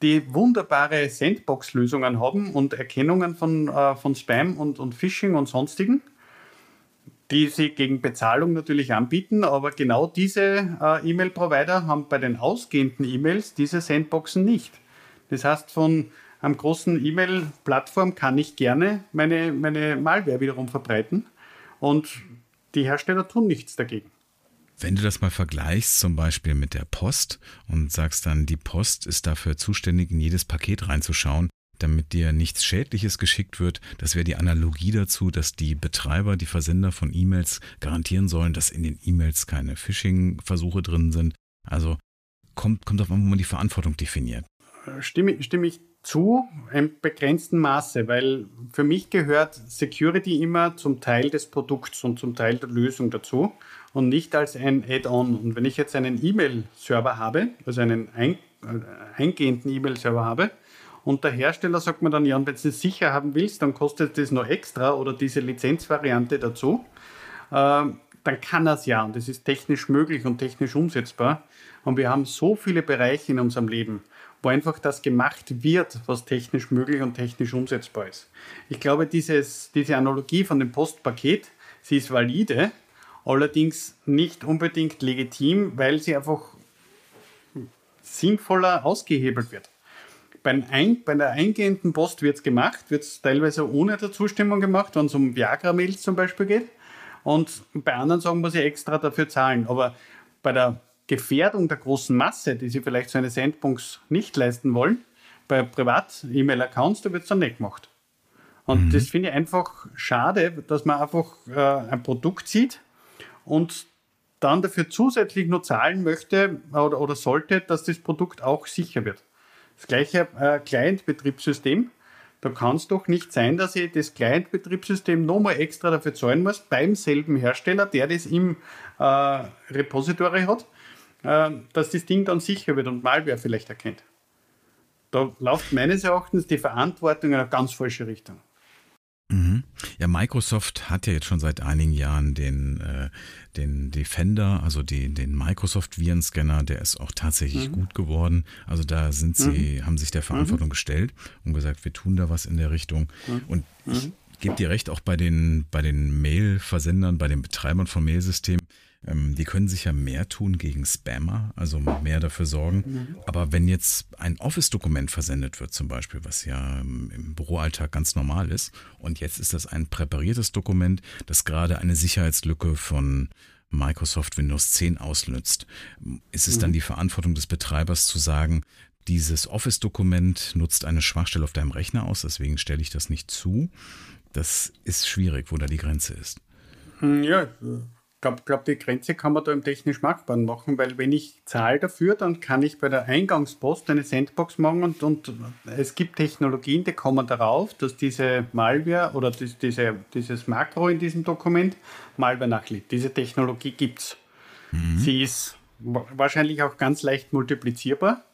die wunderbare Sandbox-Lösungen haben und Erkennungen von, äh, von Spam und, und Phishing und sonstigen die sie gegen Bezahlung natürlich anbieten, aber genau diese äh, E-Mail-Provider haben bei den ausgehenden E-Mails diese Sandboxen nicht. Das heißt, von einem großen E-Mail-Plattform kann ich gerne meine, meine Malware wiederum verbreiten und die Hersteller tun nichts dagegen. Wenn du das mal vergleichst, zum Beispiel mit der Post und sagst dann, die Post ist dafür zuständig, in jedes Paket reinzuschauen, damit dir nichts Schädliches geschickt wird. Das wäre die Analogie dazu, dass die Betreiber, die Versender von E-Mails garantieren sollen, dass in den E-Mails keine Phishing-Versuche drin sind. Also kommt, kommt auf an, wo man die Verantwortung definiert. Stimme, stimme ich zu, im begrenzten Maße, weil für mich gehört Security immer zum Teil des Produkts und zum Teil der Lösung dazu und nicht als ein Add-on. Und wenn ich jetzt einen E-Mail-Server habe, also einen ein, äh, eingehenden E-Mail-Server habe, und der Hersteller sagt mir dann, ja, und wenn du es sicher haben willst, dann kostet das noch extra oder diese Lizenzvariante dazu. Äh, dann kann er es ja und das ist technisch möglich und technisch umsetzbar. Und wir haben so viele Bereiche in unserem Leben, wo einfach das gemacht wird, was technisch möglich und technisch umsetzbar ist. Ich glaube, dieses, diese Analogie von dem Postpaket, sie ist valide, allerdings nicht unbedingt legitim, weil sie einfach sinnvoller ausgehebelt wird. Beim Ein, bei der eingehenden Post wird es gemacht, wird es teilweise ohne der Zustimmung gemacht, wenn es um Viagra-Mails zum Beispiel geht. Und bei anderen sagen muss ich extra dafür zahlen. Aber bei der Gefährdung der großen Masse, die sie vielleicht so eine Sandbox nicht leisten wollen, bei Privat-E-Mail-Accounts, da wird es dann nicht gemacht. Und mhm. das finde ich einfach schade, dass man einfach äh, ein Produkt sieht und dann dafür zusätzlich nur zahlen möchte oder, oder sollte, dass das Produkt auch sicher wird. Das gleiche äh, Client-Betriebssystem. Da kann es doch nicht sein, dass ich das Client-Betriebssystem nochmal extra dafür zahlen muss, beim selben Hersteller, der das im äh, Repository hat, äh, dass das Ding dann sicher wird und Malware vielleicht erkennt. Da läuft meines Erachtens die Verantwortung in eine ganz falsche Richtung. Mhm. Ja, Microsoft hat ja jetzt schon seit einigen Jahren den, äh, den Defender, also die, den Microsoft Virenscanner, der ist auch tatsächlich mhm. gut geworden. Also da sind sie, mhm. haben sich der Verantwortung mhm. gestellt und gesagt, wir tun da was in der Richtung. Mhm. Und ich mhm. gebe dir recht, auch bei den, bei den Mail-Versendern, bei den Betreibern von Mailsystemen, die können sicher mehr tun gegen Spammer, also mehr dafür sorgen. Mhm. Aber wenn jetzt ein Office-Dokument versendet wird, zum Beispiel, was ja im Büroalltag ganz normal ist, und jetzt ist das ein präpariertes Dokument, das gerade eine Sicherheitslücke von Microsoft Windows 10 ausnützt, ist es mhm. dann die Verantwortung des Betreibers zu sagen, dieses Office-Dokument nutzt eine Schwachstelle auf deinem Rechner aus, deswegen stelle ich das nicht zu. Das ist schwierig, wo da die Grenze ist. Hm, ja, glaube, glaub, die Grenze kann man da im technisch Machbaren machen, weil wenn ich zahle dafür, dann kann ich bei der Eingangspost eine Sandbox machen und, und es gibt Technologien, die kommen darauf, dass diese Malware oder das, diese, dieses Makro in diesem Dokument Malware nachlädt. Diese Technologie gibt es. Mhm. Sie ist wahrscheinlich auch ganz leicht multiplizierbar.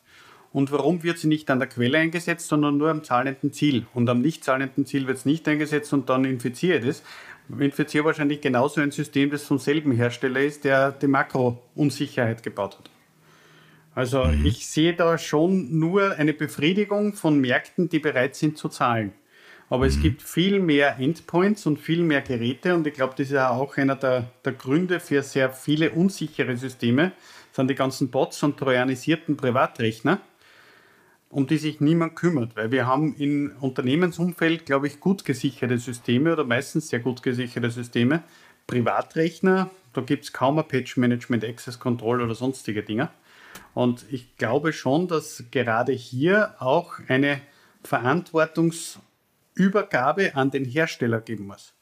Und warum wird sie nicht an der Quelle eingesetzt, sondern nur am zahlenden Ziel? Und am nicht zahlenden Ziel wird es nicht eingesetzt und dann infiziere ich das infiziere wahrscheinlich genauso ein System, das vom selben Hersteller ist, der die Makro-Unsicherheit gebaut hat. Also mhm. ich sehe da schon nur eine Befriedigung von Märkten, die bereit sind zu zahlen. Aber mhm. es gibt viel mehr Endpoints und viel mehr Geräte und ich glaube, das ist ja auch einer der, der Gründe für sehr viele unsichere Systeme, sind die ganzen Bots und trojanisierten Privatrechner, um die sich niemand kümmert, weil wir haben im Unternehmensumfeld, glaube ich, gut gesicherte Systeme oder meistens sehr gut gesicherte Systeme. Privatrechner, da gibt es kaum ein Patch Management, Access Control oder sonstige Dinge. Und ich glaube schon, dass gerade hier auch eine Verantwortungs- Übergabe an den Hersteller geben muss.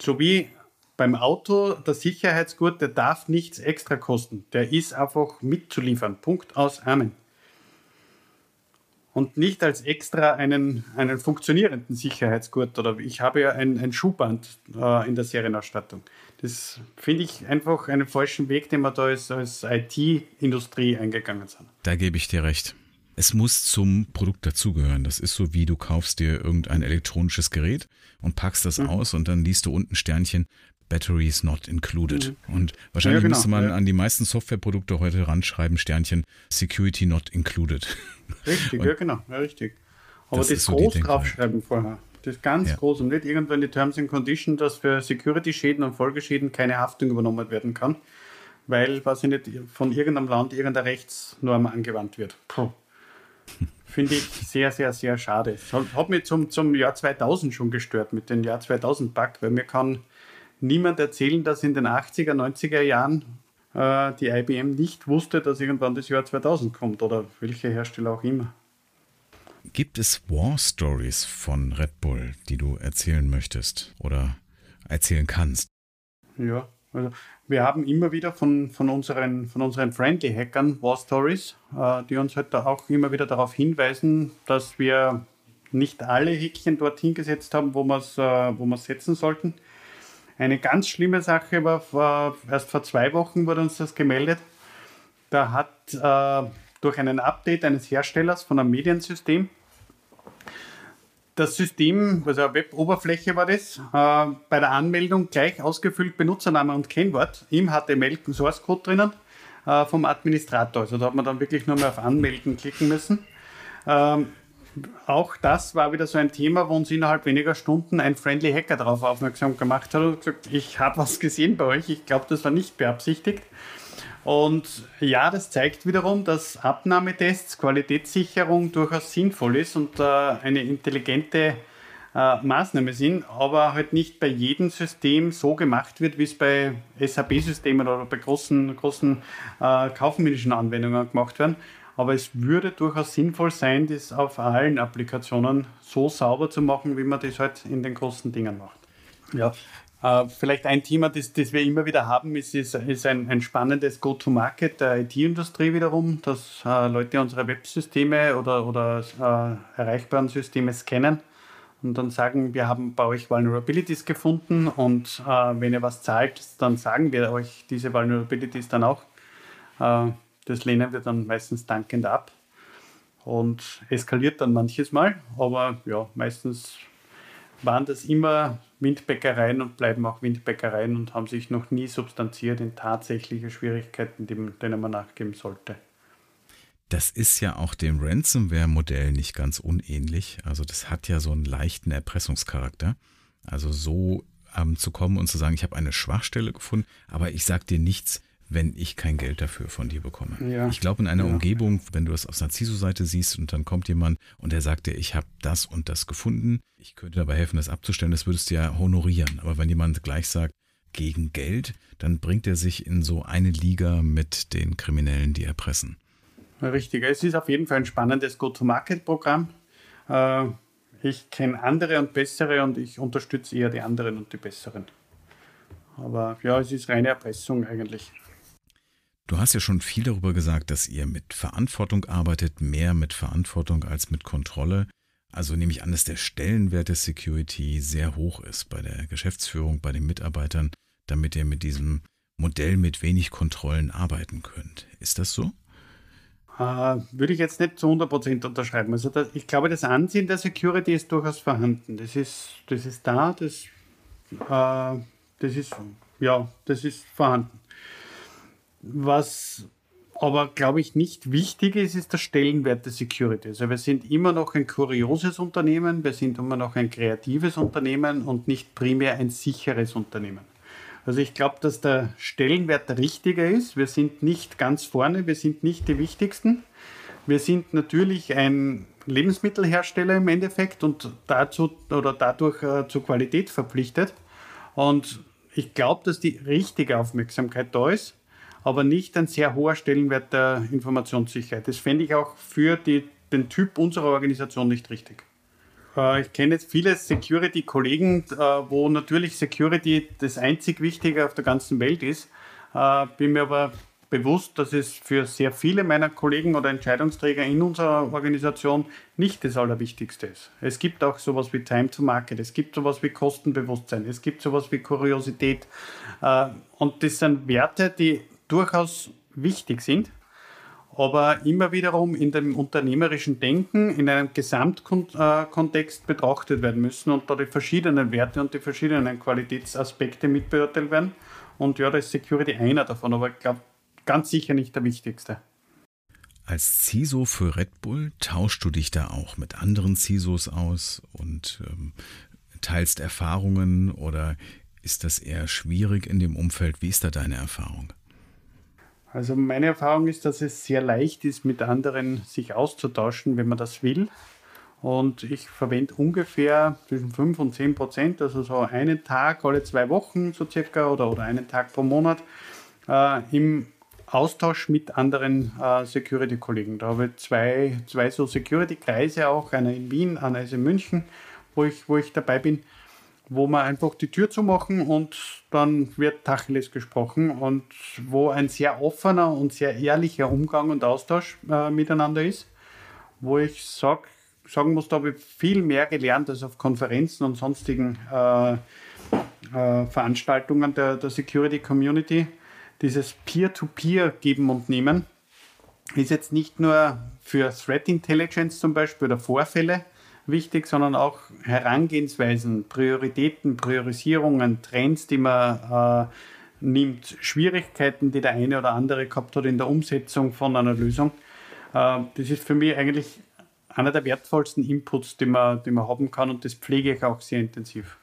So wie beim Auto der Sicherheitsgurt, der darf nichts extra kosten. Der ist einfach mitzuliefern. Punkt aus Amen. Und nicht als extra einen, einen funktionierenden Sicherheitsgurt oder ich habe ja ein, ein Schuhband äh, in der Serienausstattung. Das finde ich einfach einen falschen Weg, den wir da als, als IT-Industrie eingegangen sind. Da gebe ich dir recht. Es muss zum Produkt dazugehören. Das ist so wie du kaufst dir irgendein elektronisches Gerät und packst das mhm. aus und dann liest du unten Sternchen Batteries not included. Mhm. Und wahrscheinlich ja, genau. müsste man ja. an die meisten Softwareprodukte heute ranschreiben, Sternchen Security not included. Richtig, und ja genau, ja, richtig. Aber das, das groß so draufschreiben vorher. Das ganz ja. groß und nicht irgendwann die Terms and Conditions, dass für Security-Schäden und Folgeschäden keine Haftung übernommen werden kann, weil, weiß ich nicht, von irgendeinem Land irgendeine Rechtsnorm angewandt wird. Puh. Finde ich sehr, sehr, sehr schade. Hat mich zum, zum Jahr 2000 schon gestört mit dem Jahr 2000-Bug, weil mir kann niemand erzählen, dass in den 80er, 90er Jahren äh, die IBM nicht wusste, dass irgendwann das Jahr 2000 kommt oder welche Hersteller auch immer. Gibt es War Stories von Red Bull, die du erzählen möchtest oder erzählen kannst? Ja, also wir haben immer wieder von, von unseren, von unseren Friendly-Hackern War Stories, äh, die uns halt auch immer wieder darauf hinweisen, dass wir nicht alle Häkchen dorthin gesetzt haben, wo wir es äh, setzen sollten. Eine ganz schlimme Sache war, war, erst vor zwei Wochen wurde uns das gemeldet. Da hat äh, durch einen Update eines Herstellers von einem Mediensystem das System, also eine Web-Oberfläche war das, äh, bei der Anmeldung gleich ausgefüllt Benutzername und Kennwort im HTML-Source Code drinnen äh, vom Administrator. Also da hat man dann wirklich nur mehr auf Anmelden klicken müssen. Ähm, auch das war wieder so ein Thema, wo uns innerhalb weniger Stunden ein Friendly Hacker darauf aufmerksam gemacht hat und gesagt, ich habe was gesehen bei euch, ich glaube, das war nicht beabsichtigt. Und ja, das zeigt wiederum, dass Abnahmetests, Qualitätssicherung durchaus sinnvoll ist und äh, eine intelligente äh, Maßnahme sind, aber halt nicht bei jedem System so gemacht wird, wie es bei SAP-Systemen oder bei großen, großen äh, kaufmännischen Anwendungen gemacht werden. Aber es würde durchaus sinnvoll sein, das auf allen Applikationen so sauber zu machen, wie man das halt in den großen Dingen macht. Ja, äh, vielleicht ein Thema, das, das wir immer wieder haben, ist, ist, ist ein, ein spannendes Go-to-Market der IT-Industrie wiederum, dass äh, Leute unsere Websysteme oder, oder äh, erreichbaren Systeme scannen und dann sagen, wir haben bei euch Vulnerabilities gefunden und äh, wenn ihr was zahlt, dann sagen wir euch diese Vulnerabilities dann auch. Äh, das lehnen wir dann meistens dankend ab und eskaliert dann manches Mal, aber ja, meistens waren das immer Windbäckereien und bleiben auch Windbäckereien und haben sich noch nie substanziert in tatsächliche Schwierigkeiten, denen man nachgeben sollte. Das ist ja auch dem Ransomware-Modell nicht ganz unähnlich. Also das hat ja so einen leichten Erpressungscharakter. Also so ähm, zu kommen und zu sagen, ich habe eine Schwachstelle gefunden, aber ich sage dir nichts, wenn ich kein Geld dafür von dir bekomme. Ja. Ich glaube, in einer ja. Umgebung, wenn du es auf einer CISO-Seite siehst und dann kommt jemand und der sagt dir, ich habe das und das gefunden, ich könnte dabei helfen, das abzustellen, das würdest du ja honorieren. Aber wenn jemand gleich sagt, gegen Geld, dann bringt er sich in so eine Liga mit den Kriminellen, die erpressen. Richtig, es ist auf jeden Fall ein spannendes Go-to-Market-Programm. Äh, ich kenne andere und bessere und ich unterstütze eher die anderen und die besseren. Aber ja, es ist reine Erpressung eigentlich. Du hast ja schon viel darüber gesagt, dass ihr mit Verantwortung arbeitet, mehr mit Verantwortung als mit Kontrolle. Also nehme ich an, dass der Stellenwert der Security sehr hoch ist bei der Geschäftsführung, bei den Mitarbeitern, damit ihr mit diesem Modell mit wenig Kontrollen arbeiten könnt. Ist das so? Äh, würde ich jetzt nicht zu 100% unterschreiben. Also das, ich glaube, das Ansehen der Security ist durchaus vorhanden. Das ist, das ist da, das, äh, das ist, ja, das ist vorhanden. Was aber glaube ich nicht wichtig ist, ist der Stellenwert der Security. Also wir sind immer noch ein kurioses Unternehmen, wir sind immer noch ein kreatives Unternehmen und nicht primär ein sicheres Unternehmen. Also ich glaube, dass der Stellenwert der richtige ist. Wir sind nicht ganz vorne, wir sind nicht die wichtigsten. Wir sind natürlich ein Lebensmittelhersteller im Endeffekt und dazu oder dadurch äh, zur Qualität verpflichtet. Und ich glaube, dass die richtige Aufmerksamkeit da ist aber nicht ein sehr hoher Stellenwert der Informationssicherheit. Das fände ich auch für die, den Typ unserer Organisation nicht richtig. Äh, ich kenne jetzt viele Security-Kollegen, äh, wo natürlich Security das einzig Wichtige auf der ganzen Welt ist. Äh, bin mir aber bewusst, dass es für sehr viele meiner Kollegen oder Entscheidungsträger in unserer Organisation nicht das Allerwichtigste ist. Es gibt auch sowas wie Time to Market, es gibt sowas wie Kostenbewusstsein, es gibt sowas wie Kuriosität. Und das sind Werte, die durchaus wichtig sind, aber immer wiederum in dem unternehmerischen Denken in einem Gesamtkontext betrachtet werden müssen und da die verschiedenen Werte und die verschiedenen Qualitätsaspekte mitbeurteilt werden. Und ja, da ist Security einer davon, aber ich glaube, ganz sicher nicht der wichtigste. Als CISO für Red Bull tauschst du dich da auch mit anderen CISOs aus und ähm, teilst Erfahrungen oder ist das eher schwierig in dem Umfeld? Wie ist da deine Erfahrung? Also meine Erfahrung ist, dass es sehr leicht ist, mit anderen sich auszutauschen, wenn man das will. Und ich verwende ungefähr zwischen 5 und 10 Prozent, also so einen Tag alle zwei Wochen so circa oder, oder einen Tag pro Monat äh, im Austausch mit anderen äh, Security-Kollegen. Da habe ich zwei, zwei so Security-Kreise auch, einer in Wien, einer ist in München, wo ich, wo ich dabei bin wo man einfach die Tür zumachen und dann wird Tacheles gesprochen und wo ein sehr offener und sehr ehrlicher Umgang und Austausch äh, miteinander ist, wo ich sag, sagen muss, da habe ich viel mehr gelernt als auf Konferenzen und sonstigen äh, äh, Veranstaltungen der, der Security Community. Dieses Peer-to-Peer -Peer geben und nehmen ist jetzt nicht nur für Threat Intelligence zum Beispiel oder Vorfälle, wichtig, sondern auch Herangehensweisen, Prioritäten, Priorisierungen, Trends, die man äh, nimmt, Schwierigkeiten, die der eine oder andere gehabt hat in der Umsetzung von einer Lösung. Äh, das ist für mich eigentlich einer der wertvollsten Inputs, die man, die man haben kann und das pflege ich auch sehr intensiv.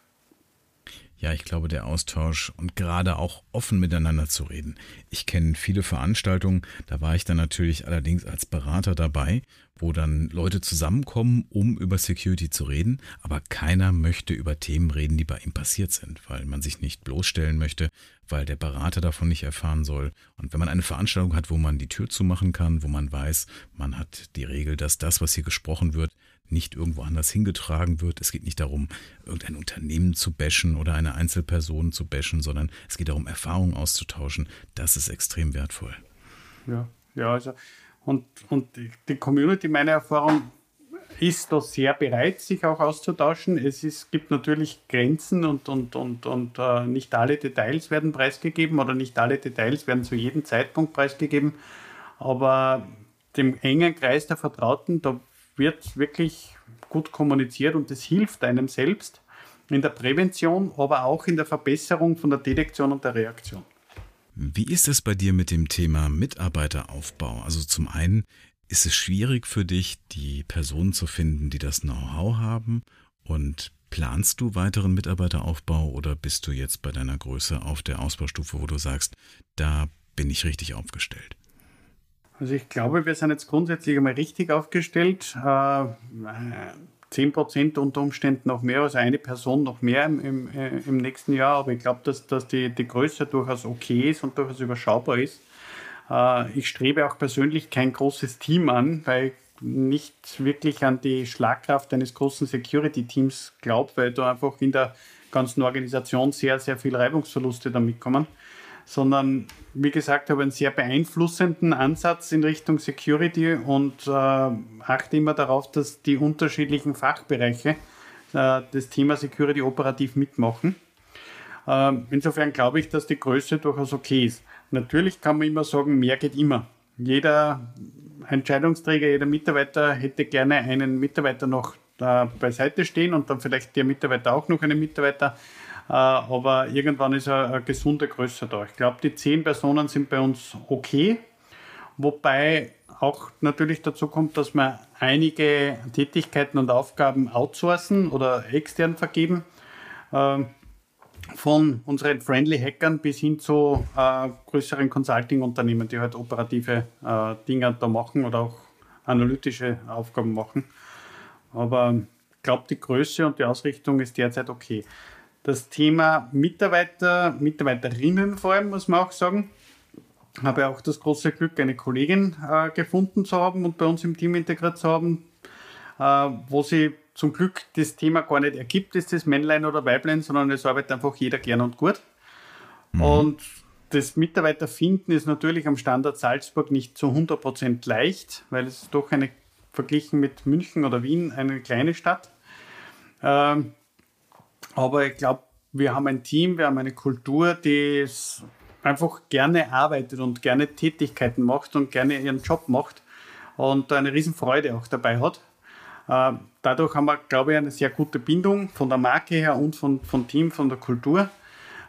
Ja, ich glaube, der Austausch und gerade auch offen miteinander zu reden. Ich kenne viele Veranstaltungen, da war ich dann natürlich allerdings als Berater dabei, wo dann Leute zusammenkommen, um über Security zu reden, aber keiner möchte über Themen reden, die bei ihm passiert sind, weil man sich nicht bloßstellen möchte, weil der Berater davon nicht erfahren soll. Und wenn man eine Veranstaltung hat, wo man die Tür zumachen kann, wo man weiß, man hat die Regel, dass das, was hier gesprochen wird, nicht irgendwo anders hingetragen wird. Es geht nicht darum, irgendein Unternehmen zu bashen oder eine Einzelperson zu bashen, sondern es geht darum, Erfahrungen auszutauschen. Das ist extrem wertvoll. Ja, ja, also und, und die Community, meine Erfahrung, ist da sehr bereit, sich auch auszutauschen. Es ist, gibt natürlich Grenzen und, und, und, und äh, nicht alle Details werden preisgegeben oder nicht alle Details werden zu jedem Zeitpunkt preisgegeben. Aber dem engen Kreis der Vertrauten, da wird wirklich gut kommuniziert und das hilft einem selbst in der Prävention, aber auch in der Verbesserung von der Detektion und der Reaktion. Wie ist es bei dir mit dem Thema Mitarbeiteraufbau? Also zum einen ist es schwierig für dich, die Personen zu finden, die das Know-how haben und Planst du weiteren Mitarbeiteraufbau oder bist du jetzt bei deiner Größe auf der Ausbaustufe, wo du sagst, da bin ich richtig aufgestellt? Also ich glaube, wir sind jetzt grundsätzlich einmal richtig aufgestellt. Äh, 10 Prozent unter Umständen noch mehr, also eine Person noch mehr im, im, äh, im nächsten Jahr. Aber ich glaube, dass, dass die, die Größe durchaus okay ist und durchaus überschaubar ist. Äh, ich strebe auch persönlich kein großes Team an, weil ich nicht wirklich an die Schlagkraft eines großen Security-Teams glaube, weil da einfach in der ganzen Organisation sehr, sehr viel Reibungsverluste damit kommen sondern wie gesagt, habe einen sehr beeinflussenden Ansatz in Richtung Security und äh, achte immer darauf, dass die unterschiedlichen Fachbereiche äh, das Thema Security operativ mitmachen. Äh, insofern glaube ich, dass die Größe durchaus okay ist. Natürlich kann man immer sagen, mehr geht immer. Jeder Entscheidungsträger, jeder Mitarbeiter hätte gerne einen Mitarbeiter noch äh, beiseite stehen und dann vielleicht der Mitarbeiter auch noch einen Mitarbeiter aber irgendwann ist eine, gesunde Größe da. Ich glaube, die zehn Personen sind bei uns okay. Wobei auch natürlich dazu kommt, dass wir einige Tätigkeiten und Aufgaben outsourcen oder extern vergeben. Ähm, von unseren Friendly Hackern bis hin zu äh, größeren Consulting-Unternehmen, die halt operative äh, Dinge da machen oder auch analytische Aufgaben machen. Aber ich glaube, die Größe und die Ausrichtung ist derzeit okay. Das Thema Mitarbeiter, Mitarbeiterinnen vor allem, muss man auch sagen, habe auch das große Glück, eine Kollegin äh, gefunden zu haben und bei uns im Team integriert zu haben, äh, wo sie zum Glück das Thema gar nicht ergibt, ist das Männlein oder Weiblein, sondern es arbeitet einfach jeder gern und gut. Mhm. Und das Mitarbeiterfinden ist natürlich am Standort Salzburg nicht zu 100% leicht, weil es doch eine, verglichen mit München oder Wien, eine kleine Stadt. Ähm, aber ich glaube, wir haben ein Team, wir haben eine Kultur, die es einfach gerne arbeitet und gerne Tätigkeiten macht und gerne ihren Job macht und eine Riesenfreude auch dabei hat. Äh, dadurch haben wir, glaube ich, eine sehr gute Bindung von der Marke her und von, vom Team, von der Kultur.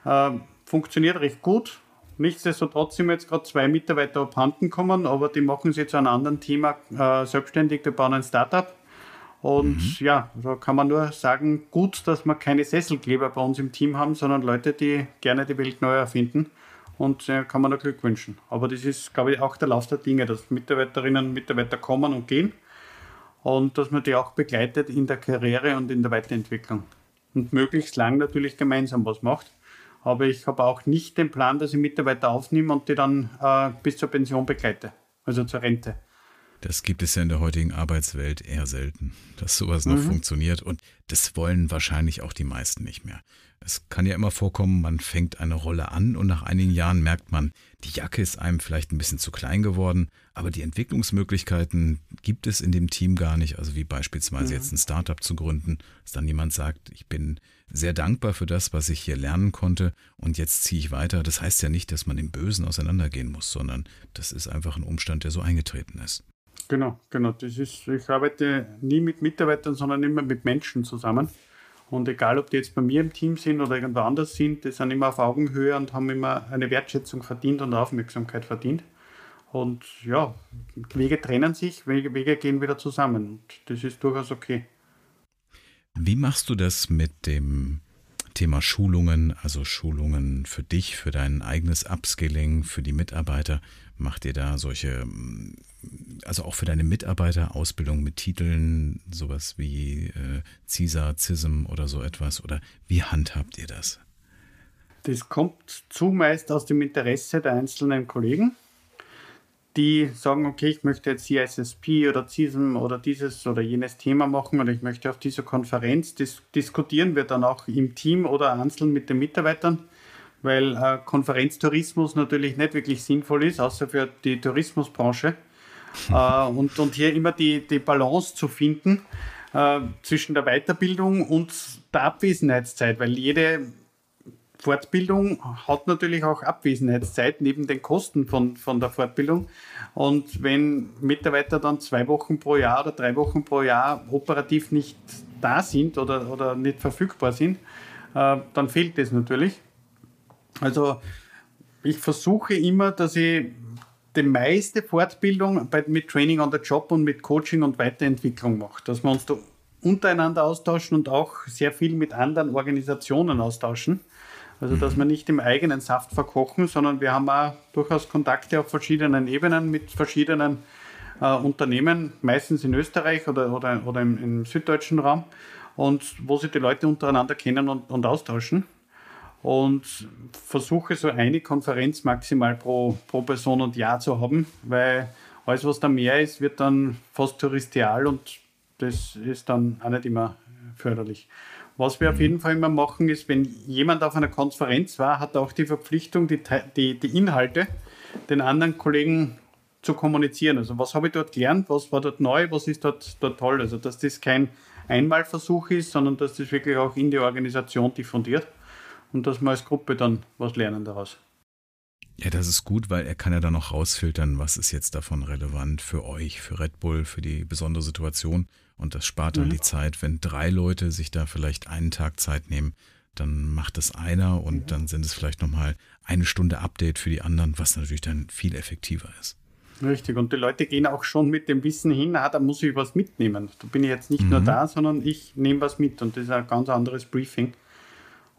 Äh, funktioniert recht gut. Nichtsdestotrotz sind wir jetzt gerade zwei Mitarbeiter abhanden gekommen, aber die machen sich zu einem anderen Thema äh, selbstständig. Die bauen ein Startup. Und mhm. ja, da kann man nur sagen, gut, dass wir keine Sesselkleber bei uns im Team haben, sondern Leute, die gerne die Welt neu erfinden. Und äh, kann man nur Glück wünschen. Aber das ist, glaube ich, auch der Lauf der Dinge, dass Mitarbeiterinnen und Mitarbeiter kommen und gehen und dass man die auch begleitet in der Karriere und in der Weiterentwicklung. Und möglichst lang natürlich gemeinsam was macht. Aber ich habe auch nicht den Plan, dass ich Mitarbeiter aufnehme und die dann äh, bis zur Pension begleite, also zur Rente. Das gibt es ja in der heutigen Arbeitswelt eher selten, dass sowas noch mhm. funktioniert. Und das wollen wahrscheinlich auch die meisten nicht mehr. Es kann ja immer vorkommen, man fängt eine Rolle an und nach einigen Jahren merkt man, die Jacke ist einem vielleicht ein bisschen zu klein geworden, aber die Entwicklungsmöglichkeiten gibt es in dem Team gar nicht. Also wie beispielsweise mhm. jetzt ein Startup zu gründen, dass dann jemand sagt, ich bin sehr dankbar für das, was ich hier lernen konnte und jetzt ziehe ich weiter. Das heißt ja nicht, dass man im Bösen auseinandergehen muss, sondern das ist einfach ein Umstand, der so eingetreten ist. Genau, genau. Das ist, ich arbeite nie mit Mitarbeitern, sondern immer mit Menschen zusammen. Und egal, ob die jetzt bei mir im Team sind oder irgendwo anders sind, die sind immer auf Augenhöhe und haben immer eine Wertschätzung verdient und Aufmerksamkeit verdient. Und ja, Wege trennen sich, Wege, Wege gehen wieder zusammen. Und das ist durchaus okay. Wie machst du das mit dem Thema Schulungen, also Schulungen für dich, für dein eigenes Upskilling, für die Mitarbeiter? Macht ihr da solche, also auch für deine Mitarbeiter Ausbildung mit Titeln, sowas wie äh, CISA, CISM oder so etwas? Oder wie handhabt ihr das? Das kommt zumeist aus dem Interesse der einzelnen Kollegen die sagen, okay, ich möchte jetzt CSSP oder CISM oder dieses oder jenes Thema machen oder ich möchte auf dieser Konferenz, das diskutieren wir dann auch im Team oder einzeln mit den Mitarbeitern, weil äh, Konferenztourismus natürlich nicht wirklich sinnvoll ist, außer für die Tourismusbranche. äh, und, und hier immer die, die Balance zu finden äh, zwischen der Weiterbildung und der Abwesenheitszeit, weil jede Fortbildung hat natürlich auch Abwesenheitszeit neben den Kosten von, von der Fortbildung. Und wenn Mitarbeiter dann zwei Wochen pro Jahr oder drei Wochen pro Jahr operativ nicht da sind oder, oder nicht verfügbar sind, äh, dann fehlt das natürlich. Also ich versuche immer, dass ich die meiste Fortbildung bei, mit Training on the Job und mit Coaching und Weiterentwicklung mache. Dass wir uns da untereinander austauschen und auch sehr viel mit anderen Organisationen austauschen. Also, dass wir nicht im eigenen Saft verkochen, sondern wir haben auch durchaus Kontakte auf verschiedenen Ebenen mit verschiedenen äh, Unternehmen, meistens in Österreich oder, oder, oder im, im, süddeutschen Raum, und wo sich die Leute untereinander kennen und, und austauschen. Und versuche so eine Konferenz maximal pro, pro Person und Jahr zu haben, weil alles, was da mehr ist, wird dann fast touristial und das ist dann auch nicht immer förderlich. Was wir auf jeden Fall immer machen, ist, wenn jemand auf einer Konferenz war, hat er auch die Verpflichtung, die, die, die Inhalte den anderen Kollegen zu kommunizieren. Also was habe ich dort gelernt, was war dort neu, was ist dort, dort toll. Also dass das kein Einmalversuch ist, sondern dass das wirklich auch in die Organisation diffundiert und dass wir als Gruppe dann was lernen daraus. Ja, das ist gut, weil er kann ja dann auch rausfiltern, was ist jetzt davon relevant für euch, für Red Bull, für die besondere Situation. Und das spart dann mhm. die Zeit. Wenn drei Leute sich da vielleicht einen Tag Zeit nehmen, dann macht das einer und dann sind es vielleicht nochmal eine Stunde Update für die anderen, was natürlich dann viel effektiver ist. Richtig, und die Leute gehen auch schon mit dem Wissen hin, ah, da muss ich was mitnehmen. Da bin ich jetzt nicht mhm. nur da, sondern ich nehme was mit und das ist ein ganz anderes Briefing.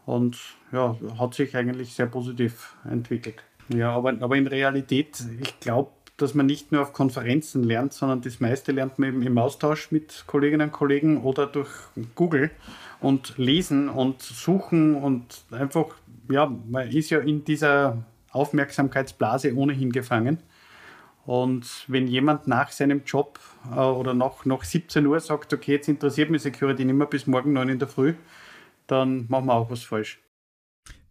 Und ja, hat sich eigentlich sehr positiv entwickelt. Ja, aber, aber in Realität, ich glaube, dass man nicht nur auf Konferenzen lernt, sondern das meiste lernt man eben im Austausch mit Kolleginnen und Kollegen oder durch Google und lesen und suchen und einfach, ja, man ist ja in dieser Aufmerksamkeitsblase ohnehin gefangen. Und wenn jemand nach seinem Job äh, oder nach, nach 17 Uhr sagt, okay, jetzt interessiert mich Security nicht mehr bis morgen 9 in der Früh, dann machen wir auch was falsch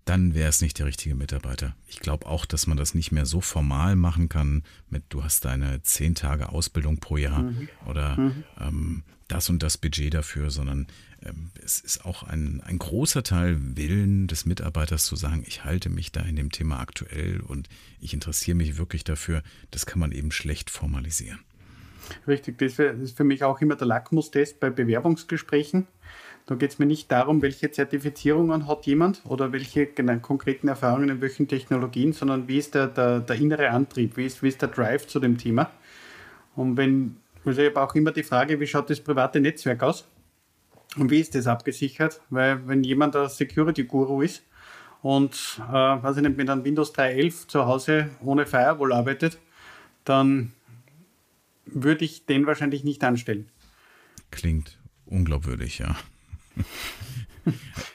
dann wäre es nicht der richtige Mitarbeiter. Ich glaube auch, dass man das nicht mehr so formal machen kann mit, du hast deine zehn Tage Ausbildung pro Jahr mhm. oder mhm. Ähm, das und das Budget dafür, sondern ähm, es ist auch ein, ein großer Teil Willen des Mitarbeiters zu sagen, ich halte mich da in dem Thema aktuell und ich interessiere mich wirklich dafür. Das kann man eben schlecht formalisieren. Richtig, das ist für mich auch immer der Lackmustest bei Bewerbungsgesprächen. Da geht es mir nicht darum, welche Zertifizierungen hat jemand oder welche konkreten Erfahrungen in welchen Technologien, sondern wie ist der, der, der innere Antrieb, wie ist, wie ist der Drive zu dem Thema. Und wenn, also ich habe auch immer die Frage, wie schaut das private Netzwerk aus und wie ist das abgesichert? Weil wenn jemand ein Security-Guru ist und, äh, weiß ich nicht, mit einem Windows 3.11 zu Hause ohne Firewall arbeitet, dann würde ich den wahrscheinlich nicht anstellen. Klingt unglaubwürdig, ja.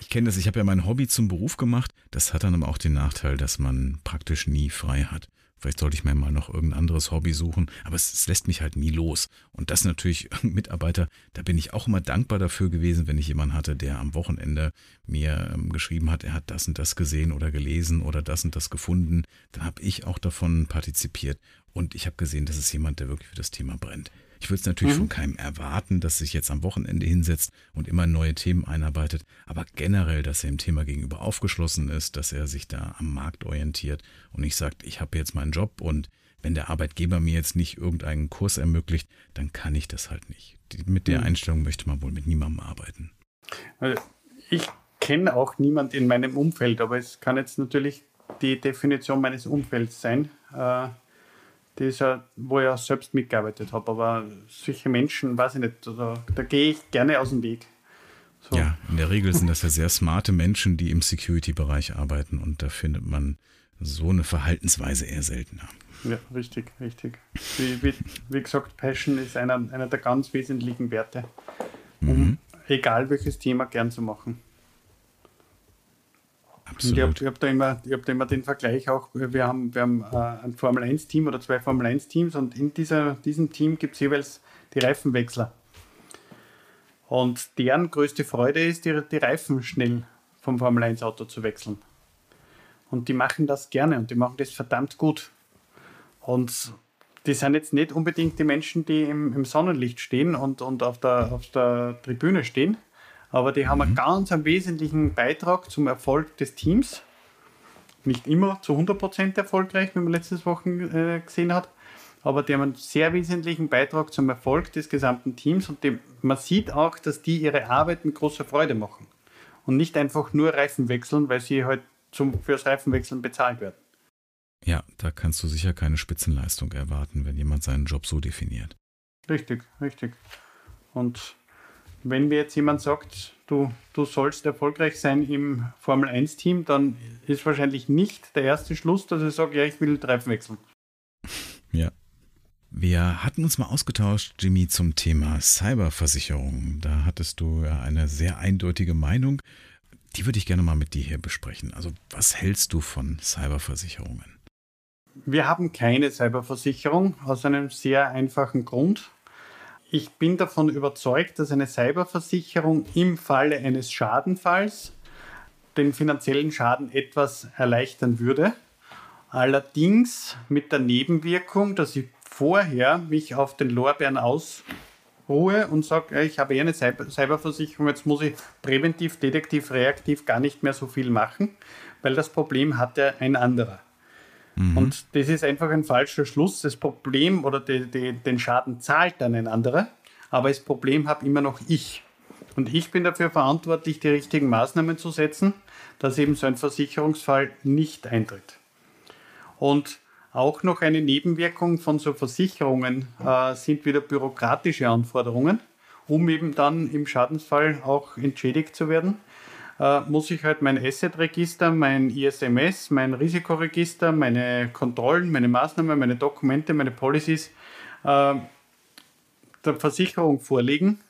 Ich kenne das, ich habe ja mein Hobby zum Beruf gemacht. Das hat dann aber auch den Nachteil, dass man praktisch nie frei hat. Vielleicht sollte ich mir mal noch irgendein anderes Hobby suchen, aber es, es, lässt mich halt nie los. Und das natürlich Mitarbeiter, da bin ich auch immer dankbar dafür gewesen, wenn ich jemanden hatte, der am Wochenende mir ähm, geschrieben hat, er hat das und das gesehen oder gelesen oder das und das gefunden. Dann habe ich auch davon partizipiert und ich habe gesehen, das ist jemand, der wirklich für das Thema brennt. Ich würde es natürlich mhm. von keinem erwarten, dass sich jetzt am Wochenende hinsetzt und immer neue Themen einarbeitet, aber generell, dass er im Thema gegenüber aufgeschlossen ist, dass er sich da am Markt orientiert und nicht sagt, ich habe jetzt meinen Job und wenn der Arbeitgeber mir jetzt nicht irgendeinen Kurs ermöglicht, dann kann ich das halt nicht. Mit der mhm. Einstellung möchte man wohl mit niemandem arbeiten. Ich kenne auch niemand in meinem Umfeld, aber es kann jetzt natürlich die Definition meines Umfelds sein. Äh, die ist ja, wo ich auch selbst mitgearbeitet habe. Aber solche Menschen, weiß ich nicht, da, da gehe ich gerne aus dem Weg. So. Ja, in der Regel sind das ja sehr smarte Menschen, die im Security-Bereich arbeiten und da findet man so eine Verhaltensweise eher seltener. Ja, richtig, richtig. Wie, wie, wie gesagt, Passion ist einer, einer der ganz wesentlichen Werte, um mhm. egal welches Thema gern zu machen. Absolut. Ich habe hab da, immer, hab da immer den Vergleich auch, wir haben, wir haben äh, ein Formel-1-Team oder zwei Formel-1-Teams und in dieser, diesem Team gibt es jeweils die Reifenwechsler. Und deren größte Freude ist, die, die Reifen schnell vom Formel-1-Auto zu wechseln. Und die machen das gerne und die machen das verdammt gut. Und die sind jetzt nicht unbedingt die Menschen, die im, im Sonnenlicht stehen und, und auf, der, auf der Tribüne stehen, aber die haben einen mhm. ganz einen wesentlichen Beitrag zum Erfolg des Teams. Nicht immer zu 100% erfolgreich, wie man letztes Wochen äh, gesehen hat, aber die haben einen sehr wesentlichen Beitrag zum Erfolg des gesamten Teams und die, man sieht auch, dass die ihre Arbeit mit großer Freude machen und nicht einfach nur Reifen wechseln, weil sie halt zum, fürs Reifenwechseln bezahlt werden. Ja, da kannst du sicher keine Spitzenleistung erwarten, wenn jemand seinen Job so definiert. Richtig, richtig. Und wenn mir jetzt jemand sagt, du, du sollst erfolgreich sein im Formel 1-Team, dann ist wahrscheinlich nicht der erste Schluss, dass ich sage, ja, ich will Reifen wechseln. Ja. Wir hatten uns mal ausgetauscht, Jimmy, zum Thema Cyberversicherung. Da hattest du ja eine sehr eindeutige Meinung. Die würde ich gerne mal mit dir hier besprechen. Also, was hältst du von Cyberversicherungen? Wir haben keine Cyberversicherung aus einem sehr einfachen Grund ich bin davon überzeugt, dass eine Cyberversicherung im Falle eines Schadenfalls den finanziellen Schaden etwas erleichtern würde. Allerdings mit der Nebenwirkung, dass ich vorher mich auf den Lorbeeren ausruhe und sage, ich habe eh eine Cyberversicherung, jetzt muss ich präventiv, detektiv, reaktiv gar nicht mehr so viel machen, weil das Problem hat ja ein anderer. Mhm. Und das ist einfach ein falscher Schluss. Das Problem oder die, die, den Schaden zahlt dann ein anderer, aber das Problem habe immer noch ich. Und ich bin dafür verantwortlich, die richtigen Maßnahmen zu setzen, dass eben so ein Versicherungsfall nicht eintritt. Und Auch noch eine Nebenwirkung von so Versicherungen äh, sind wieder bürokratische Anforderungen, um eben dann im Schadensfall auch entschädigt zu werden. Äh, muss ich halt mein Asset-Register, mein ISMS, mein Risikoregister, meine Kontrollen, meine Maßnahmen, meine Dokumente, meine Policies äh, der Versicherung vorlegen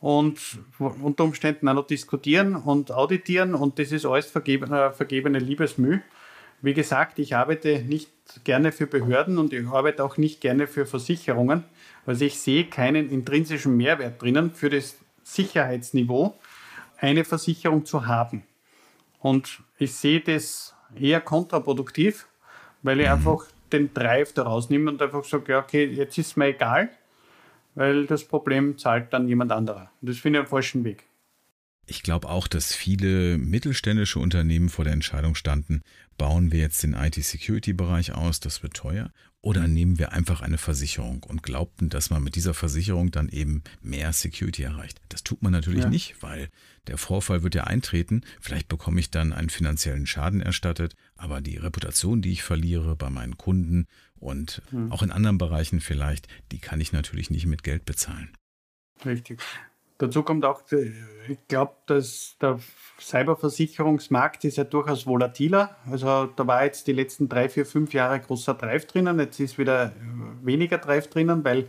und unter Umständen auch noch diskutieren und auditieren und das ist alles vergebene, vergebene Liebesmüh. Wie gesagt, ich arbeite nicht gerne für Behörden und ich arbeite auch nicht gerne für Versicherungen. Also ich sehe keinen intrinsischen Mehrwert drinnen für das Sicherheitsniveau, eine Versicherung zu haben. Und ich sehe das eher kontraproduktiv, weil ich mhm. einfach den Drive daraus nehme und einfach sage, ja, okay, jetzt ist mir egal, weil das Problem zahlt dann jemand anderer. Und das finde ich einen falschen Weg. Ich glaube auch, dass viele mittelständische Unternehmen vor der Entscheidung standen, bauen wir jetzt den IT-Security-Bereich aus, das wird teuer, oder nehmen wir einfach eine Versicherung und glaubten, dass man mit dieser Versicherung dann eben mehr Security erreicht. Das tut man natürlich ja. nicht, weil der Vorfall wird ja eintreten, vielleicht bekomme ich dann einen finanziellen Schaden erstattet, aber die Reputation, die ich verliere bei meinen Kunden und hm. auch in anderen Bereichen vielleicht, die kann ich natürlich nicht mit Geld bezahlen. Richtig. Dazu kommt auch, äh, ich glaube, dass der Cyberversicherungsmarkt ist ja durchaus volatiler. Also da war jetzt die letzten drei, vier, fünf Jahre großer Drive drinnen. Jetzt ist wieder weniger Drive drinnen, weil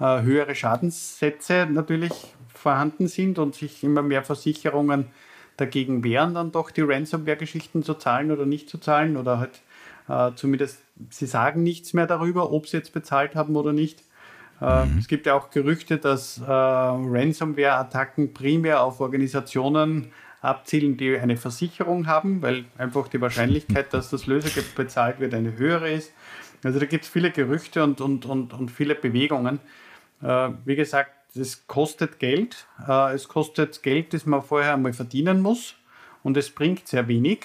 äh, höhere Schadenssätze natürlich vorhanden sind und sich immer mehr Versicherungen dagegen wehren, dann doch die Ransomware-Geschichten zu zahlen oder nicht zu zahlen oder halt äh, zumindest sie sagen nichts mehr darüber, ob sie jetzt bezahlt haben oder nicht. Äh, mhm. Es gibt ja auch Gerüchte, dass äh, Ransomware-Attacken primär auf Organisationen abzielen, die eine Versicherung haben, weil einfach die Wahrscheinlichkeit, dass das Lösegeld bezahlt wird, eine höhere ist. Also da gibt es viele Gerüchte und, und, und, und viele Bewegungen. Äh, wie gesagt, es kostet Geld. Äh, es kostet Geld, das man vorher einmal verdienen muss und es bringt sehr wenig.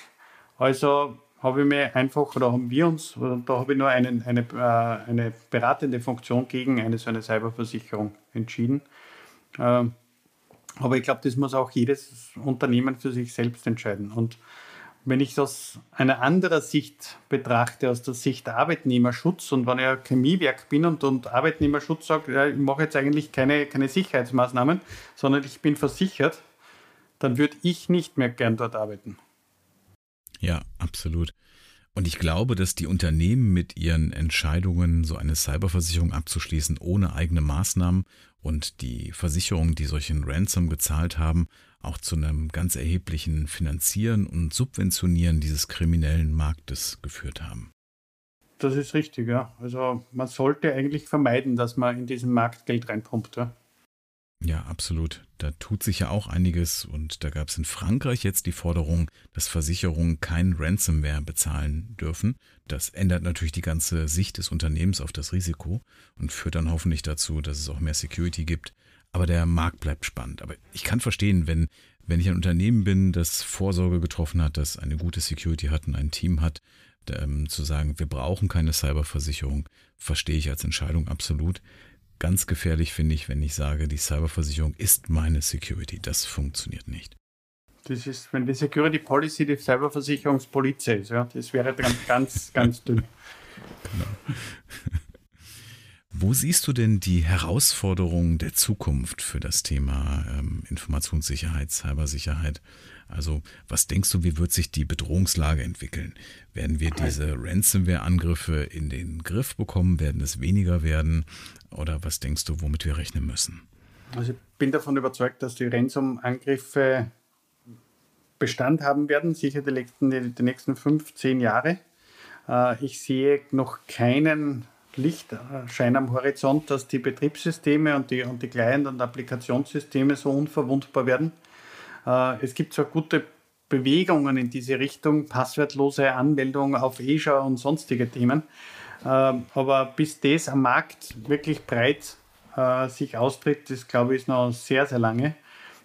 Also habe ich mir einfach, oder haben wir uns, da habe ich nur einen, eine, äh, eine beratende Funktion gegen eine so eine Cyberversicherung entschieden. Ähm, aber ich glaube, das muss auch jedes Unternehmen für sich selbst entscheiden. Und wenn ich das aus einer anderen Sicht betrachte, aus der Sicht Arbeitnehmerschutz und wenn ich ein Chemiewerk bin und, und Arbeitnehmerschutz sage, ja, ich mache jetzt eigentlich keine, keine Sicherheitsmaßnahmen, sondern ich bin versichert, dann würde ich nicht mehr gern dort arbeiten. Ja, absolut. Und ich glaube, dass die Unternehmen mit ihren Entscheidungen, so eine Cyberversicherung abzuschließen, ohne eigene Maßnahmen und die Versicherungen, die solchen Ransom gezahlt haben, auch zu einem ganz erheblichen Finanzieren und Subventionieren dieses kriminellen Marktes geführt haben. Das ist richtig, ja. Also man sollte eigentlich vermeiden, dass man in diesen Markt Geld reinpumpt. Ja. Ja, absolut. Da tut sich ja auch einiges und da gab es in Frankreich jetzt die Forderung, dass Versicherungen kein Ransomware bezahlen dürfen. Das ändert natürlich die ganze Sicht des Unternehmens auf das Risiko und führt dann hoffentlich dazu, dass es auch mehr Security gibt. Aber der Markt bleibt spannend. Aber ich kann verstehen, wenn, wenn ich ein Unternehmen bin, das Vorsorge getroffen hat, das eine gute Security hat und ein Team hat, ähm, zu sagen, wir brauchen keine Cyberversicherung, verstehe ich als Entscheidung absolut. Ganz gefährlich finde ich, wenn ich sage, die Cyberversicherung ist meine Security. Das funktioniert nicht. Das ist, wenn die Security Policy die Cyberversicherungspolizei ist, ja, das wäre dann ganz, ganz dünn. Genau. Wo siehst du denn die Herausforderungen der Zukunft für das Thema ähm, Informationssicherheit, Cybersicherheit? Also was denkst du, wie wird sich die Bedrohungslage entwickeln? Werden wir diese Ransomware-Angriffe in den Griff bekommen? Werden es weniger werden? Oder was denkst du, womit wir rechnen müssen? Also ich bin davon überzeugt, dass die Ransom-Angriffe Bestand haben werden, sicher die nächsten, die nächsten fünf, zehn Jahre. Äh, ich sehe noch keinen Lichtschein am Horizont, dass die Betriebssysteme und die, und die Client- und Applikationssysteme so unverwundbar werden. Äh, es gibt zwar gute Bewegungen in diese Richtung, passwertlose Anmeldung auf Azure und sonstige Themen, äh, aber bis das am Markt wirklich breit äh, sich austritt, das glaube ich ist noch sehr, sehr lange.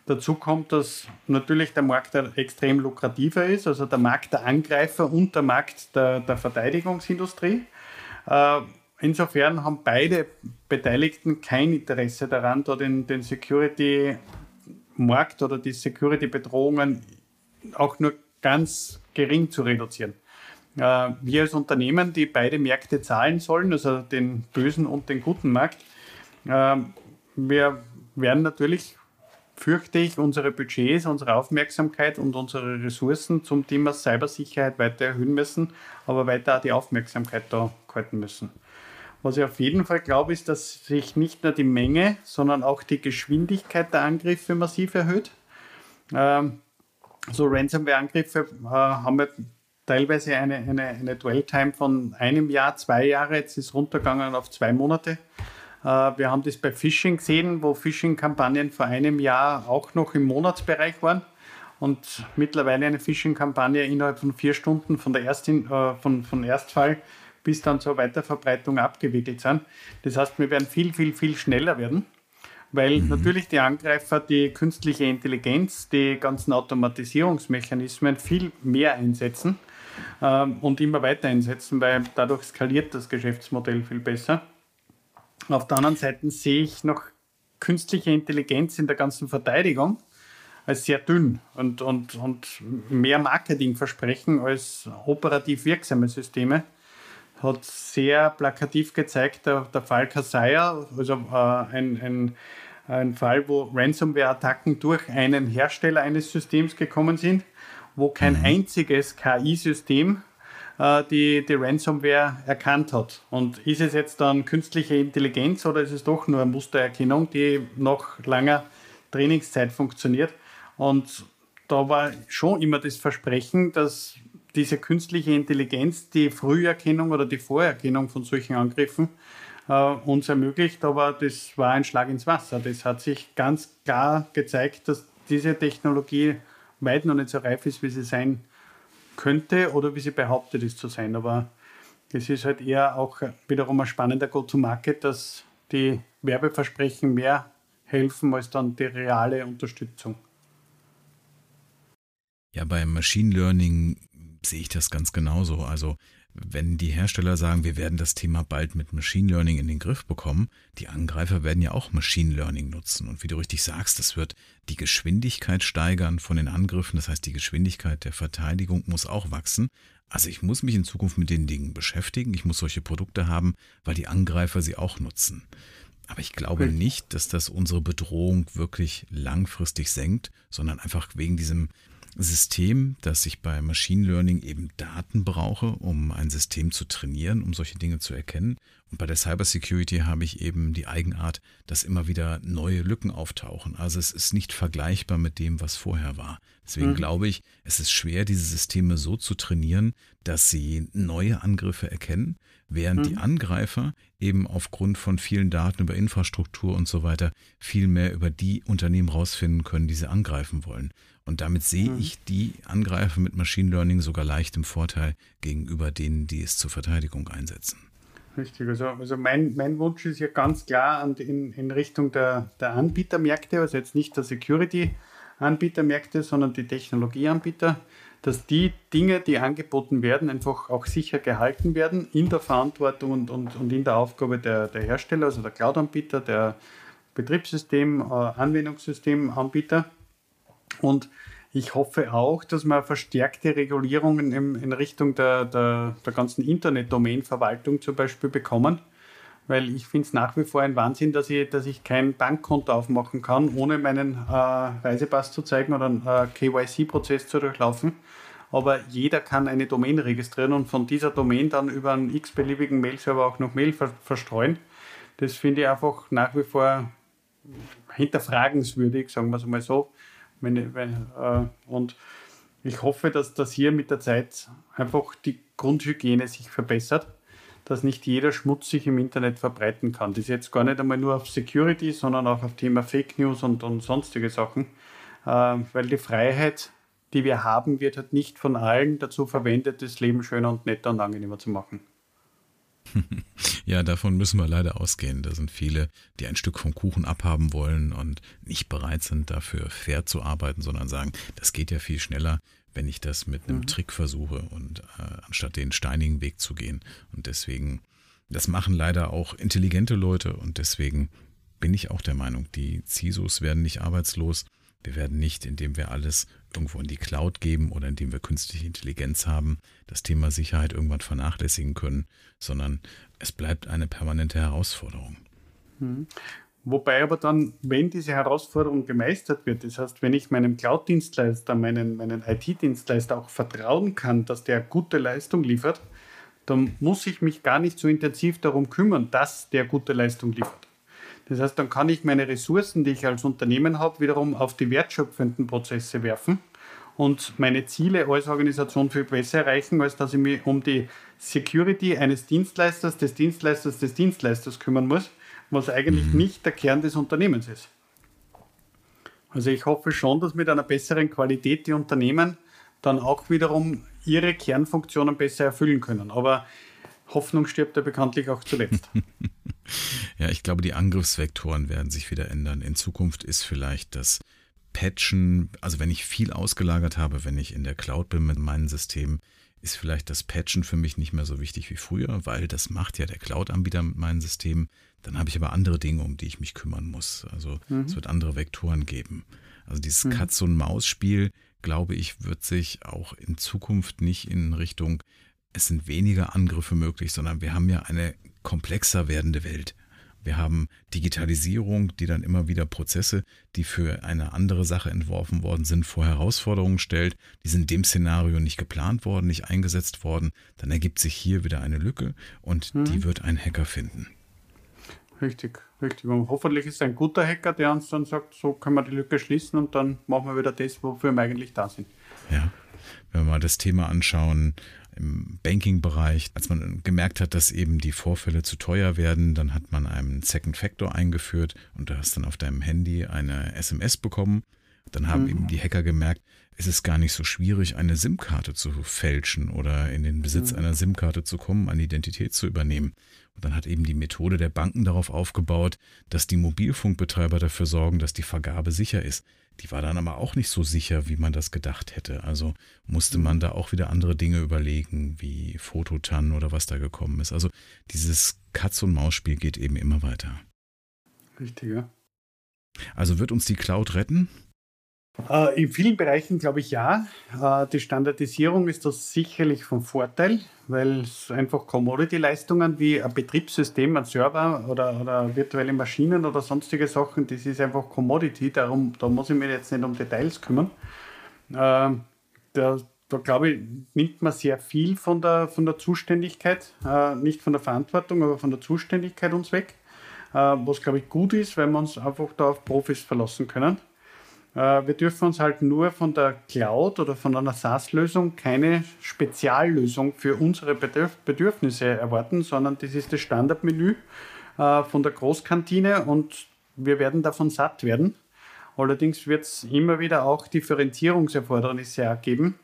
Dazu kommt, dass natürlich der Markt extrem lukrativer ist, also der Markt der Angreifer und der Markt der, der Verteidigungsindustrie. Insofern haben beide Beteiligten kein Interesse daran, da den, den Security Markt oder die Security-Bedrohungen auch nur ganz gering zu reduzieren. äh, wir als Unternehmen, die beide Märkte zahlen sollen, also den bösen und den guten Markt, äh, wir werden natürlich, fürchte ich, unsere Budgets, unsere Aufmerksamkeit und unsere Ressourcen zum Thema Cybersicherheit weiter erhöhen müssen, aber weiter auch die Aufmerksamkeit da halten müssen. Was ich auf jeden Fall glaube, ist, dass sich nicht nur die Menge, sondern auch die Geschwindigkeit der Angriffe massiv erhöht. Ähm, so Ransomware-Angriffe äh, haben wir teilweise eine, eine, eine Dwell-Time von einem Jahr, zwei Jahre. Jetzt ist runtergegangen auf zwei Monate. Äh, wir haben das bei Phishing gesehen, wo Phishing-Kampagnen vor einem Jahr auch noch im Monatsbereich waren und mittlerweile eine Phishing-Kampagne innerhalb von vier Stunden von, der Erstin, äh, von, von Erstfall bis dann zur Weiterverbreitung abgewickelt sind. Das heißt, wir werden viel, viel, viel schneller werden weil mhm. natürlich die Angreifer die künstliche Intelligenz, die ganzen Automatisierungsmechanismen viel mehr einsetzen ähm, und immer weiter einsetzen, weil dadurch skaliert das Geschäftsmodell viel besser. Auf der anderen Seite sehe ich noch künstliche Intelligenz in der ganzen Verteidigung als sehr dünn und, und, und mehr Marketingversprechen als operativ wirksame Systeme. Hat sehr plakativ gezeigt, der, der Fall Kaseya, also äh, ein, ein, ein Fall, wo Ransomware-Attacken durch einen Hersteller eines Systems gekommen sind wo kein mhm. einziges KI-System äh, die, die Ransomware erkannt hat. Und ist es jetzt dann künstliche Intelligenz oder ist es doch nur eine Mustererkennung, die nach langer Trainingszeit funktioniert? Und da war schon immer das Versprechen, dass diese künstliche Intelligenz die Früherkennung oder die Vorerkennung von solchen Angriffen äh, uns ermöglicht, aber das war ein Schlag ins Wasser. Das hat sich ganz klar gezeigt, dass diese Technologie weit noch nicht so reif ist, wie sie sein könnte oder wie sie behauptet ist zu sein. Aber es ist halt eher auch wiederum ein spannender Go-to-Market, dass die Werbeversprechen mehr helfen als dann die reale Unterstützung. Ja, beim Machine Learning sehe ich das ganz genauso. Also wenn die Hersteller sagen, wir werden das Thema bald mit Machine Learning in den Griff bekommen, die Angreifer werden ja auch Machine Learning nutzen. Und wie du richtig sagst, das wird die Geschwindigkeit steigern von den Angriffen. Das heißt, die Geschwindigkeit der Verteidigung muss auch wachsen. Also ich muss mich in Zukunft mit den Dingen beschäftigen. Ich muss solche Produkte haben, weil die Angreifer sie auch nutzen. Aber ich glaube nicht, dass das unsere Bedrohung wirklich langfristig senkt, sondern einfach wegen diesem System, dass ich bei Machine Learning eben Daten brauche, um ein System zu trainieren, um solche Dinge zu erkennen. Und bei der Cybersecurity habe ich eben die Eigenart, dass immer wieder neue Lücken auftauchen. Also es ist nicht vergleichbar mit dem, was vorher war. Deswegen mhm. glaube ich, es ist schwer, diese Systeme so zu trainieren, dass sie neue Angriffe erkennen, während mhm. die Angreifer eben aufgrund von vielen Daten über Infrastruktur und so weiter viel mehr über die Unternehmen rausfinden können, die sie angreifen wollen. Und damit sehe mhm. ich die Angreifer mit Machine Learning sogar leicht im Vorteil gegenüber denen, die es zur Verteidigung einsetzen. Richtig, also, also mein, mein Wunsch ist ja ganz klar in, in Richtung der, der Anbietermärkte, also jetzt nicht der Security-Anbietermärkte, sondern die Technologieanbieter, dass die Dinge, die angeboten werden, einfach auch sicher gehalten werden in der Verantwortung und, und, und in der Aufgabe der, der Hersteller, also der Cloud-Anbieter, der Betriebssystem, äh, Anwendungssystemanbieter und ich hoffe auch, dass wir verstärkte Regulierungen in, in Richtung der, der, der ganzen Internet-Domain-Verwaltung zum Beispiel bekommen. Weil ich finde es nach wie vor ein Wahnsinn, dass ich, dass ich kein Bankkonto aufmachen kann, ohne meinen äh, Reisepass zu zeigen oder einen äh, KYC-Prozess zu durchlaufen. Aber jeder kann eine Domain registrieren und von dieser Domain dann über einen x-beliebigen Mail-Server auch noch Mail ver verstreuen. Das finde ich einfach nach wie vor hinterfragenswürdig, sagen wir es mal so. Wenn, wenn, äh, und ich hoffe, dass das hier mit der Zeit einfach die Grundhygiene sich verbessert, dass nicht jeder Schmutz sich im Internet verbreiten kann. Das ist jetzt gar nicht einmal nur auf Security, sondern auch auf Thema Fake News und, und sonstige Sachen, äh, weil die Freiheit, die wir haben, wird halt nicht von allen dazu verwendet, das Leben schöner und netter und angenehmer zu machen. Ja, davon müssen wir leider ausgehen. Da sind viele, die ein Stück vom Kuchen abhaben wollen und nicht bereit sind, dafür fair zu arbeiten, sondern sagen, das geht ja viel schneller, wenn ich das mit einem mhm. Trick versuche und äh, anstatt den steinigen Weg zu gehen. Und deswegen, das machen leider auch intelligente Leute und deswegen bin ich auch der Meinung, die CISOs werden nicht arbeitslos. Wir werden nicht, indem wir alles irgendwo in die Cloud geben oder indem wir künstliche Intelligenz haben, das Thema Sicherheit irgendwann vernachlässigen können, sondern es bleibt eine permanente Herausforderung. Mhm. Wobei aber dann, wenn diese Herausforderung gemeistert wird, das heißt, wenn ich meinem Cloud-Dienstleister, meinen, meinen IT-Dienstleister auch vertrauen kann, dass der gute Leistung liefert, dann muss ich mich gar nicht so intensiv darum kümmern, dass der gute Leistung liefert. Das heißt, dann kann ich meine Ressourcen, die ich als Unternehmen habe, wiederum auf die wertschöpfenden Prozesse werfen und meine Ziele als Organisation viel besser erreichen, als dass ich mich um die Security eines Dienstleisters, des Dienstleisters, des Dienstleisters kümmern muss was eigentlich mhm. nicht der Kern des Unternehmens ist. Also ich hoffe schon, dass mit einer besseren Qualität die Unternehmen dann auch wiederum ihre Kernfunktionen besser erfüllen können. Aber Hoffnung stirbt ja bekanntlich auch zuletzt. ja, ich glaube, die Angriffsvektoren werden sich wieder ändern. In Zukunft ist vielleicht das Patchen, also wenn ich viel ausgelagert habe, wenn ich in der Cloud bin mit meinen Systemen, ist vielleicht das Patchen für mich nicht mehr so wichtig wie früher, weil das macht ja der Cloud-Anbieter mit meinen Systemen. Dann habe ich aber andere Dinge, um die ich mich kümmern muss. Also mhm. es wird andere Vektoren geben. Also dieses mhm. Katz- und Maus-Spiel, glaube ich, wird sich auch in Zukunft nicht in Richtung, es sind weniger Angriffe möglich, sondern wir haben ja eine komplexer werdende Welt. Wir haben Digitalisierung, die dann immer wieder Prozesse, die für eine andere Sache entworfen worden sind, vor Herausforderungen stellt. Die sind in dem Szenario nicht geplant worden, nicht eingesetzt worden. Dann ergibt sich hier wieder eine Lücke und mhm. die wird ein Hacker finden. Richtig, richtig. Und hoffentlich ist es ein guter Hacker, der uns dann sagt, so können wir die Lücke schließen und dann machen wir wieder das, wofür wir eigentlich da sind. Ja, wenn wir mal das Thema anschauen, im Banking-Bereich, als man gemerkt hat, dass eben die Vorfälle zu teuer werden, dann hat man einen Second Factor eingeführt und du hast dann auf deinem Handy eine SMS bekommen. Dann haben mhm. eben die Hacker gemerkt, es ist gar nicht so schwierig, eine SIM-Karte zu fälschen oder in den Besitz mhm. einer SIM-Karte zu kommen, eine Identität zu übernehmen. Und dann hat eben die Methode der Banken darauf aufgebaut, dass die Mobilfunkbetreiber dafür sorgen, dass die Vergabe sicher ist. Die war dann aber auch nicht so sicher, wie man das gedacht hätte. Also musste man da auch wieder andere Dinge überlegen, wie Fototan oder was da gekommen ist. Also dieses Katz-und-Maus-Spiel geht eben immer weiter. Richtig, ja. Also wird uns die Cloud retten? Äh, in vielen Bereichen glaube ich ja. Äh, die Standardisierung ist das sicherlich von Vorteil, weil es einfach Commodity-Leistungen wie ein Betriebssystem, ein Server oder, oder virtuelle Maschinen oder sonstige Sachen, das ist einfach Commodity, darum, da muss ich mich jetzt nicht um Details kümmern. Äh, da, da glaube ich, nimmt man sehr viel von der, von der Zuständigkeit, äh, nicht von der Verantwortung, aber von der Zuständigkeit uns weg. Was glaube ich gut ist, weil wir uns einfach da auf Profis verlassen können. Äh, wir dürfen uns halt nur von der Cloud oder von einer SaaS-Lösung keine Speziallösung für unsere Bedürfnisse erwarten, sondern das ist das Standardmenü äh, von der Großkantine und wir werden davon satt werden. Allerdings wird es immer wieder auch Differenzierungserfordernisse ergeben,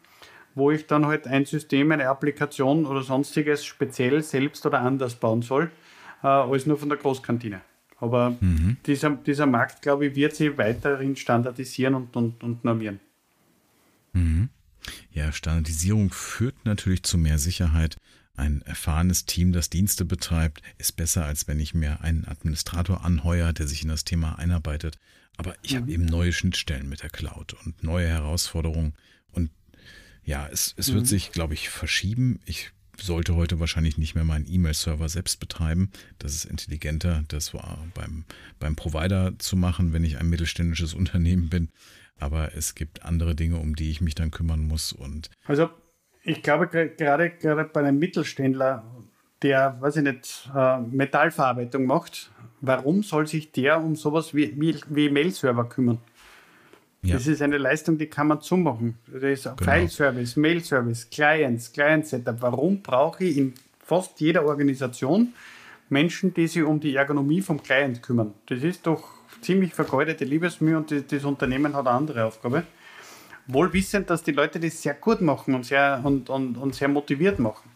wo ich dann halt ein System, eine Applikation oder sonstiges speziell selbst oder anders bauen soll, äh, als nur von der Großkantine. Aber mhm. dieser, dieser Markt, glaube ich, wird sich weiterhin standardisieren und, und, und normieren. Mhm. Ja, Standardisierung führt natürlich zu mehr Sicherheit. Ein erfahrenes Team, das Dienste betreibt, ist besser, als wenn ich mir einen Administrator anheuere, der sich in das Thema einarbeitet. Aber ich mhm. habe eben neue Schnittstellen mit der Cloud und neue Herausforderungen. Und ja, es, es wird mhm. sich, glaube ich, verschieben. Ich sollte heute wahrscheinlich nicht mehr meinen E-Mail-Server selbst betreiben. Das ist intelligenter, das war beim, beim Provider zu machen, wenn ich ein mittelständisches Unternehmen bin. Aber es gibt andere Dinge, um die ich mich dann kümmern muss. Und also ich glaube gerade, gerade bei einem Mittelständler, der, weiß ich nicht, äh, Metallverarbeitung macht, warum soll sich der um sowas wie, wie, wie Mail-Server kümmern? Ja. Das ist eine Leistung, die kann man zumachen. Das ist genau. File-Service, Mail-Service, Clients, Client-Setup. Warum brauche ich in fast jeder Organisation Menschen, die sich um die Ergonomie vom Client kümmern? Das ist doch ziemlich vergeudete Liebesmühe und das, das Unternehmen hat eine andere Aufgabe. Wohl wissend, dass die Leute das sehr gut machen und sehr, und, und, und sehr motiviert machen.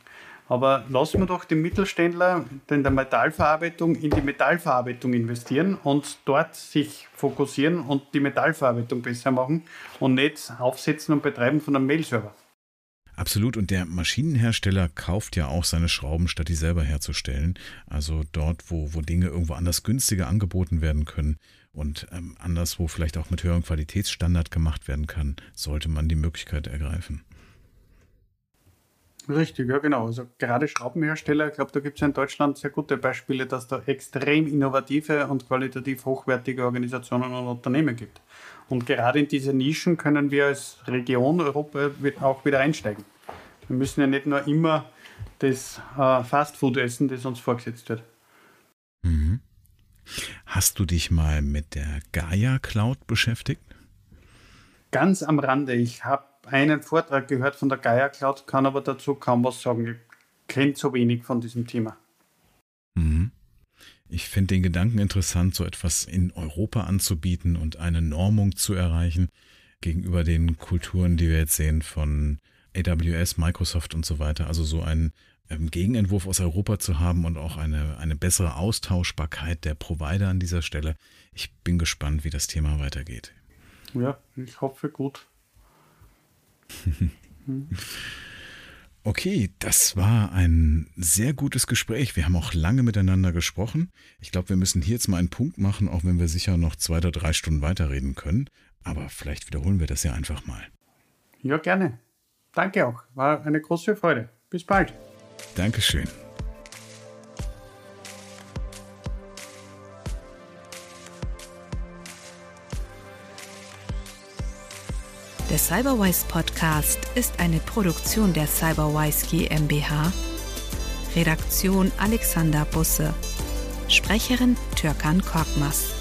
Aber lassen wir doch den Mittelständler in der Metallverarbeitung in die Metallverarbeitung investieren und dort sich fokussieren und die Metallverarbeitung besser machen und nicht aufsetzen und betreiben von einem Mail-Server. Absolut. Und der Maschinenhersteller kauft ja auch seine Schrauben, statt die selber herzustellen. Also dort, wo, wo Dinge irgendwo anders günstiger angeboten werden können und ähm, anderswo vielleicht auch mit höherem Qualitätsstandard gemacht werden kann, sollte man die Möglichkeit ergreifen. Richtig, ja genau. Also gerade Schraubenhersteller, ich glaube, da gibt es in Deutschland sehr gute Beispiele, dass da extrem innovative und qualitativ hochwertige Organisationen und Unternehmen gibt. Und gerade in diese Nischen können wir als Region Europa auch wieder einsteigen. Wir müssen ja nicht nur immer das äh, Fastfood essen, das uns vorgesetzt wird. Mhm. Hast du dich mal mit der Gaia Cloud beschäftigt? Ganz am Rande. Ich habe einen Vortrag gehört von der Gaia Cloud, kann aber dazu kaum was sagen. Ich kenne zu wenig von diesem Thema. Mhm. Ich finde den Gedanken interessant, so etwas in Europa anzubieten und eine Normung zu erreichen gegenüber den Kulturen, die wir jetzt sehen von AWS, Microsoft und so weiter. Also so einen ähm, Gegenentwurf aus Europa zu haben und auch eine, eine bessere Austauschbarkeit der Provider an dieser Stelle. Ich bin gespannt, wie das Thema weitergeht. Ja, ich hoffe gut. Okay, das war ein sehr gutes Gespräch. Wir haben auch lange miteinander gesprochen. Ich glaube, wir müssen hier jetzt mal einen Punkt machen, auch wenn wir sicher noch zwei oder drei Stunden weiterreden können. Aber vielleicht wiederholen wir das ja einfach mal. Ja, gerne. Danke auch. War eine große Freude. Bis bald. Dankeschön. Der Cyberwise Podcast ist eine Produktion der Cyberwise GmbH. Redaktion Alexander Busse. Sprecherin Türkan Korkmaz.